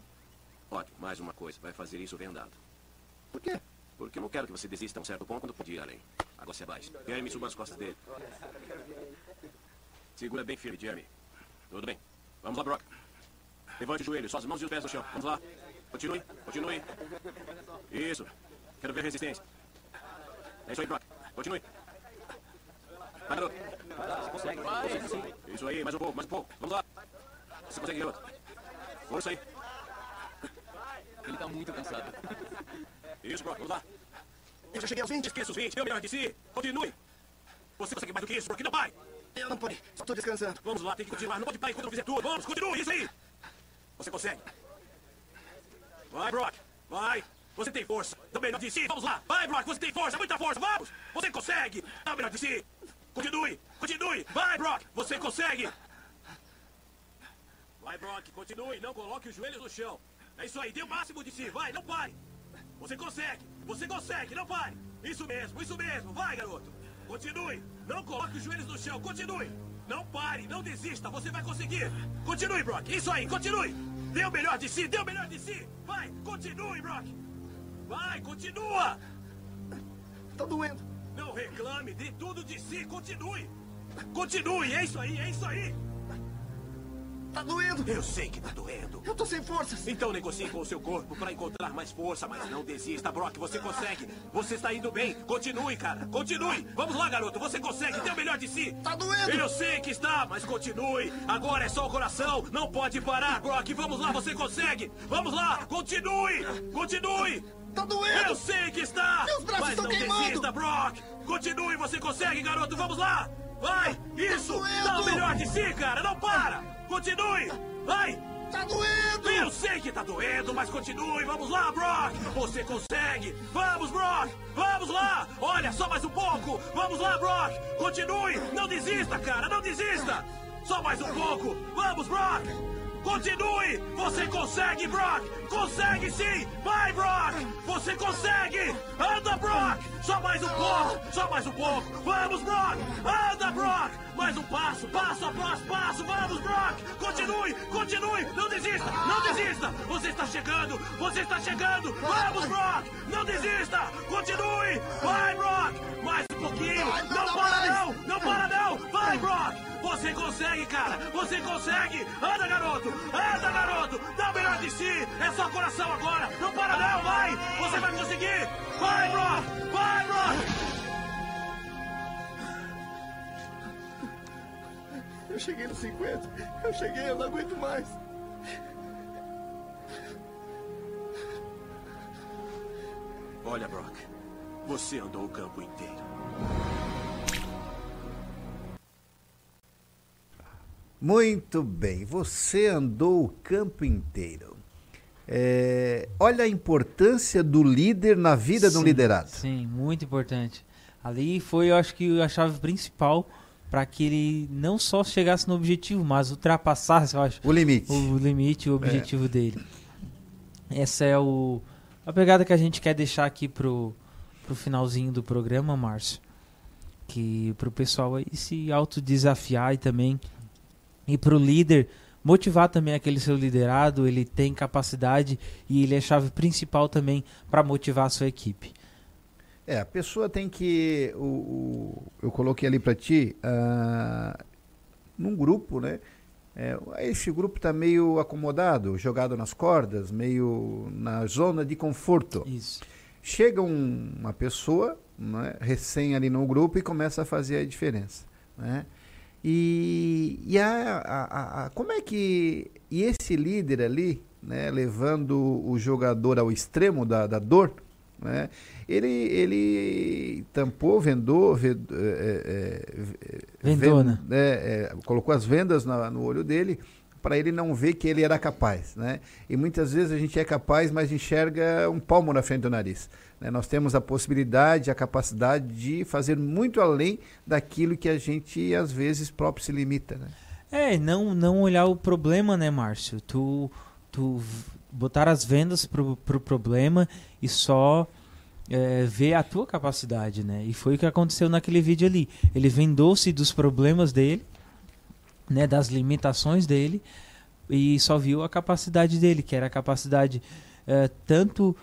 Ótimo, mais uma coisa. Vai fazer isso vendado. Por quê? Porque eu não quero que você desista a um certo ponto quando pode ir além. Agora você abaixo. Jeremy, suba as costas dele. Segura bem firme, Jeremy. Tudo bem. Vamos lá, Brock. Levante o joelho, só as mãos e os pés no chão. Vamos lá. Continue, continue. Isso. Quero ver resistência. É isso aí, Brock. Continue. Vai, garoto. Você consegue. Isso aí, mais um pouco, mais um pouco. Vamos lá. Você consegue, garoto. Força aí. Ele tá muito cansado. Isso, Brock, vamos lá. Eu já cheguei aos 20. Esqueça os 20, dê o melhor de si. Continue. Você consegue mais do que isso, Brock. Não pare. Eu não pode, só tô descansando. Vamos lá, tem que continuar. Não pode parar enquanto não fizer tudo. Vamos, continue, isso aí. Você consegue. Vai, Brock. Vai. Você tem força. Dá o melhor de si. Vamos lá. Vai, Brock. Você tem força. Muita força. Vamos. Você consegue. Dá o melhor de si. Continue. Continue. Vai, Brock. Você consegue. Vai, Brock. Continue. Não coloque os joelhos no chão. É isso aí. Dê o máximo de si. Vai. Não pare. Você consegue. Você consegue. Não pare. Isso mesmo. Isso mesmo. Vai, garoto. Continue. Não coloque os joelhos no chão. Continue. Não pare. Não desista. Você vai conseguir. Continue, Brock. Isso aí. Continue. Dê o melhor de si. Dê o melhor de si. Vai. Continue, Brock. Vai, continua! Tá doendo. Não reclame, dê tudo de si, continue! Continue, é isso aí, é isso aí! Tá doendo! Eu sei que tá doendo. Eu tô sem forças. Então negocie com o seu corpo para encontrar mais força, mas não desista, Brock, você consegue. Você está indo bem. Continue, cara, continue. Vamos lá, garoto, você consegue, dê o melhor de si. Tá doendo! Eu sei que está, mas continue. Agora é só o coração, não pode parar, Brock. Vamos lá, você consegue. Vamos lá, continue, continue. Tá doendo! Eu sei que está! Meus braços mas estão não queimando! desista, Brock! Continue, você consegue, garoto! Vamos lá! Vai! Isso! Tá Dá o melhor de si, cara! Não para! Continue! Vai! Tá doendo! Eu sei que tá doendo, mas continue! Vamos lá, Brock! Você consegue! Vamos, Brock! Vamos lá! Olha, só mais um pouco! Vamos lá, Brock! Continue! Não desista, cara! Não desista! Só mais um pouco! Vamos, Brock! Continue! Você consegue, Brock! Consegue sim! Vai, Brock! Você consegue! Anda, Brock! Só mais um pouco! Só mais um pouco! Vamos, Brock! Anda, Brock! Mais um passo, passo após passo! Vamos, Brock! Continue! continue, continue, não desista, não desista. Você está chegando, você está chegando. Vamos, Brock, não desista, continue. Vai, Brock, mais um pouquinho. Não para não, não para não. Vai, Brock, você consegue, cara, você consegue. Anda, garoto, anda, garoto. Dá o melhor de si. É só coração agora. Não para não, vai. Você vai conseguir. Vai, Brock, vai, Brock. Eu cheguei nos 50. Eu cheguei, eu não aguento mais. Olha, Brock, você andou o campo inteiro. Muito bem, você andou o campo inteiro. É, olha a importância do líder na vida sim, do liderado. Sim, muito importante. Ali foi, eu acho que, a chave principal para que ele não só chegasse no objetivo, mas ultrapassasse, eu acho, o limite, o limite, o objetivo é. dele. Essa é o a pegada que a gente quer deixar aqui pro pro finalzinho do programa, Márcio, que pro pessoal aí se autodesafiar e também e pro líder motivar também aquele seu liderado, ele tem capacidade e ele é chave principal também para motivar a sua equipe. É, a pessoa tem que. O, o eu coloquei ali para ti, uh, num grupo, né? É, esse grupo está meio acomodado, jogado nas cordas, meio na zona de conforto. Isso. Chega um, uma pessoa né, recém ali no grupo e começa a fazer a diferença. Né? E, e a, a, a, como é que. E esse líder ali, né, levando o jogador ao extremo da, da dor, né? Ele, ele tampou, vendou, ved, é, é, vendou, vend, né? É, colocou as vendas na, no olho dele para ele não ver que ele era capaz, né? E muitas vezes a gente é capaz, mas enxerga um palmo na frente do nariz. Né? Nós temos a possibilidade, a capacidade de fazer muito além daquilo que a gente às vezes próprio se limita, né? É, não, não olhar o problema, né, Márcio? Tu, tu botar as vendas pro, pro problema e só é, ver a tua capacidade, né? E foi o que aconteceu naquele vídeo ali. Ele vendou-se dos problemas dele, né? Das limitações dele e só viu a capacidade dele, que era a capacidade é, tanto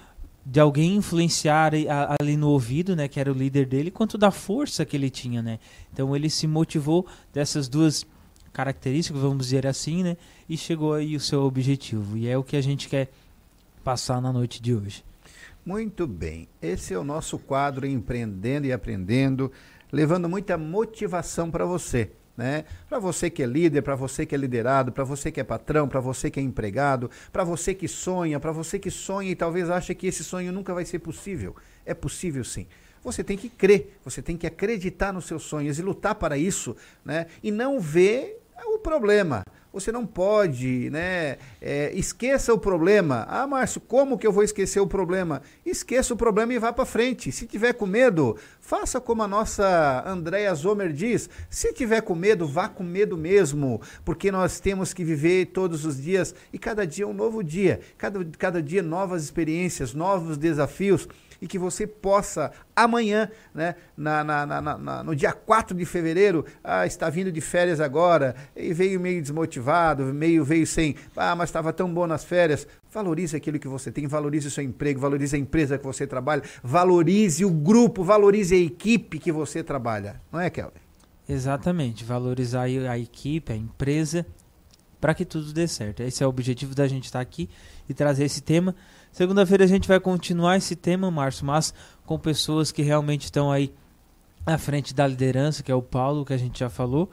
de alguém influenciar ali no ouvido, né, que era o líder dele, quanto da força que ele tinha, né? Então ele se motivou dessas duas características, vamos dizer assim, né? E chegou aí o seu objetivo. E é o que a gente quer passar na noite de hoje. Muito bem. Esse é o nosso quadro Empreendendo e Aprendendo, levando muita motivação para você. Né? Para você que é líder, para você que é liderado, para você que é patrão, para você que é empregado, para você que sonha, para você que sonha e talvez ache que esse sonho nunca vai ser possível. É possível sim. Você tem que crer, você tem que acreditar nos seus sonhos e lutar para isso, né? E não ver o problema. Você não pode, né? É, esqueça o problema. Ah, Márcio, como que eu vou esquecer o problema? Esqueça o problema e vá para frente. Se tiver com medo, faça como a nossa Andréa Zomer diz. Se tiver com medo, vá com medo mesmo, porque nós temos que viver todos os dias e cada dia é um novo dia. Cada, cada dia novas experiências, novos desafios e que você possa amanhã, né, na, na, na, na no dia 4 de fevereiro, ah, está vindo de férias agora, e veio meio desmotivado, meio veio sem, ah, mas estava tão bom nas férias. Valorize aquilo que você tem, valorize o seu emprego, valorize a empresa que você trabalha, valorize o grupo, valorize a equipe que você trabalha. Não é, Kelvin? Exatamente, valorizar a equipe, a empresa, para que tudo dê certo. Esse é o objetivo da gente estar aqui e trazer esse tema. Segunda-feira a gente vai continuar esse tema, Márcio, mas com pessoas que realmente estão aí à frente da liderança, que é o Paulo, que a gente já falou,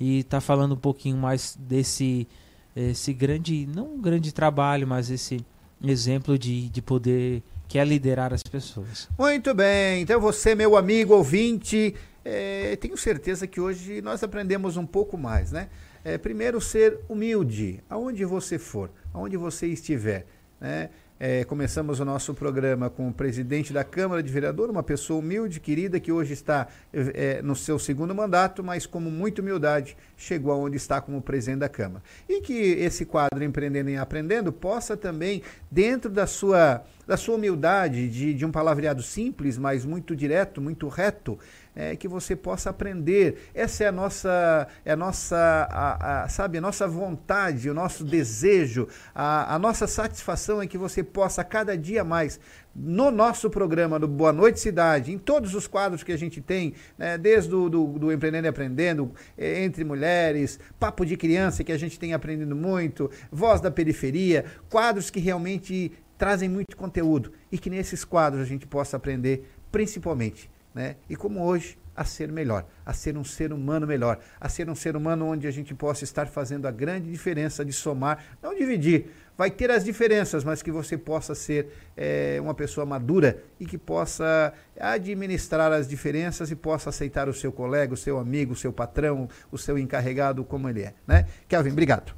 e está falando um pouquinho mais desse esse grande, não um grande trabalho, mas esse exemplo de, de poder que é liderar as pessoas. Muito bem, então você, meu amigo ouvinte, é, tenho certeza que hoje nós aprendemos um pouco mais, né? É, primeiro, ser humilde, aonde você for, aonde você estiver, né? É, começamos o nosso programa com o presidente da Câmara de Vereadores, uma pessoa humilde, querida, que hoje está é, no seu segundo mandato, mas com muita humildade chegou aonde está como presidente da Câmara. E que esse quadro Empreendendo e Aprendendo possa também, dentro da sua, da sua humildade, de, de um palavreado simples, mas muito direto, muito reto, é, que você possa aprender. Essa é a nossa, é a nossa, a, a, sabe, a nossa vontade, o nosso desejo, a, a nossa satisfação é que você possa cada dia mais no nosso programa do Boa Noite Cidade, em todos os quadros que a gente tem, né, desde o do, do Empreendendo e Aprendendo, eh, entre mulheres, Papo de Criança, que a gente tem aprendido muito, Voz da Periferia, quadros que realmente trazem muito conteúdo e que nesses quadros a gente possa aprender principalmente, né? E como hoje, a ser melhor, a ser um ser humano melhor, a ser um ser humano onde a gente possa estar fazendo a grande diferença de somar, não dividir, vai ter as diferenças, mas que você possa ser é, uma pessoa madura e que possa administrar as diferenças e possa aceitar o seu colega, o seu amigo, o seu patrão, o seu encarregado como ele é. Né? Kelvin, obrigado.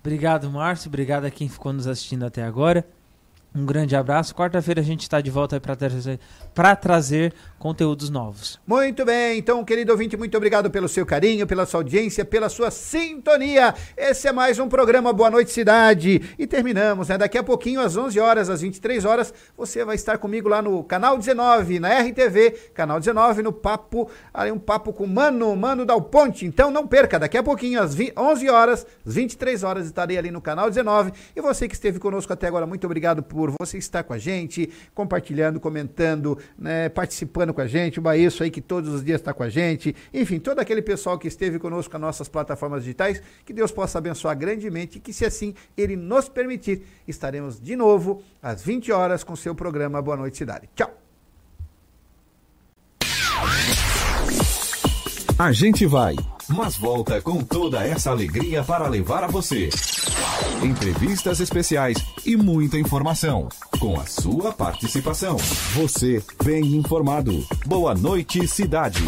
Obrigado, Márcio. Obrigado a quem ficou nos assistindo até agora. Um grande abraço. Quarta-feira a gente está de volta para trazer, trazer conteúdos novos. Muito bem, então, querido ouvinte, muito obrigado pelo seu carinho, pela sua audiência, pela sua sintonia. Esse é mais um programa Boa Noite Cidade. E terminamos, né? Daqui a pouquinho, às 11 horas, às 23 horas, você vai estar comigo lá no canal 19, na RTV, canal 19, no papo, ali um papo com Mano, Mano Dal Ponte. Então não perca, daqui a pouquinho, às 20, 11 horas, às 23 horas, estarei ali no canal 19. E você que esteve conosco até agora, muito obrigado por você estar com a gente, compartilhando, comentando, né, participando com a gente, o Baísso aí que todos os dias está com a gente, enfim, todo aquele pessoal que esteve conosco nas nossas plataformas digitais, que Deus possa abençoar grandemente e que se assim Ele nos permitir, estaremos de novo às 20 horas com seu programa Boa Noite Cidade. Tchau! A gente vai, mas volta com toda essa alegria para levar a você entrevistas especiais e muita informação. Com a sua participação. Você bem informado. Boa noite, cidade.